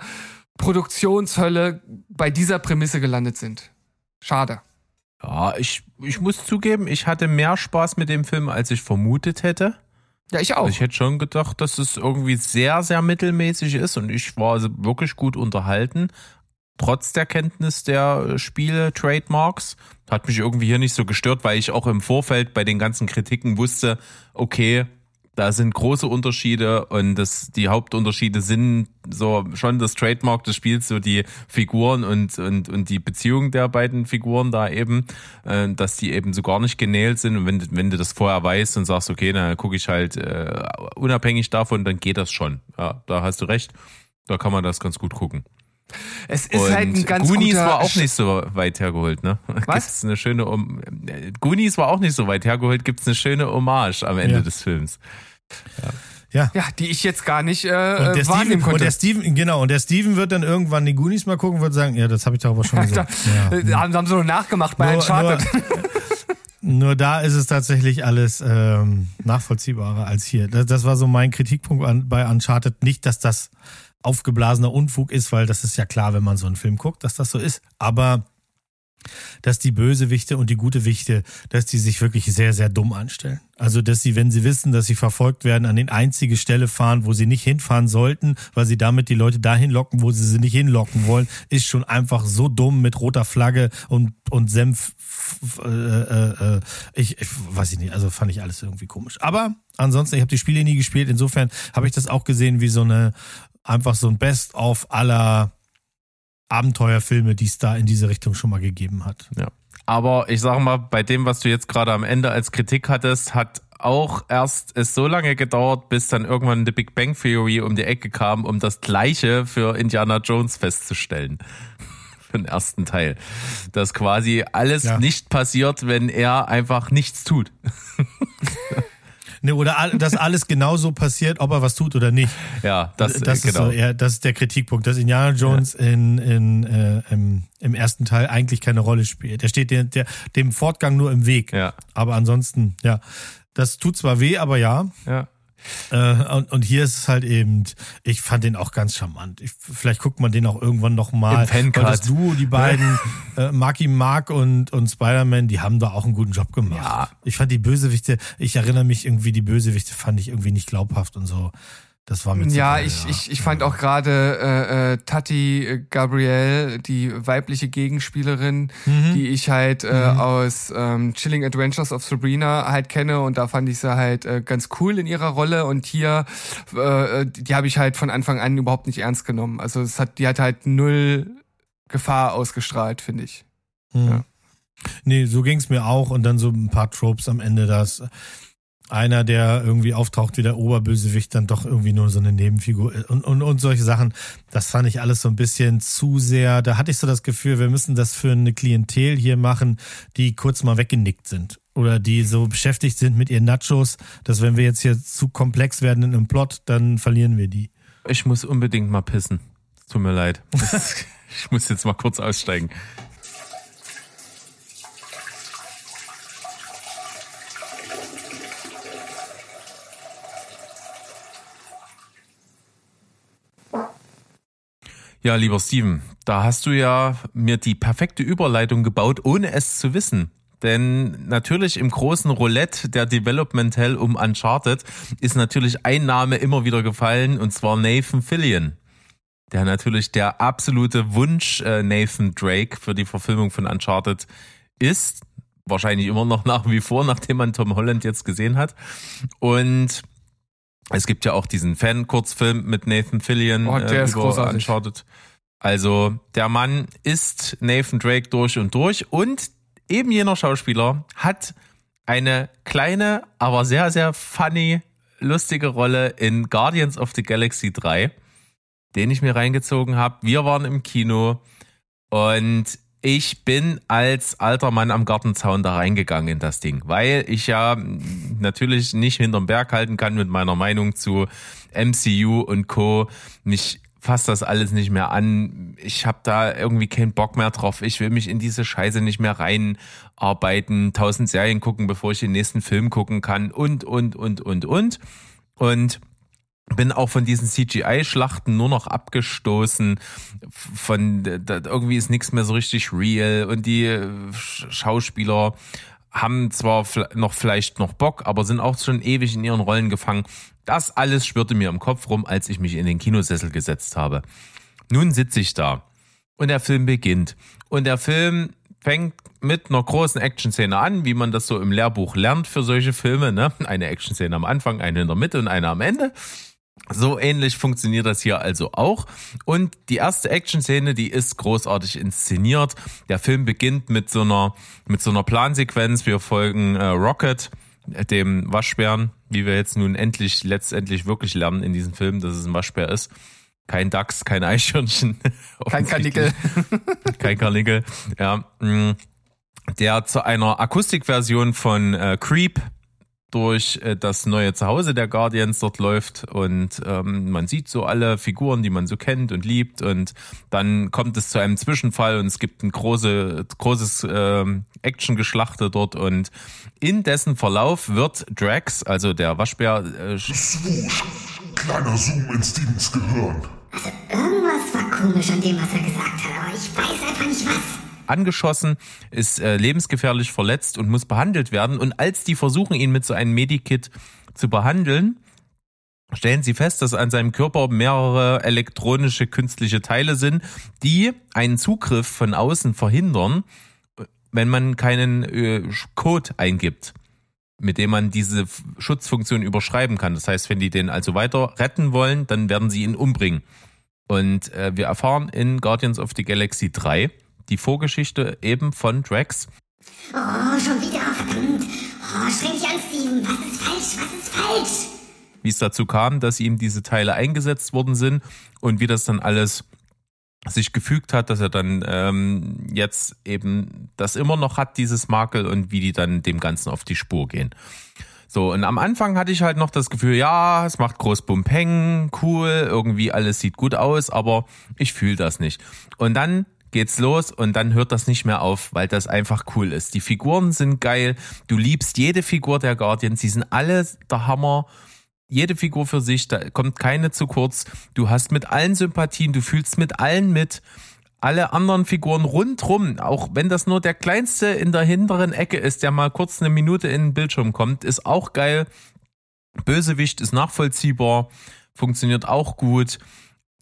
Speaker 1: Produktionshölle bei dieser Prämisse gelandet sind. Schade.
Speaker 2: Ja, ich, ich muss zugeben, ich hatte mehr Spaß mit dem Film, als ich vermutet hätte.
Speaker 1: Ja, ich auch.
Speaker 2: Also ich hätte schon gedacht, dass es irgendwie sehr, sehr mittelmäßig ist und ich war also wirklich gut unterhalten. Trotz der Kenntnis der Spiele, Trademarks, hat mich irgendwie hier nicht so gestört, weil ich auch im Vorfeld bei den ganzen Kritiken wusste, okay, da sind große Unterschiede und das, die Hauptunterschiede sind so schon das Trademark des Spiels, so die Figuren und, und, und die Beziehung der beiden Figuren da eben, äh, dass die eben so gar nicht genäht sind. Und wenn, wenn du das vorher weißt und sagst, okay, dann gucke ich halt äh, unabhängig davon, dann geht das schon. Ja, da hast du recht. Da kann man das ganz gut gucken.
Speaker 1: Es ist und halt ein ganz
Speaker 2: Goonies
Speaker 1: guter
Speaker 2: war auch nicht so weit hergeholt, ne?
Speaker 1: Was?
Speaker 2: Gibt's eine schöne um Goonies war auch nicht so weit hergeholt, gibt's eine schöne Hommage am Ende
Speaker 4: Ja.
Speaker 2: des Films.
Speaker 4: Ja.
Speaker 1: Ja, die ich jetzt gar nicht äh,
Speaker 4: Und der,
Speaker 1: wahrnehmen
Speaker 4: Steven, und
Speaker 1: konnte.
Speaker 4: der Steven, genau, und der Steven wird dann irgendwann die Goonies mal gucken und wird sagen, ja, das habe ich doch aber schon
Speaker 1: da,
Speaker 4: gesagt.
Speaker 1: äh,
Speaker 4: Ja.
Speaker 1: haben, haben sie noch nachgemacht bei
Speaker 4: Nur,
Speaker 1: Uncharted.
Speaker 4: nur, nur da ist es tatsächlich alles ähm, nachvollziehbarer als hier. Das, das war so mein Kritikpunkt an, bei Uncharted. Nicht, dass das aufgeblasener Unfug ist, weil das ist ja klar, wenn man so einen Film guckt, dass das so ist. Aber dass die Bösewichte und die gute Wichte, dass die sich wirklich sehr, sehr dumm anstellen. Also, dass sie, wenn sie wissen, dass sie verfolgt werden, an den einzige Stelle fahren, wo sie nicht hinfahren sollten, weil sie damit die Leute dahin locken, wo sie sie nicht hinlocken wollen, ist schon einfach so dumm mit roter Flagge und, und Senf. Äh, äh, äh, ich, ich weiß ich nicht, also fand ich alles irgendwie komisch. Aber ansonsten, ich habe die Spiele nie gespielt, insofern habe ich das auch gesehen wie so eine, einfach so ein Best-of aller Abenteuerfilme, die es da in diese Richtung schon mal gegeben hat.
Speaker 2: Ja. Aber ich sage mal, bei dem, was du jetzt gerade am Ende als Kritik hattest, hat auch erst es so lange gedauert, bis dann irgendwann The Big Bang Theory um die Ecke kam, um das Gleiche für Indiana Jones festzustellen. für den ersten Teil. Dass quasi alles
Speaker 4: Ja.
Speaker 2: nicht passiert, wenn er einfach nichts tut.
Speaker 4: Ne, oder all- dass alles genauso passiert, ob er was tut oder nicht.
Speaker 2: Ja, das,
Speaker 4: Das,
Speaker 2: äh,
Speaker 4: ist
Speaker 2: genau.
Speaker 4: so eher, das ist der Kritikpunkt, dass Indiana Jones in, in, äh, im, im ersten Teil eigentlich keine Rolle spielt. Der steht der, der, dem Fortgang nur im Weg.
Speaker 2: Ja.
Speaker 4: Aber ansonsten, ja. Das tut zwar weh, aber ja.
Speaker 2: ja.
Speaker 4: Äh, und, und hier ist es halt eben, ich fand den auch ganz charmant. Ich, vielleicht guckt man den auch irgendwann noch mal.
Speaker 2: Im Fancut.
Speaker 4: Weil das Duo, die beiden, äh, Marky Mark und, und Spider-Man, die haben da auch einen guten Job gemacht.
Speaker 2: Ja.
Speaker 4: Ich fand die Bösewichte, ich erinnere mich irgendwie, die Bösewichte fand ich irgendwie nicht glaubhaft und so. Das war mit
Speaker 1: Ja, ich, ich, ich fand auch gerade äh, äh, Tati äh, Gabrielle, die weibliche Gegenspielerin,
Speaker 4: Mhm.
Speaker 1: die ich halt äh, aus ähm, Chilling Adventures of Sabrina halt kenne und da fand ich sie halt äh, ganz cool in ihrer Rolle und hier, äh, die, die habe ich halt von Anfang an überhaupt nicht ernst genommen. Also es hat, die hat halt null Gefahr ausgestrahlt, finde ich.
Speaker 4: Mhm.
Speaker 1: Ja.
Speaker 4: Nee, so ging's mir auch und dann so ein paar Tropes am Ende, dass einer, der irgendwie auftaucht wie der Oberbösewicht, dann doch irgendwie nur so eine Nebenfigur und, und, und solche Sachen. Das fand ich alles so ein bisschen zu sehr. Da hatte ich so das Gefühl, wir müssen das für eine Klientel hier machen, die kurz mal weggenickt sind. Oder die so beschäftigt sind mit ihren Nachos, dass wenn wir jetzt hier zu komplex werden in einem Plot, dann verlieren wir die.
Speaker 2: Ich muss unbedingt mal pissen. Tut mir leid. ich muss jetzt mal kurz aussteigen. Ja, lieber Steven, da hast du ja mir die perfekte Überleitung gebaut, ohne es zu wissen. Denn natürlich im großen Roulette der Development Hell um Uncharted ist natürlich ein Name immer wieder gefallen und zwar Nathan Fillion. Der natürlich der absolute Wunsch äh, Nathan Drake für die Verfilmung von Uncharted ist. Wahrscheinlich immer noch nach wie vor, nachdem man Tom Holland jetzt gesehen hat. Und es gibt ja auch diesen Fan-Kurzfilm mit Nathan Fillion
Speaker 1: Oh, der
Speaker 2: äh,
Speaker 1: ist großartig.
Speaker 2: Uncharted. Also der Mann ist Nathan Drake durch und durch und eben jener Schauspieler hat eine kleine, aber sehr, sehr funny, lustige Rolle in Guardians of the Galaxy 3, den ich mir reingezogen habe. Wir waren im Kino und ich bin als alter Mann am Gartenzaun da reingegangen in das Ding, weil ich ja natürlich nicht hinterm Berg halten kann mit meiner Meinung zu MCU und Co. Mich fasst das alles nicht mehr an. Ich habe da irgendwie keinen Bock mehr drauf. Ich will mich in diese Scheiße nicht mehr reinarbeiten, tausend Serien gucken, bevor ich den nächsten Film gucken kann und, und, und, und, und. Und bin auch von diesen CGI-Schlachten nur noch abgestoßen. Von irgendwie ist nichts mehr so richtig real und die äh, Sch- Schauspieler haben zwar noch vielleicht noch Bock, aber sind auch schon ewig in ihren Rollen gefangen. Das alles schwirrte mir im Kopf rum, als ich mich in den Kinosessel gesetzt habe. Nun sitze ich da und der Film beginnt. Und der Film fängt mit einer großen Action-Szene an, wie man das so im Lehrbuch lernt für solche Filme. Ne? Eine Action-Szene am Anfang, eine in der Mitte und eine am Ende. So ähnlich funktioniert das hier also auch. Und die erste Action-Szene, die ist großartig inszeniert. Der Film beginnt mit so einer, mit so einer Plansequenz. Wir folgen äh, Rocket, äh, dem Waschbären, wie wir jetzt nun endlich, letztendlich wirklich lernen in diesem Film, dass es ein Waschbär ist. Kein Dachs, kein Eichhörnchen.
Speaker 1: Kein Karnickel.
Speaker 2: Kein Karnickel, ja. mh, Der zu einer Akustikversion von äh, Creep durch äh, das neue Zuhause der Guardians dort läuft und ähm, man sieht so alle Figuren, die man so kennt und liebt und dann kommt es zu einem Zwischenfall und es gibt ein große, großes ähm, Actiongeschlachte dort und in dessen Verlauf wird Drax, also der Waschbär, äh,
Speaker 5: Swoosh. Kleiner Zoom in Stevens Gehirn.
Speaker 6: Irgendwas war komisch an dem, was er gesagt hat, aber ich weiß einfach nicht was.
Speaker 2: Angeschossen, ist äh, lebensgefährlich verletzt und muss behandelt werden. Und als die versuchen, ihn mit so einem Medikit zu behandeln, stellen sie fest, dass an seinem Körper mehrere elektronische künstliche Teile sind, die einen Zugriff von außen verhindern, wenn man keinen äh, Code eingibt, mit dem man diese Schutzfunktion überschreiben kann. Das heißt, wenn die den also weiter retten wollen, dann werden sie ihn umbringen. Und äh, wir erfahren in Guardians of the Galaxy 3 die Vorgeschichte eben von Drax.
Speaker 6: Oh, schon wieder, verdammt. Oh, streng dich an, Steven. Was ist falsch? Was ist falsch?
Speaker 2: wie es dazu kam, dass ihm diese Teile eingesetzt worden sind und wie das dann alles sich gefügt hat, dass er dann ähm, jetzt eben das immer noch hat, dieses Makel und wie die dann dem Ganzen auf die Spur gehen. So, und am Anfang hatte ich halt noch das Gefühl, ja, es macht groß Bumpeng, cool, irgendwie alles sieht gut aus, aber ich fühle das nicht. Und dann geht's los und dann hört das nicht mehr auf, weil das einfach cool ist. Die Figuren sind geil, du liebst jede Figur der Guardians, die sind alle der Hammer jede Figur für sich, da kommt keine zu kurz. Du hast mit allen Sympathien, du fühlst mit allen mit. Alle anderen Figuren rundrum, auch wenn das nur der kleinste in der hinteren Ecke ist, der mal kurz eine Minute in den Bildschirm kommt, ist auch geil. Bösewicht ist nachvollziehbar, funktioniert auch gut.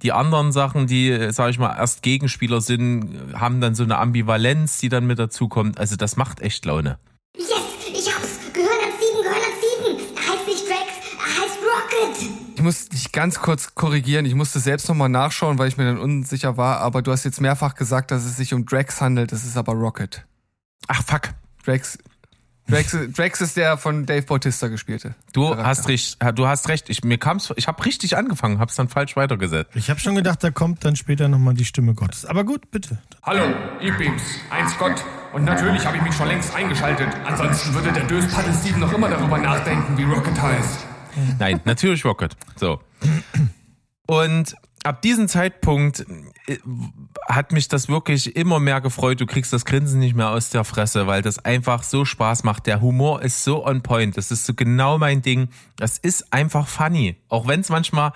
Speaker 2: Die anderen Sachen, die, sag ich mal, erst Gegenspieler sind, haben dann so eine Ambivalenz, die dann mit dazukommt. Also das macht echt Laune.
Speaker 6: Yes, ich hab's. Gehören an Steven, gehören an Steven. Er heißt nicht Drax, er heißt Rocket.
Speaker 1: Ich muss dich ganz kurz korrigieren. Ich musste selbst nochmal nachschauen, weil ich mir dann unsicher war. Aber du hast jetzt mehrfach gesagt, dass es sich um Drax handelt. Es ist aber Rocket.
Speaker 2: Ach fuck,
Speaker 1: Drax, Drax, Drax ist der von Dave Bautista gespielte.
Speaker 2: Du
Speaker 1: Charakter.
Speaker 2: hast recht, du hast recht. Ich mir kam's, ich habe richtig angefangen, hab's dann falsch weitergesetzt.
Speaker 4: Ich habe schon gedacht, da kommt dann später nochmal die Stimme Gottes. Aber gut, bitte.
Speaker 7: Hallo, bin's, Eins Gott. Und natürlich habe ich mich schon längst eingeschaltet. Ansonsten würde der Dös Paddle Steven noch immer darüber nachdenken, wie Rocket heißt.
Speaker 2: Nein, natürlich Rocket. So. Und ab diesem Zeitpunkt äh, hat mich das wirklich immer mehr gefreut. Du kriegst das Grinsen nicht mehr aus der Fresse, weil das einfach so Spaß macht. Der Humor ist so on point. Das ist so genau mein Ding. Das ist einfach funny. Auch wenn es manchmal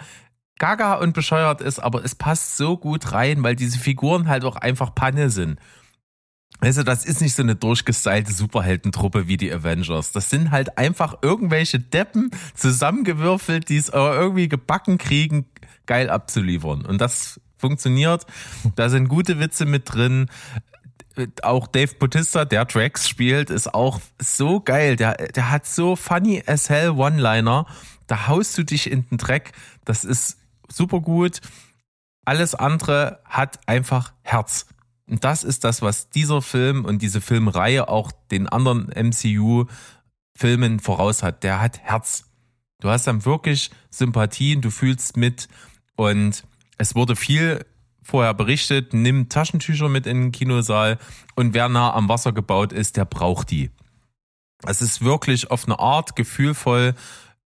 Speaker 2: gaga und bescheuert ist, aber es passt so gut rein, weil diese Figuren halt auch einfach Panne sind. Weißt du, das ist nicht so eine durchgestylte Superheldentruppe wie die Avengers. Das sind halt einfach irgendwelche Deppen zusammengewürfelt, die es irgendwie gebacken kriegen, geil abzuliefern. Und das funktioniert. Da sind gute Witze mit drin. Auch Dave Bautista, der Drax spielt, ist auch so geil. Der, der hat so funny as hell One-Liner. Da haust du dich in den Dreck. Das ist super gut. Alles andere hat einfach Herz. Und das ist das, was dieser Film und diese Filmreihe auch den anderen MCU-Filmen voraus hat. Der hat Herz. Du hast dann wirklich Sympathien, du fühlst mit und es wurde viel vorher berichtet, nimm Taschentücher mit in den Kinosaal und wer nah am Wasser gebaut ist, der braucht die. Es ist wirklich auf eine Art gefühlvoll,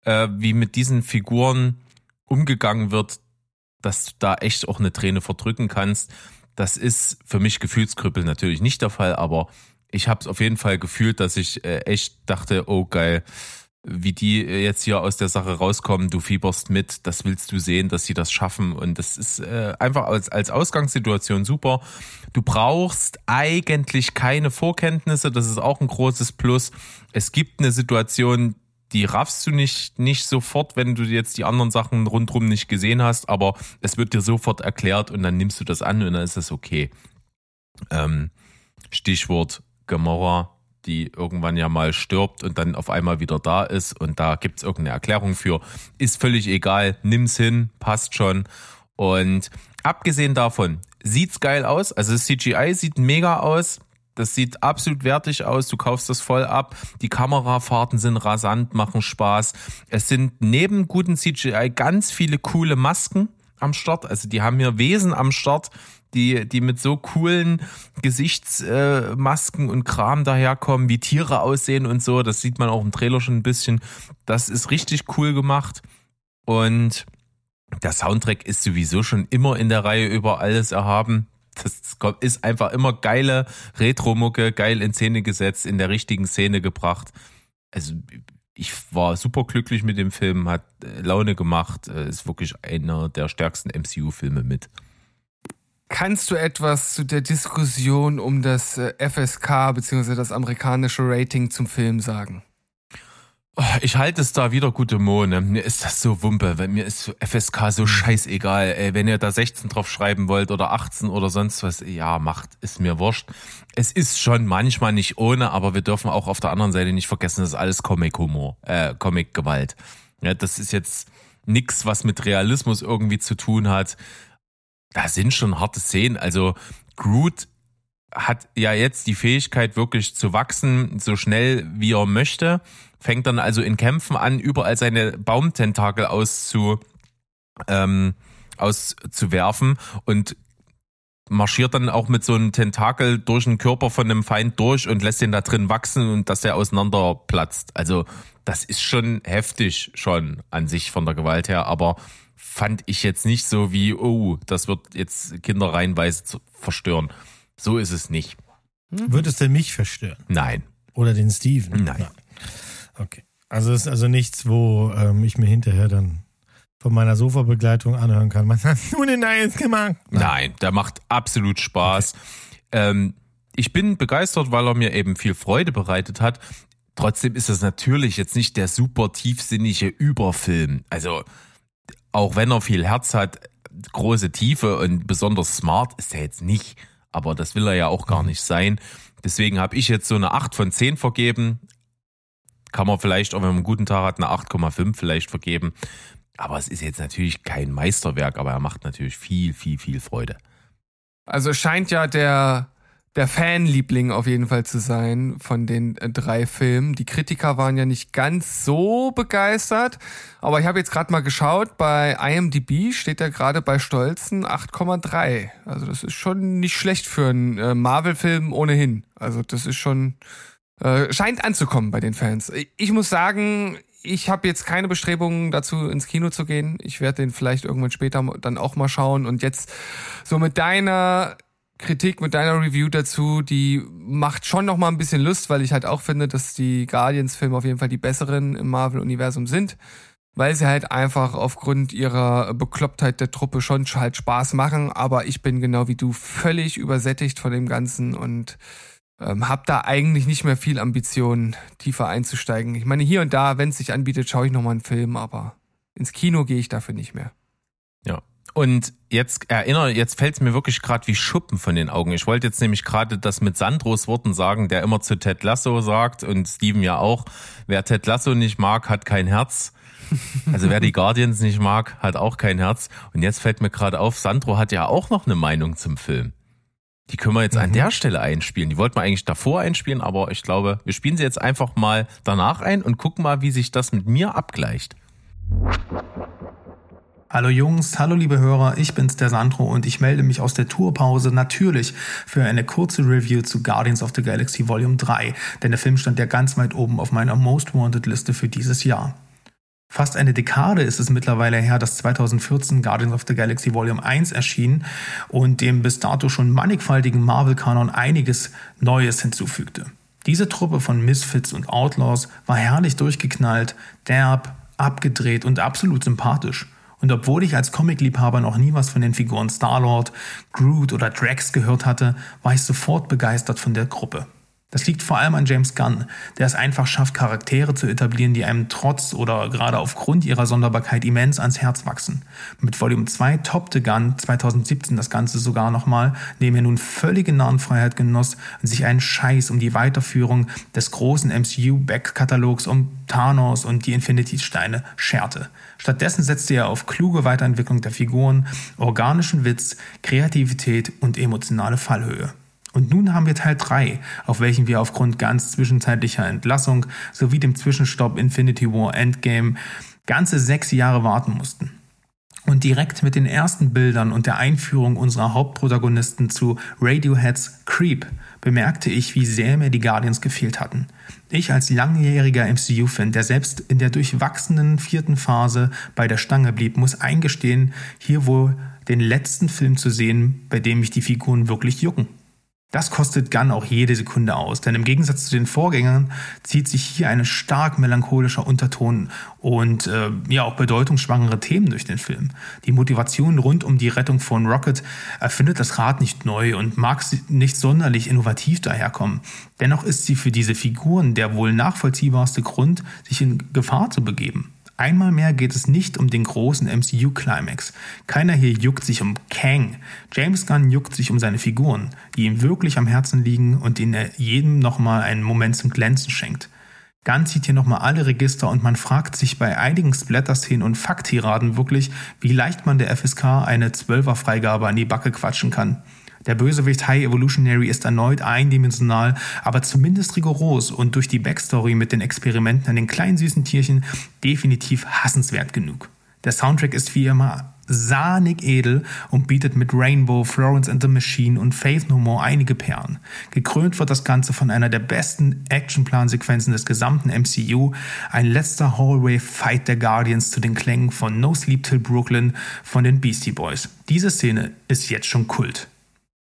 Speaker 2: äh, wie mit diesen Figuren umgegangen wird, dass du da echt auch eine Träne verdrücken kannst. Das ist für mich Gefühlskrüppel natürlich nicht der Fall, aber ich habe es auf jeden Fall gefühlt, dass ich äh, echt dachte, oh geil, wie die jetzt hier aus der Sache rauskommen, du fieberst mit, das willst du sehen, dass sie das schaffen und das ist äh, einfach als, als Ausgangssituation super. Du brauchst eigentlich keine Vorkenntnisse, das ist auch ein großes Plus. Es gibt eine Situation, die raffst du nicht, nicht sofort, wenn du jetzt die anderen Sachen rundrum nicht gesehen hast, aber es wird dir sofort erklärt und dann nimmst du das an und dann ist das okay. Ähm, Stichwort Gamora, die irgendwann ja mal stirbt und dann auf einmal wieder da ist und da gibt's irgendeine Erklärung für. Ist völlig egal, nimm's hin, passt schon. Und abgesehen davon, sieht's geil aus. Also das CGI sieht mega aus. Das sieht absolut wertig aus. Du kaufst das voll ab. Die Kamerafahrten sind rasant, machen Spaß. Es sind neben guten CGI ganz viele coole Masken am Start. Also die haben hier Wesen am Start, die, die mit so coolen Gesichtsmasken und Kram daherkommen, wie Tiere aussehen und so. Das sieht man auch im Trailer schon ein bisschen. Das ist richtig cool gemacht. Und der Soundtrack ist sowieso schon immer in der Reihe über alles erhaben das ist einfach immer geile Retro-Mucke, geil in Szene gesetzt, in der richtigen Szene gebracht. Also ich war super glücklich mit dem Film, hat äh, Laune gemacht, äh, ist wirklich einer der stärksten MCU-Filme mit.
Speaker 1: Kannst du etwas zu der Diskussion um das äh, FSK bzw. das amerikanische Rating zum Film sagen?
Speaker 2: Ich halte es da wieder gute Mohne. Mir ist das so Wumpe, weil mir ist FSK so scheißegal. Ey, wenn ihr da 16 drauf schreiben wollt oder 18 oder sonst was, ja, macht, ist mir wurscht. Es ist schon manchmal nicht ohne, aber wir dürfen auch auf der anderen Seite nicht vergessen, das ist alles Comic-Humor, äh, Comic-Gewalt. Ja, das ist jetzt nix, was mit Realismus irgendwie zu tun hat. Da sind schon harte Szenen. Also Groot hat ja jetzt die Fähigkeit, wirklich zu wachsen, so schnell wie er möchte fängt dann also in Kämpfen an, überall seine Baumtentakel auszu, ähm, auszuwerfen und marschiert dann auch mit so einem Tentakel durch den Körper von einem Feind durch und lässt ihn da drin wachsen und dass er auseinanderplatzt. Also das ist schon heftig schon an sich von der Gewalt her, aber fand ich jetzt nicht so wie, oh, das wird jetzt Kinder reihenweise verstören. So ist es nicht.
Speaker 4: Wird es denn mich verstören?
Speaker 2: Nein.
Speaker 4: Oder den Steven?
Speaker 2: Nein.
Speaker 4: Okay. Also es ist also nichts, wo ähm, ich mir hinterher dann von meiner Sofabegleitung anhören kann. Was hast du denn da jetzt gemacht?
Speaker 2: Nein, Nein der macht absolut Spaß. Okay. Ähm, ich bin begeistert, weil er mir eben viel Freude bereitet hat. Trotzdem ist es natürlich jetzt nicht der super tiefsinnige Überfilm. Also auch wenn er viel Herz hat, große Tiefe und besonders smart ist er jetzt nicht. Aber das will er ja auch gar nicht sein. Deswegen habe ich jetzt so eine 8 von 10 vergeben kann man vielleicht, auch wenn man einen guten Tag hat, eine 8,5 vielleicht vergeben. Aber es ist jetzt natürlich kein Meisterwerk, aber er macht natürlich viel, viel, viel Freude.
Speaker 1: Also scheint ja der, der Fanliebling auf jeden Fall zu sein von den äh, drei Filmen. Die Kritiker waren ja nicht ganz so begeistert, aber ich habe jetzt gerade mal geschaut, bei IMDb steht er gerade bei stolzen 8,3. Also das ist schon nicht schlecht für einen äh, Marvel-Film ohnehin. Also das ist schon äh, scheint anzukommen bei den Fans. Ich muss sagen, ich habe jetzt keine Bestrebungen dazu, ins Kino zu gehen. Ich werde den vielleicht irgendwann später dann auch mal schauen. Und jetzt so mit deiner Kritik, mit deiner Review dazu, die macht schon noch mal ein bisschen Lust, weil ich halt auch finde, dass die Guardians-Filme auf jeden Fall die besseren im Marvel-Universum sind. Weil sie halt einfach aufgrund ihrer Beklopptheit der Truppe schon halt Spaß machen. Aber ich bin genau wie du völlig übersättigt von dem Ganzen und ähm, habe da eigentlich nicht mehr viel Ambition, tiefer einzusteigen. Ich meine, hier und da, wenn es sich anbietet, schaue ich nochmal einen Film, aber ins Kino gehe ich dafür nicht mehr.
Speaker 2: Und jetzt erinnere, jetzt fällt es mir wirklich gerade wie Schuppen von den Augen. Ich wollte jetzt nämlich gerade das mit Sandros Worten sagen, der immer zu Ted Lasso sagt und Steven ja auch, wer Ted Lasso nicht mag, hat kein Herz. Also wer die Guardians nicht mag, hat auch kein Herz. Und jetzt fällt mir gerade auf, Sandro hat ja auch noch eine Meinung zum Film. Die können wir jetzt mhm. an der Stelle einspielen. Die wollten wir eigentlich davor einspielen, aber ich glaube, wir spielen sie jetzt einfach mal danach ein und gucken mal, wie sich das mit mir abgleicht.
Speaker 8: Hallo Jungs, hallo liebe Hörer, ich bin's der Sandro und ich melde mich aus der Tourpause natürlich für eine kurze Review zu Guardians of the Galaxy Volume 3, denn der Film stand ja ganz weit oben auf meiner Most Wanted Liste für dieses Jahr. Fast eine Dekade ist es mittlerweile her, dass 2014 Guardians of the Galaxy Volume 1 erschien und dem bis dato schon mannigfaltigen Marvel-Kanon einiges Neues hinzufügte. Diese Truppe von Misfits und Outlaws war herrlich durchgeknallt, derb, abgedreht und absolut sympathisch. Und obwohl ich als Comicliebhaber noch nie was von den Figuren Star-Lord, Groot oder Drax gehört hatte, war ich sofort begeistert von der Gruppe. Das liegt vor allem an James Gunn, der es einfach schafft, Charaktere zu etablieren, die einem trotz oder gerade aufgrund ihrer Sonderbarkeit immens ans Herz wachsen. Mit Volume 2 toppte Gunn 2017 das Ganze sogar nochmal, indem er nun völlige Narrenfreiheit genoss und sich einen Scheiß um die Weiterführung des großen MCU-Back-Katalogs um Thanos und die Infinity-Steine scherte. Stattdessen setzte er auf kluge Weiterentwicklung der Figuren, organischen Witz, Kreativität und emotionale Fallhöhe. Und nun haben wir Teil 3, auf welchen wir aufgrund ganz zwischenzeitlicher Entlassung sowie dem Zwischenstopp Infinity War Endgame ganze sechs Jahre warten mussten. Und direkt mit den ersten Bildern und der Einführung unserer Hauptprotagonisten zu Radioheads Creep bemerkte ich, wie sehr mir die Guardians gefehlt hatten. Ich als langjähriger MCU-Fan, der selbst in der durchwachsenen vierten Phase bei der Stange blieb, muss eingestehen, hier wohl den letzten Film zu sehen, bei dem mich die Figuren wirklich jucken. Das kostet Gunn auch jede Sekunde aus, denn im Gegensatz zu den Vorgängern zieht sich hier ein stark melancholischer Unterton und äh, ja auch bedeutungsschwangere Themen durch den Film. Die Motivation rund um die Rettung von Rocket erfindet das Rad nicht neu und mag nicht sonderlich innovativ daherkommen. Dennoch ist sie für diese Figuren der wohl nachvollziehbarste Grund, sich in Gefahr zu begeben. Einmal mehr geht es nicht um den großen MCU-Climax. Keiner hier juckt sich um Kang. James Gunn juckt sich um seine Figuren, die ihm wirklich am Herzen liegen und denen er jedem nochmal einen Moment zum Glänzen schenkt. Gunn zieht hier nochmal alle Register und man fragt sich bei einigen Splatter-Szenen und Fakttiraden wirklich, wie leicht man der FSK eine Zwölfer-Freigabe an die Backe quatschen kann. Der Bösewicht High Evolutionary ist erneut eindimensional, aber zumindest rigoros und durch die Backstory mit den Experimenten an den kleinen süßen Tierchen definitiv hassenswert genug. Der Soundtrack ist wie immer sahnig edel und bietet mit Rainbow, Florence and the Machine und Faith No More einige Perlen. Gekrönt wird das Ganze von einer der besten Actionplansequenzen des gesamten MCU, ein letzter Hallway-Fight der Guardians zu den Klängen von No Sleep Till Brooklyn von den Beastie Boys. Diese Szene ist jetzt schon Kult.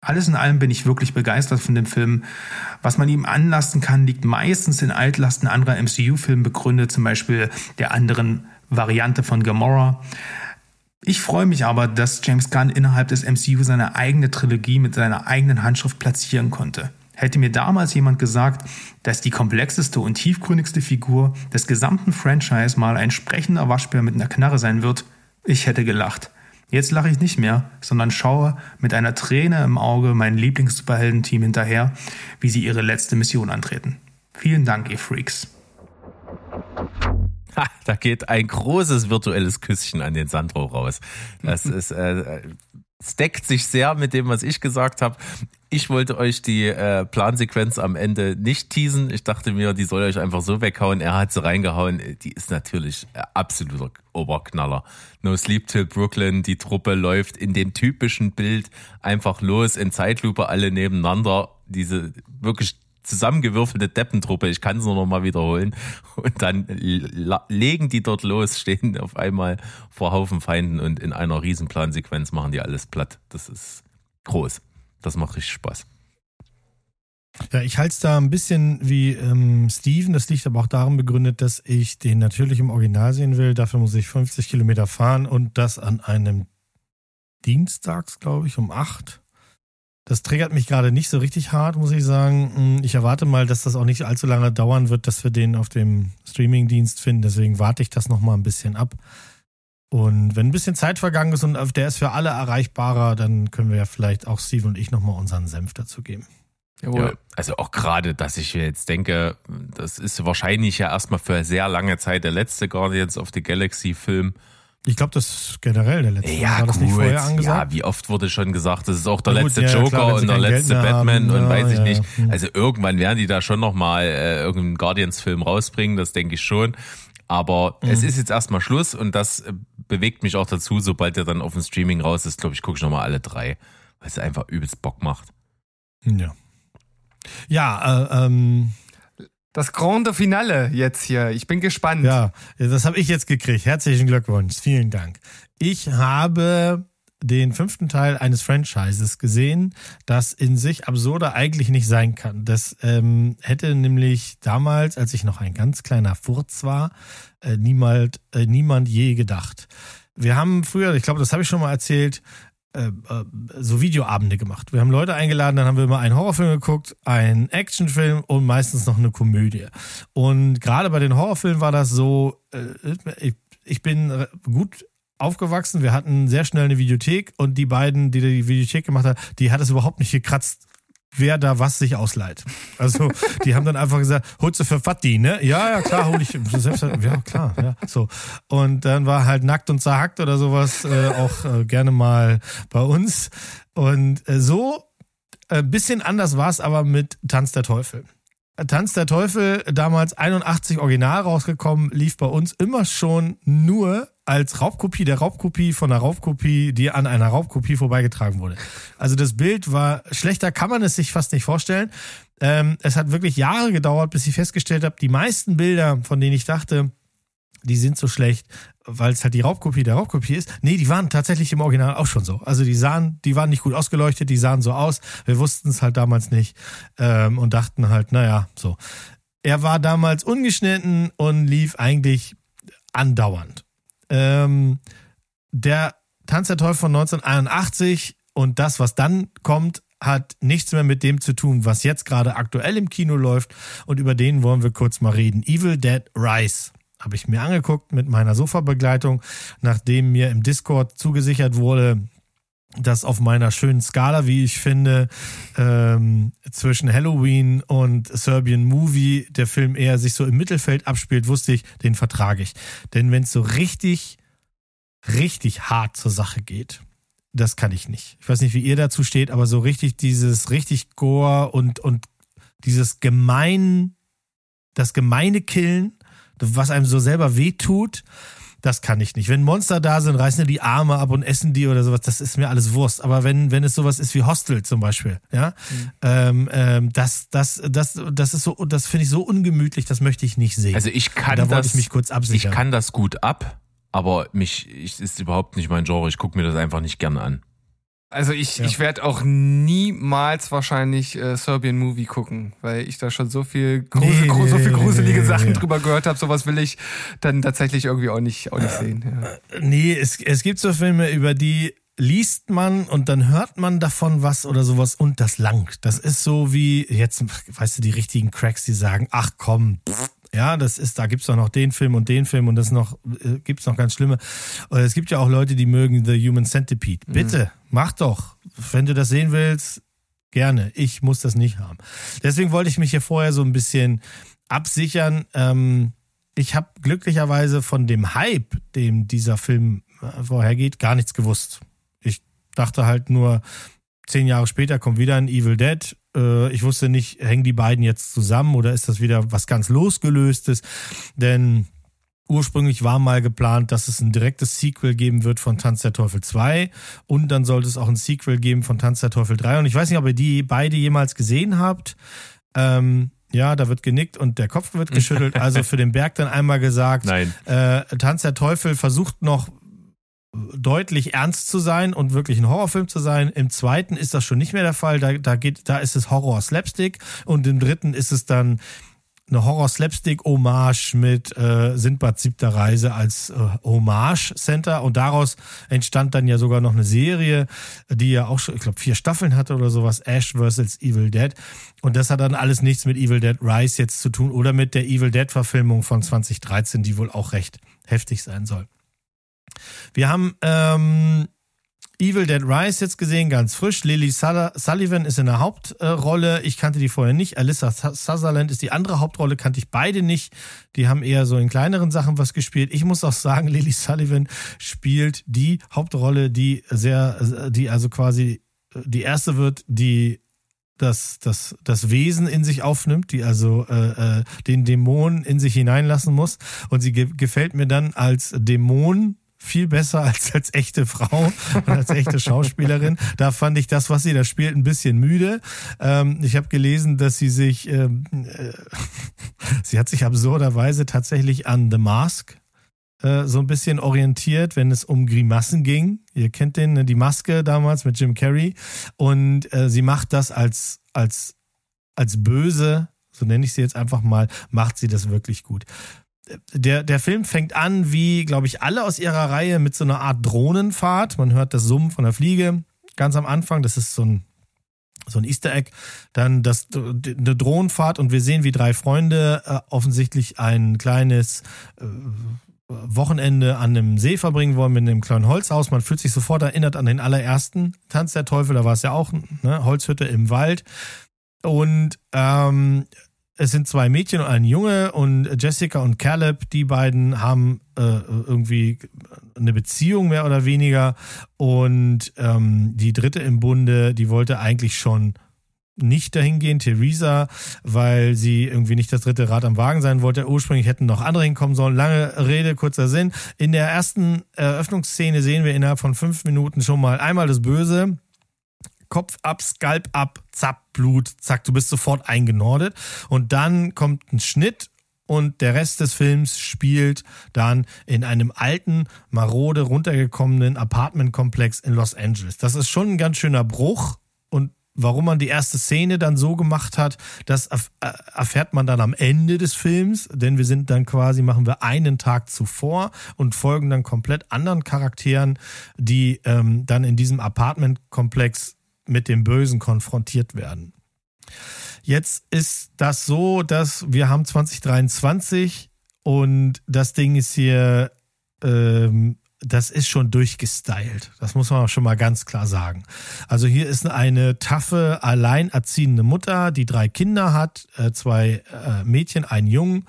Speaker 8: Alles in allem bin ich wirklich begeistert von dem Film. Was man ihm anlasten kann, liegt meistens in Altlasten anderer MCU-Filme begründet, zum Beispiel der anderen Variante von Gamora. Ich freue mich aber, dass James Gunn innerhalb des MCU seine eigene Trilogie mit seiner eigenen Handschrift platzieren konnte. Hätte mir damals jemand gesagt, dass die komplexeste und tiefgründigste Figur des gesamten Franchise mal ein sprechender Waschbär mit einer Knarre sein wird, ich hätte gelacht. Jetzt lache ich nicht mehr, sondern schaue mit einer Träne im Auge meinem Lieblings-Superhelden-Team hinterher, wie sie ihre letzte Mission antreten. Vielen Dank, ihr Freaks.
Speaker 2: Ha, da geht ein großes virtuelles Küsschen an den Sandro raus. Das ist, äh, es deckt sich sehr mit dem, was ich gesagt habe. Ich wollte euch die äh, Plansequenz am Ende nicht teasen. Ich dachte mir, die soll euch einfach so weghauen. Er hat sie reingehauen. Die ist natürlich äh, absoluter Oberknaller. No Sleep Till Brooklyn. Die Truppe läuft in dem typischen Bild einfach los in Zeitlupe alle nebeneinander. Diese wirklich zusammengewürfelte Deppentruppe, ich kann es nur noch mal wiederholen. Und dann legen die dort los, stehen auf einmal vor Haufen Feinden und in einer Riesenplansequenz machen die alles platt. Das ist groß. Das macht richtig Spaß.
Speaker 4: Ja, ich halte es da ein bisschen wie ähm, Steven. Das liegt aber auch darin begründet, dass ich den natürlich im Original sehen will. Dafür muss ich 50 Kilometer fahren und das an einem Dienstags, glaube ich, um 8 Das triggert mich gerade nicht so richtig hart, muss ich sagen. Hm, Ich erwarte mal, dass das auch nicht allzu lange dauern wird, dass wir den auf dem Streamingdienst finden. Deswegen warte ich das noch mal ein bisschen ab. Und wenn ein bisschen Zeit vergangen ist und der ist für alle erreichbarer, dann können wir ja vielleicht auch Steve und ich noch mal unseren Senf dazu geben.
Speaker 1: Jawohl.
Speaker 2: Ja, also auch gerade, dass ich jetzt denke, das ist wahrscheinlich ja erstmal für sehr lange Zeit der letzte Guardians of the Galaxy Film.
Speaker 4: Ich glaube, das ist generell der letzte.
Speaker 2: Ja,
Speaker 4: War das
Speaker 2: gut.
Speaker 4: nicht vorher angesagt?
Speaker 2: Ja, wie oft wurde schon gesagt, das ist auch der
Speaker 4: gut,
Speaker 2: letzte
Speaker 4: ja,
Speaker 2: Joker
Speaker 4: klar,
Speaker 2: und der letzte Batman
Speaker 4: haben,
Speaker 2: und
Speaker 4: ja,
Speaker 2: weiß ich
Speaker 4: ja.
Speaker 2: nicht. Also irgendwann werden die da schon nochmal äh, irgendeinen Guardians-Film rausbringen, das denke ich schon. Aber
Speaker 4: Hm.
Speaker 2: es ist jetzt erstmal Schluss und das äh, bewegt mich auch dazu, sobald der dann auf dem Streaming raus ist, glaube ich, gucke ich nochmal alle drei, weil es einfach übelst Bock macht.
Speaker 4: Ja. Ja, äh, ähm,
Speaker 1: Das Grande Finale jetzt hier. Ich bin gespannt.
Speaker 4: ja, das habe ich jetzt gekriegt. Herzlichen Glückwunsch. Vielen Dank. Ich habe den fünften Teil eines Franchises gesehen, das in sich absurder eigentlich nicht sein kann. Das ähm, hätte nämlich damals, als ich noch ein ganz kleiner Furz war, äh, niemand, äh, niemand je gedacht. Wir haben früher, ich glaube, das habe ich schon mal erzählt, äh, äh, so Videoabende gemacht. Wir haben Leute eingeladen, dann haben wir immer einen Horrorfilm geguckt, einen Actionfilm und meistens noch eine Komödie. Und gerade bei den Horrorfilmen war das so, äh, ich, bin gut aufgewachsen, wir hatten sehr schnell eine Videothek und die beiden, die die Videothek gemacht haben, die hat es überhaupt nicht gekratzt, wer da was sich ausleiht. Also die haben dann einfach gesagt, holst du für Fatti, ne? Ja, ja, klar, hol ich. Selbst, ja, klar, ja, so. Und dann war halt nackt und zerhackt oder sowas äh, auch äh, gerne mal bei uns. Und äh, so ein äh, bisschen anders war es aber mit Tanz der Teufel. Tanz der Teufel, damals 81 Original rausgekommen, lief bei uns immer schon nur als Raubkopie der Raubkopie von einer Raubkopie, die an einer Raubkopie vorbeigetragen wurde. Also das Bild war schlechter, kann man es sich fast nicht vorstellen. Ähm, es hat wirklich Jahre gedauert, bis ich festgestellt habe, die meisten Bilder, von denen ich dachte, die sind so schlecht, weil es halt die Raubkopie der Raubkopie ist. Nee, die waren tatsächlich im Original auch schon so. Also die sahen, die waren nicht gut ausgeleuchtet, die sahen so aus. Wir wussten es halt damals nicht ähm, und dachten halt, naja, so. Er war damals ungeschnitten und lief eigentlich andauernd. Ähm, der Tanz der Teufel von 1981 und das, was dann kommt, hat nichts mehr mit dem zu tun, was jetzt gerade aktuell im Kino läuft. Und über den wollen wir kurz mal reden. Evil Dead Rise habe ich mir angeguckt mit meiner Sofabegleitung, nachdem mir im Discord zugesichert wurde, dass auf meiner schönen Skala, wie ich finde, ähm, zwischen Halloween und Serbian Movie der Film eher sich so im Mittelfeld abspielt, wusste ich, den vertrage ich. Denn wenn es so richtig, richtig hart zur Sache geht, das kann ich nicht. Ich weiß nicht, wie ihr dazu steht, aber so richtig dieses richtig Gore und, und dieses gemein, das gemeine Killen, was einem so selber wehtut, das kann ich nicht. Wenn Monster da sind, reißen die die Arme ab und essen die oder sowas, das ist mir alles Wurst. Aber wenn, wenn es sowas ist wie Hostel zum Beispiel, ja,
Speaker 2: Mhm.
Speaker 4: ähm, ähm, das, das, das, das ist so, das finde ich so ungemütlich, das möchte ich nicht sehen.
Speaker 2: Also ich kann
Speaker 4: da wollte
Speaker 2: das,
Speaker 4: ich mich kurz absichern.
Speaker 2: ich kann das gut ab, aber mich ich, ist überhaupt nicht mein Genre. Ich gucke mir das einfach nicht gerne an.
Speaker 1: Also ich,
Speaker 4: Ja.
Speaker 1: ich werde auch niemals wahrscheinlich äh, Serbian Movie gucken, weil ich da schon so viel, grusel,
Speaker 4: Nee,
Speaker 1: gru- so viel gruselige
Speaker 4: nee,
Speaker 1: Sachen
Speaker 4: nee.
Speaker 1: drüber gehört habe. Sowas will ich dann tatsächlich irgendwie auch nicht, auch nicht sehen. Ja.
Speaker 4: Nee, es, es gibt so Filme, über die liest man und dann hört man davon was oder sowas und das langt. Das ist so wie, jetzt, weißt du, die richtigen Cracks, die sagen, ach komm, pff, ja, das ist, da gibt's doch noch den Film und den Film und das noch, äh, gibt's noch ganz schlimme. Und es gibt ja auch Leute, die mögen The Human Centipede. Bitte, mach doch. Wenn du das sehen willst, gerne. Ich muss das nicht haben. Deswegen wollte ich mich hier vorher so ein bisschen absichern. Ähm, ich habe glücklicherweise von dem Hype, dem dieser Film äh, vorhergeht, gar nichts gewusst. Ich dachte halt nur, zehn Jahre später kommt wieder ein Evil Dead. Äh, ich wusste nicht, hängen die beiden jetzt zusammen oder ist das wieder was ganz losgelöstes? Denn ursprünglich war mal geplant, dass es ein direktes Sequel geben wird von Tanz der Teufel 2 und dann sollte es auch ein Sequel geben von Tanz der Teufel 3. Und ich weiß nicht, ob ihr die beide jemals gesehen habt. Ähm, ja, da wird genickt und der Kopf wird geschüttelt. Also für den Berg dann einmal gesagt,
Speaker 2: Nein.
Speaker 4: äh, Tanz der Teufel versucht noch deutlich ernst zu sein und wirklich ein Horrorfilm zu sein. Im zweiten ist das schon nicht mehr der Fall. Da, da geht, da ist es Horror Slapstick und im dritten ist es dann eine Horror-Slapstick-Hommage mit äh, Sindbad siebter Reise als äh, Hommage-Center und daraus entstand dann ja sogar noch eine Serie, die ja auch schon, ich glaube, vier Staffeln hatte oder sowas, Ash vs. Evil Dead und das hat dann alles nichts mit Evil Dead Rise jetzt zu tun oder mit der Evil Dead-Verfilmung von 2013, die wohl auch recht heftig sein soll. Wir haben ähm, Evil Dead Rise jetzt gesehen, ganz frisch. Lily Sullivan ist in der Hauptrolle. Ich kannte die vorher nicht. Alyssa Sutherland ist die andere Hauptrolle, kannte ich beide nicht. Die haben eher so in kleineren Sachen was gespielt. Ich muss auch sagen, Lily Sullivan spielt die Hauptrolle, die sehr, die also quasi die erste wird, die das, das, das Wesen in sich aufnimmt, die also äh, äh, den Dämon in sich hineinlassen muss. Und sie ge gefällt mir dann als Dämon viel besser als als echte Frau und als echte Schauspielerin. Da fand ich das, was sie da spielt, ein bisschen müde. Ähm, ich habe gelesen, dass sie sich, ähm, äh, sie hat sich absurderweise tatsächlich an The Mask äh, so ein bisschen orientiert, wenn es um Grimassen ging. Ihr kennt den, ne, die Maske damals mit Jim Carrey. Und äh, sie macht das als, als, als böse, so nenne ich sie jetzt einfach mal, macht sie das wirklich gut der, der Film fängt an, wie, glaube ich, alle aus ihrer Reihe mit so einer Art Drohnenfahrt. Man hört das Summen von der Fliege ganz am Anfang. Das ist so ein, so ein Easter Egg. Dann das, eine Drohnenfahrt und wir sehen, wie drei Freunde äh, offensichtlich ein kleines äh, Wochenende an einem See verbringen wollen mit einem kleinen Holzhaus. Man fühlt sich sofort erinnert an den allerersten Tanz der Teufel. Da war es ja auch, ne? Holzhütte im Wald. Und ähm, es sind zwei Mädchen und ein Junge und Jessica und Caleb, die beiden haben äh, irgendwie eine Beziehung mehr oder weniger und ähm, die dritte im Bunde, die wollte eigentlich schon nicht dahin gehen, Theresa, weil sie irgendwie nicht das dritte Rad am Wagen sein wollte. Ursprünglich hätten noch andere hinkommen sollen. Lange Rede, kurzer Sinn. In der ersten Eröffnungsszene sehen wir innerhalb von fünf Minuten schon mal einmal das Böse, Kopf ab, Skalp ab, zapp, Blut, zack, du bist sofort eingenordet. Und dann kommt ein Schnitt und der Rest des Films spielt dann in einem alten, marode, runtergekommenen Apartmentkomplex in Los Angeles. Das ist schon ein ganz schöner Bruch und warum man die erste Szene dann so gemacht hat, das äh, erfährt man dann am Ende des Films, denn wir sind dann quasi, machen wir einen Tag zuvor und folgen dann komplett anderen Charakteren, die ähm, dann in diesem Apartmentkomplex mit dem Bösen konfrontiert werden. Jetzt ist das so, dass wir haben 2023 und das Ding ist hier, ähm, das ist schon durchgestylt. Das muss man auch schon mal ganz klar sagen. Also hier ist eine taffe, alleinerziehende Mutter, die drei Kinder hat, äh, zwei äh, Mädchen, einen Jungen,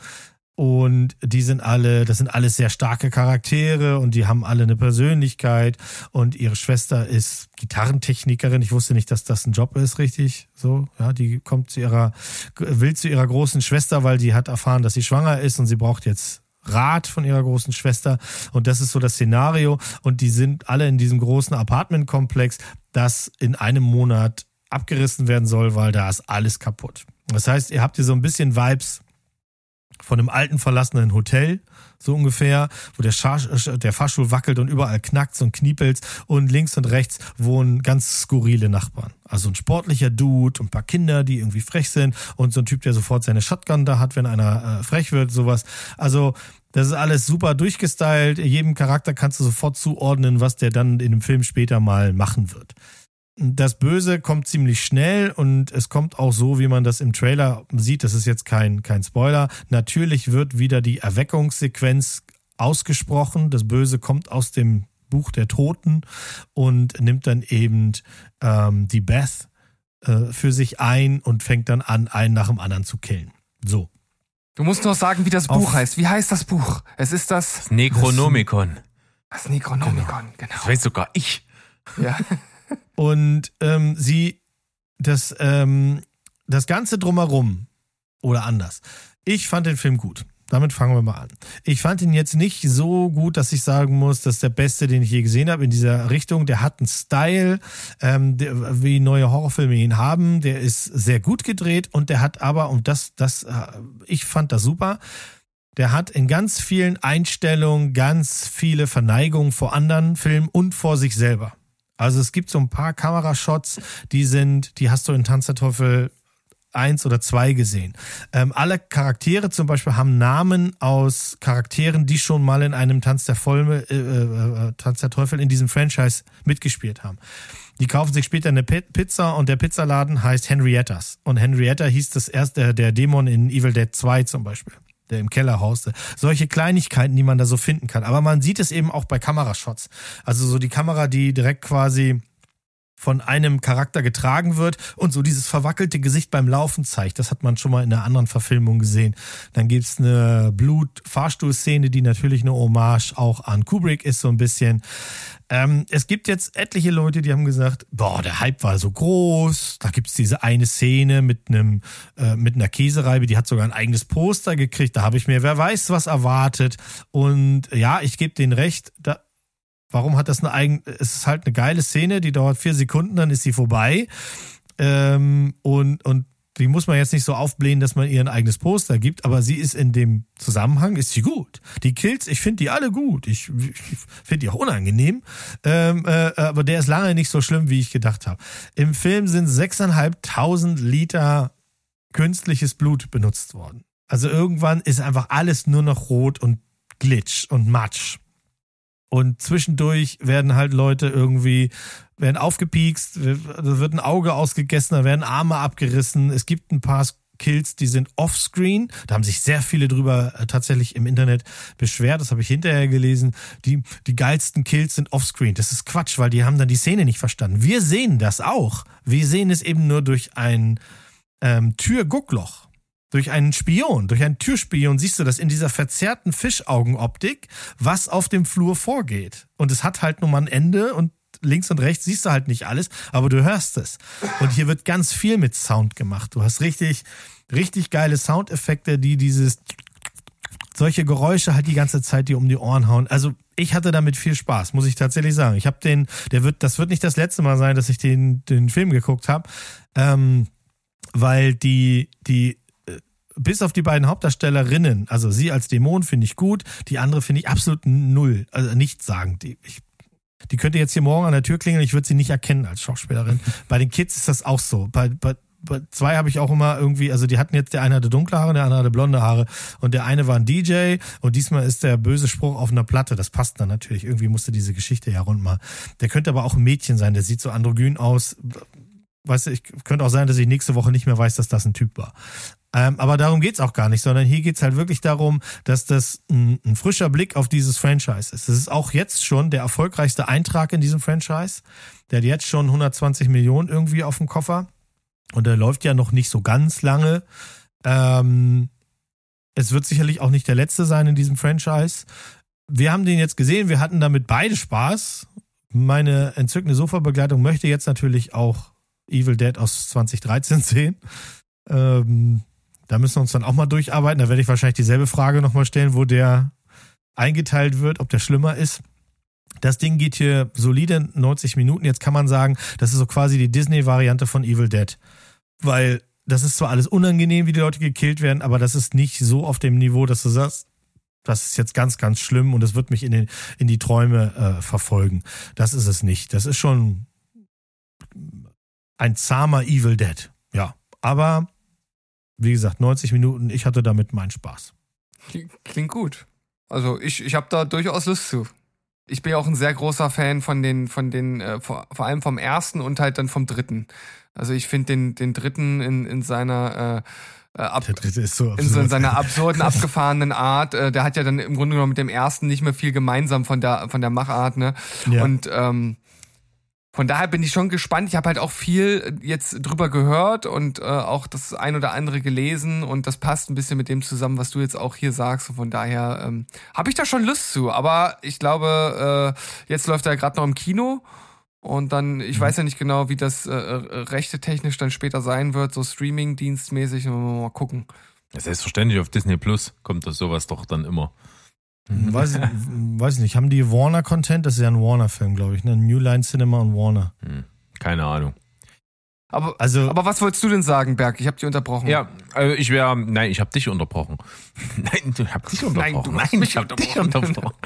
Speaker 4: und die sind alle, das sind alles sehr starke Charaktere und die haben alle eine Persönlichkeit. Und ihre Schwester ist Gitarrentechnikerin. Ich wusste nicht, dass das ein Job ist, richtig. So, ja, die kommt zu ihrer, will zu ihrer großen Schwester, weil die hat erfahren, dass sie schwanger ist und sie braucht jetzt Rat von ihrer großen Schwester. Und das ist so das Szenario. Und die sind alle in diesem großen Apartmentkomplex, das in einem Monat abgerissen werden soll, weil da ist alles kaputt. Das heißt, ihr habt hier so ein bisschen Vibes von einem alten verlassenen Hotel, so ungefähr, wo der, Schar der Fahrstuhl wackelt und überall knackt und kniepelt und links und rechts wohnen ganz skurrile Nachbarn. Also ein sportlicher Dude und ein paar Kinder, die irgendwie frech sind und so ein Typ, der sofort seine Shotgun da hat, wenn einer äh, frech wird, sowas. Also das ist alles super durchgestylt. Jedem Charakter kannst du sofort zuordnen, was der dann in dem Film später mal machen wird. Das Böse kommt ziemlich schnell und es kommt auch so, wie man das im Trailer sieht. Das ist jetzt kein, kein Spoiler. Natürlich wird wieder die Erweckungssequenz ausgesprochen. Das Böse kommt aus dem Buch der Toten und nimmt dann eben ähm, die Beth äh, für sich ein und fängt dann an, einen nach dem anderen zu killen. So.
Speaker 1: Du musst noch sagen, wie das Auf Buch heißt. Wie heißt das Buch? Es ist das,
Speaker 2: das Necronomicon.
Speaker 1: Das Necronomicon, genau.
Speaker 2: Das weiß sogar ich.
Speaker 1: Ja.
Speaker 4: Und ähm, sie, das, ähm, das Ganze drumherum, oder anders. Ich fand den Film gut. Damit fangen wir mal an. Ich fand ihn jetzt nicht so gut, dass ich sagen muss, das ist der beste, den ich je gesehen habe in dieser Richtung. Der hat einen Style, ähm, der, wie neue Horrorfilme ihn haben. Der ist sehr gut gedreht und der hat aber, und das, das, äh, ich fand das super, der hat in ganz vielen Einstellungen ganz viele Verneigungen vor anderen Filmen und vor sich selber. Also es gibt so ein paar Kamerashots, die sind, die hast du in Tanz der Teufel eins oder zwei gesehen. Ähm, alle Charaktere zum Beispiel haben Namen aus Charakteren, die schon mal in einem Tanz der Folme, äh, äh, Tanz der Teufel in diesem Franchise mitgespielt haben. Die kaufen sich später eine Pi- Pizza und der Pizzaladen heißt Henriettas. Und Henrietta hieß das erste, der Dämon in Evil Dead 2 zum Beispiel, der im Keller hauste. Solche Kleinigkeiten, die man da so finden kann. Aber man sieht es eben auch bei Kamerashots. Also so die Kamera, die direkt quasi von einem Charakter getragen wird und so dieses verwackelte Gesicht beim Laufen zeigt. Das hat man schon mal in einer anderen Verfilmung gesehen. Dann gibt's eine Blut-Fahrstuhlszene, die natürlich eine Hommage auch an Kubrick ist, so ein bisschen. Ähm, es gibt jetzt etliche Leute, die haben gesagt, boah, der Hype war so groß. Da gibt's diese eine Szene mit einem äh, mit einer Käsereibe, die hat sogar ein eigenes Poster gekriegt. Da habe ich mir, wer weiß, was erwartet. Und ja, ich gebe denen recht. Da, Warum hat das eine eigen, es ist halt eine geile Szene, die dauert vier Sekunden, dann ist sie vorbei. Ähm, und, und die muss man jetzt nicht so aufblähen, dass man ihr ein eigenes Poster gibt, aber sie ist in dem Zusammenhang, ist sie gut. Die Kills, ich finde die alle gut. Ich, ich finde die auch unangenehm. Ähm, äh, aber der ist lange nicht so schlimm, wie ich gedacht habe. Im Film sind 6.500 Liter künstliches Blut benutzt worden. Also irgendwann ist einfach alles nur noch rot und Glitch und Matsch. Und zwischendurch werden halt Leute irgendwie, werden aufgepiekst, wird ein Auge ausgegessen, da werden Arme abgerissen. Es gibt ein paar Kills, die sind offscreen. Da haben sich sehr viele drüber äh, tatsächlich im Internet beschwert. Das habe ich hinterher gelesen. Die, die geilsten Kills sind offscreen. Das ist Quatsch, weil die haben dann die Szene nicht verstanden. Wir sehen das auch. Wir sehen es eben nur durch ein ähm, Türguckloch durch einen Spion, durch einen Türspion siehst du das in dieser verzerrten Fischaugenoptik, was auf dem Flur vorgeht. Und es hat halt nur mal ein Ende und links und rechts siehst du halt nicht alles, aber du hörst es. Und hier wird ganz viel mit Sound gemacht. Du hast richtig, richtig geile Soundeffekte, die dieses solche Geräusche halt die ganze Zeit dir um die Ohren hauen. Also ich hatte damit viel Spaß, muss ich tatsächlich sagen. Ich habe den, der wird, das wird nicht das letzte Mal sein, dass ich den, den Film geguckt habe, ähm, weil die, die bis auf die beiden Hauptdarstellerinnen, also sie als Dämon finde ich gut, die andere finde ich absolut null, also nichts sagen. Die, ich, die könnte jetzt hier morgen an der Tür klingeln, ich würde sie nicht erkennen als Schauspielerin. Bei den Kids ist das auch so. Bei, bei, bei zwei habe ich auch immer irgendwie, also die hatten jetzt, der eine hatte dunkle Haare, der andere hatte blonde Haare und der eine war ein DJ und diesmal ist der böse Spruch auf einer Platte. Das passt dann natürlich. Irgendwie musste diese Geschichte ja rund mal. Der könnte aber auch ein Mädchen sein, der sieht so androgyn aus. Weißt du, ich könnte auch sein, dass ich nächste Woche nicht mehr weiß, dass das ein Typ war. Ähm, aber darum geht's auch gar nicht, sondern hier geht's halt wirklich darum, dass das ein, ein, frischer Blick auf dieses Franchise ist. Es ist auch jetzt schon der erfolgreichste Eintrag in diesem Franchise. Der hat jetzt schon 120 Millionen irgendwie auf dem Koffer. Und der läuft ja noch nicht so ganz lange. Ähm, es wird sicherlich auch nicht der letzte sein in diesem Franchise. Wir haben den jetzt gesehen, wir hatten damit beide Spaß. Meine entzückende Sofa-Begleitung möchte jetzt natürlich auch Evil Dead aus 2013 sehen. Ähm, da müssen wir uns dann auch mal durcharbeiten. Da werde ich wahrscheinlich dieselbe Frage nochmal stellen, wo der eingeteilt wird, ob der schlimmer ist. Das Ding geht hier solide 90 Minuten. Jetzt kann man sagen, das ist so quasi die Disney-Variante von Evil Dead. Weil das ist zwar alles unangenehm, wie die Leute gekillt werden, aber das ist nicht so auf dem Niveau, dass du sagst, das ist jetzt ganz, ganz schlimm und es wird mich in, den, in die Träume äh, verfolgen. Das ist es nicht. Das ist schon ein zahmer Evil Dead. Ja, aber wie gesagt, 90 Minuten, ich hatte damit meinen Spaß.
Speaker 1: Klingt gut. Also ich, ich habe da durchaus Lust zu. Ich bin ja auch ein sehr großer Fan von den, von den, äh, vor, vor allem vom ersten und halt dann vom dritten. Also ich finde den, den dritten in, in seiner äh, ab,
Speaker 4: dritte ist so
Speaker 1: in, so in seiner absurden, abgefahrenen Art. Äh, der hat ja dann im Grunde genommen mit dem ersten nicht mehr viel gemeinsam von der, von der Machart, ne?
Speaker 4: Ja.
Speaker 1: Und ähm, von daher bin ich schon gespannt. Ich habe halt auch viel jetzt drüber gehört und äh, auch das ein oder andere gelesen und das passt ein bisschen mit dem zusammen, was du jetzt auch hier sagst. Und von daher ähm, habe ich da schon Lust zu. Aber ich glaube, äh, jetzt läuft er gerade noch im Kino und dann, ich weiß ja nicht genau, wie das äh, rechte technisch dann später sein wird, so Streaming-dienstmäßig. Mal gucken.
Speaker 2: Selbstverständlich auf Disney Plus kommt das sowas doch dann immer.
Speaker 4: Weiß ich, weiß ich nicht. Haben die Warner Content? Das ist ja ein Warner-Film, glaube ich. Ne? New Line Cinema und Warner.
Speaker 2: Hm, keine Ahnung.
Speaker 1: Aber,
Speaker 4: Also-
Speaker 1: aber was wolltest du denn sagen, Berg? Ich habe dich unterbrochen.
Speaker 2: Ja, also ich wäre, nein, ich habe dich unterbrochen. Nein, du hab dich unterbrochen.
Speaker 1: du hast
Speaker 2: Nein,
Speaker 1: mich
Speaker 2: ich hab dich
Speaker 1: unterbrochen.
Speaker 2: unterbrochen.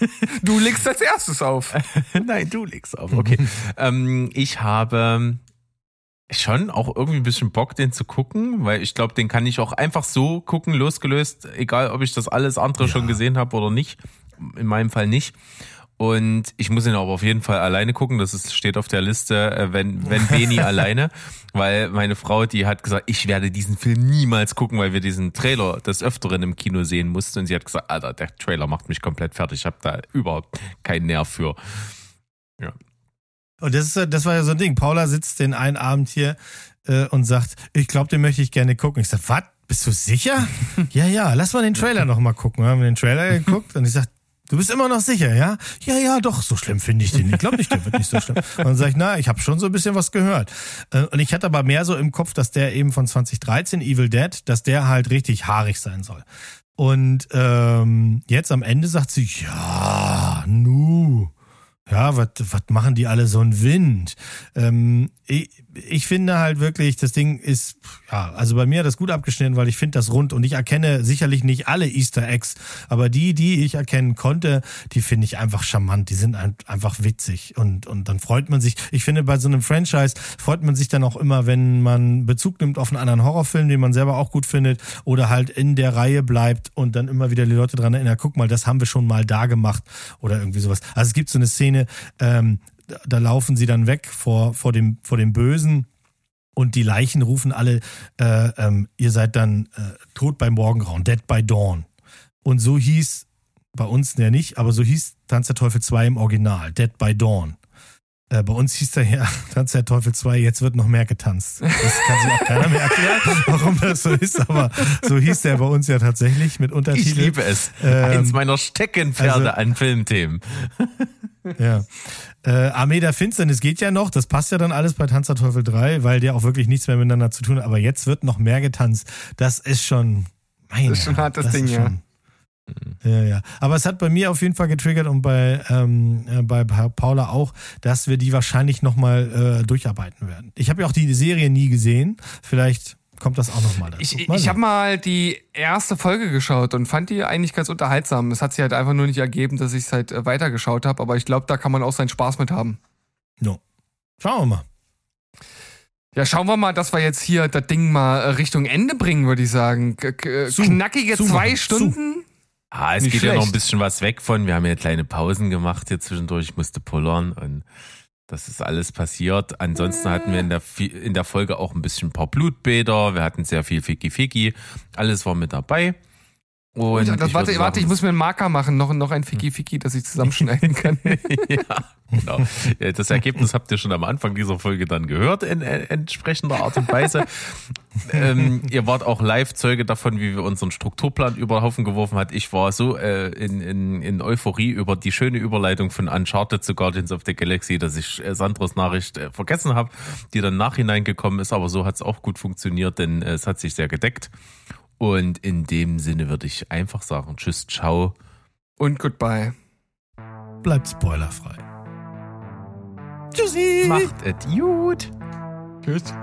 Speaker 1: Du legst als erstes auf.
Speaker 2: Nein, du legst auf. Okay. ähm, ich habe Schon auch irgendwie ein bisschen Bock, den zu gucken, weil ich glaube, den kann ich auch einfach so gucken, losgelöst, egal ob ich das alles andere schon gesehen habe oder nicht. In meinem Fall nicht. Und ich muss ihn aber auf jeden Fall alleine gucken. Das ist, steht auf der Liste, äh, wenn, wenn Beni alleine. Weil meine Frau, die hat gesagt, ich werde diesen Film niemals gucken, weil wir diesen Trailer des Öfteren im Kino sehen mussten. Und sie hat gesagt, Alter, der Trailer macht mich komplett fertig. Ich habe da überhaupt keinen Nerv für. Ja.
Speaker 4: Und das, ist, das war ja so ein Ding. Paula sitzt den einen Abend hier äh, und sagt, ich glaube, den möchte ich gerne gucken. Ich sag, was? Bist du sicher? ja, ja, lass mal den Trailer noch mal gucken. Wir haben den Trailer geguckt und ich sag, du bist immer noch sicher, ja? Ja, ja, doch, so schlimm finde ich den. Ich glaube nicht, der wird nicht so schlimm. Und dann sag ich, na, ich habe schon so ein bisschen was gehört. Äh, Und ich hatte aber mehr so im Kopf, dass der eben von 2013, Evil Dead, dass der halt richtig haarig sein soll. Und ähm, jetzt am Ende sagt sie, ja, nu. Ja, was machen die alle so ein Wind? Ähm, ich, ich finde halt wirklich, das Ding ist, ja, also bei mir hat das gut abgeschnitten, weil ich finde das rund und ich erkenne sicherlich nicht alle Easter Eggs, aber die, die ich erkennen konnte, die finde ich einfach charmant, die sind ein, einfach witzig und, und dann freut man sich. Ich finde, bei so einem Franchise freut man sich dann auch immer, wenn man Bezug nimmt auf einen anderen Horrorfilm, den man selber auch gut findet oder halt in der Reihe bleibt und dann immer wieder die Leute dran erinnern, guck mal, das haben wir schon mal da gemacht oder irgendwie sowas. Also es gibt so eine Szene, ähm, da- laufen sie dann weg vor, vor, dem, vor dem Bösen und die Leichen rufen alle, äh, ähm, ihr seid dann äh, tot bei Morgengrauen, dead by dawn. Und so hieß, bei uns ja nicht, aber so hieß Tanz der Teufel 2 im Original, dead by dawn. Äh, bei uns hieß der ja Tanz der Teufel 2, jetzt wird noch mehr getanzt. Das kann sich auch keiner mehr erklären, warum das so ist, aber so hieß der bei uns ja tatsächlich mit Untertiteln.
Speaker 2: Ich liebe es.
Speaker 4: Ähm,
Speaker 2: Eins meiner Steckenpferde
Speaker 4: also-
Speaker 2: an Filmthemen.
Speaker 4: Ja. Äh, Armee der Finsternis geht ja noch, das passt ja dann alles bei Tanz der Teufel 3, weil der auch wirklich nichts mehr miteinander zu tun hat. Aber jetzt wird noch mehr getanzt. Das ist schon, meine
Speaker 1: Das ist schon ein hartes Ding, ja.
Speaker 4: Ja, ja. Aber es hat bei mir auf jeden Fall getriggert und bei, ähm, äh, bei Pa- Paula auch, dass wir die wahrscheinlich nochmal äh, durcharbeiten werden. Ich habe ja auch die Serie nie gesehen. Vielleicht kommt das auch nochmal dazu.
Speaker 1: Ich,
Speaker 4: Mal
Speaker 1: ich habe mal die erste Folge geschaut und fand die eigentlich ganz unterhaltsam. Es hat sich halt einfach nur nicht ergeben, dass ich es halt äh, weitergeschaut habe, aber ich glaube, da kann man auch seinen Spaß mit haben.
Speaker 4: No. Schauen wir mal.
Speaker 1: Ja, schauen wir mal, dass wir jetzt hier das Ding mal äh, Richtung Ende bringen, würde ich sagen. K k-
Speaker 4: Zu.
Speaker 1: knackige
Speaker 4: Zu
Speaker 1: zwei
Speaker 4: machen.
Speaker 1: Stunden.
Speaker 2: Ah, es
Speaker 1: Nicht
Speaker 2: geht ja noch ein
Speaker 1: schlecht.
Speaker 2: bisschen was weg von. Wir haben ja kleine Pausen gemacht hier zwischendurch. Ich musste pullern und das ist alles passiert. Ansonsten hatten wir in der, in der Folge auch ein bisschen ein paar Blutbäder. Wir hatten sehr viel Ficky Ficky. Alles war mit dabei. Und
Speaker 1: das,
Speaker 2: ich
Speaker 1: warte,
Speaker 2: würde
Speaker 1: warte, ich
Speaker 2: sagen,
Speaker 1: muss mir einen Marker machen, noch, noch ein Fiki Fiki, das ich zusammenschneiden kann.
Speaker 2: ja, genau. Das Ergebnis habt ihr schon am Anfang dieser Folge dann gehört in, entsprechender Art und Weise. ähm, ihr wart auch Live-Zeuge davon, wie wir unseren Strukturplan über Haufen geworfen hat. Ich war so äh, in, in, in Euphorie über die schöne Überleitung von Uncharted zu Guardians of the Galaxy, dass ich äh, Sandros Nachricht äh, vergessen habe, die dann nachhinein gekommen ist. Aber so hat es auch gut funktioniert, denn äh, es hat sich sehr gedeckt. Und in dem Sinne würde ich einfach sagen, tschüss, ciao.
Speaker 1: Und goodbye.
Speaker 4: Bleibt spoilerfrei. Tschüssi.
Speaker 2: Macht es gut.
Speaker 1: Tschüss.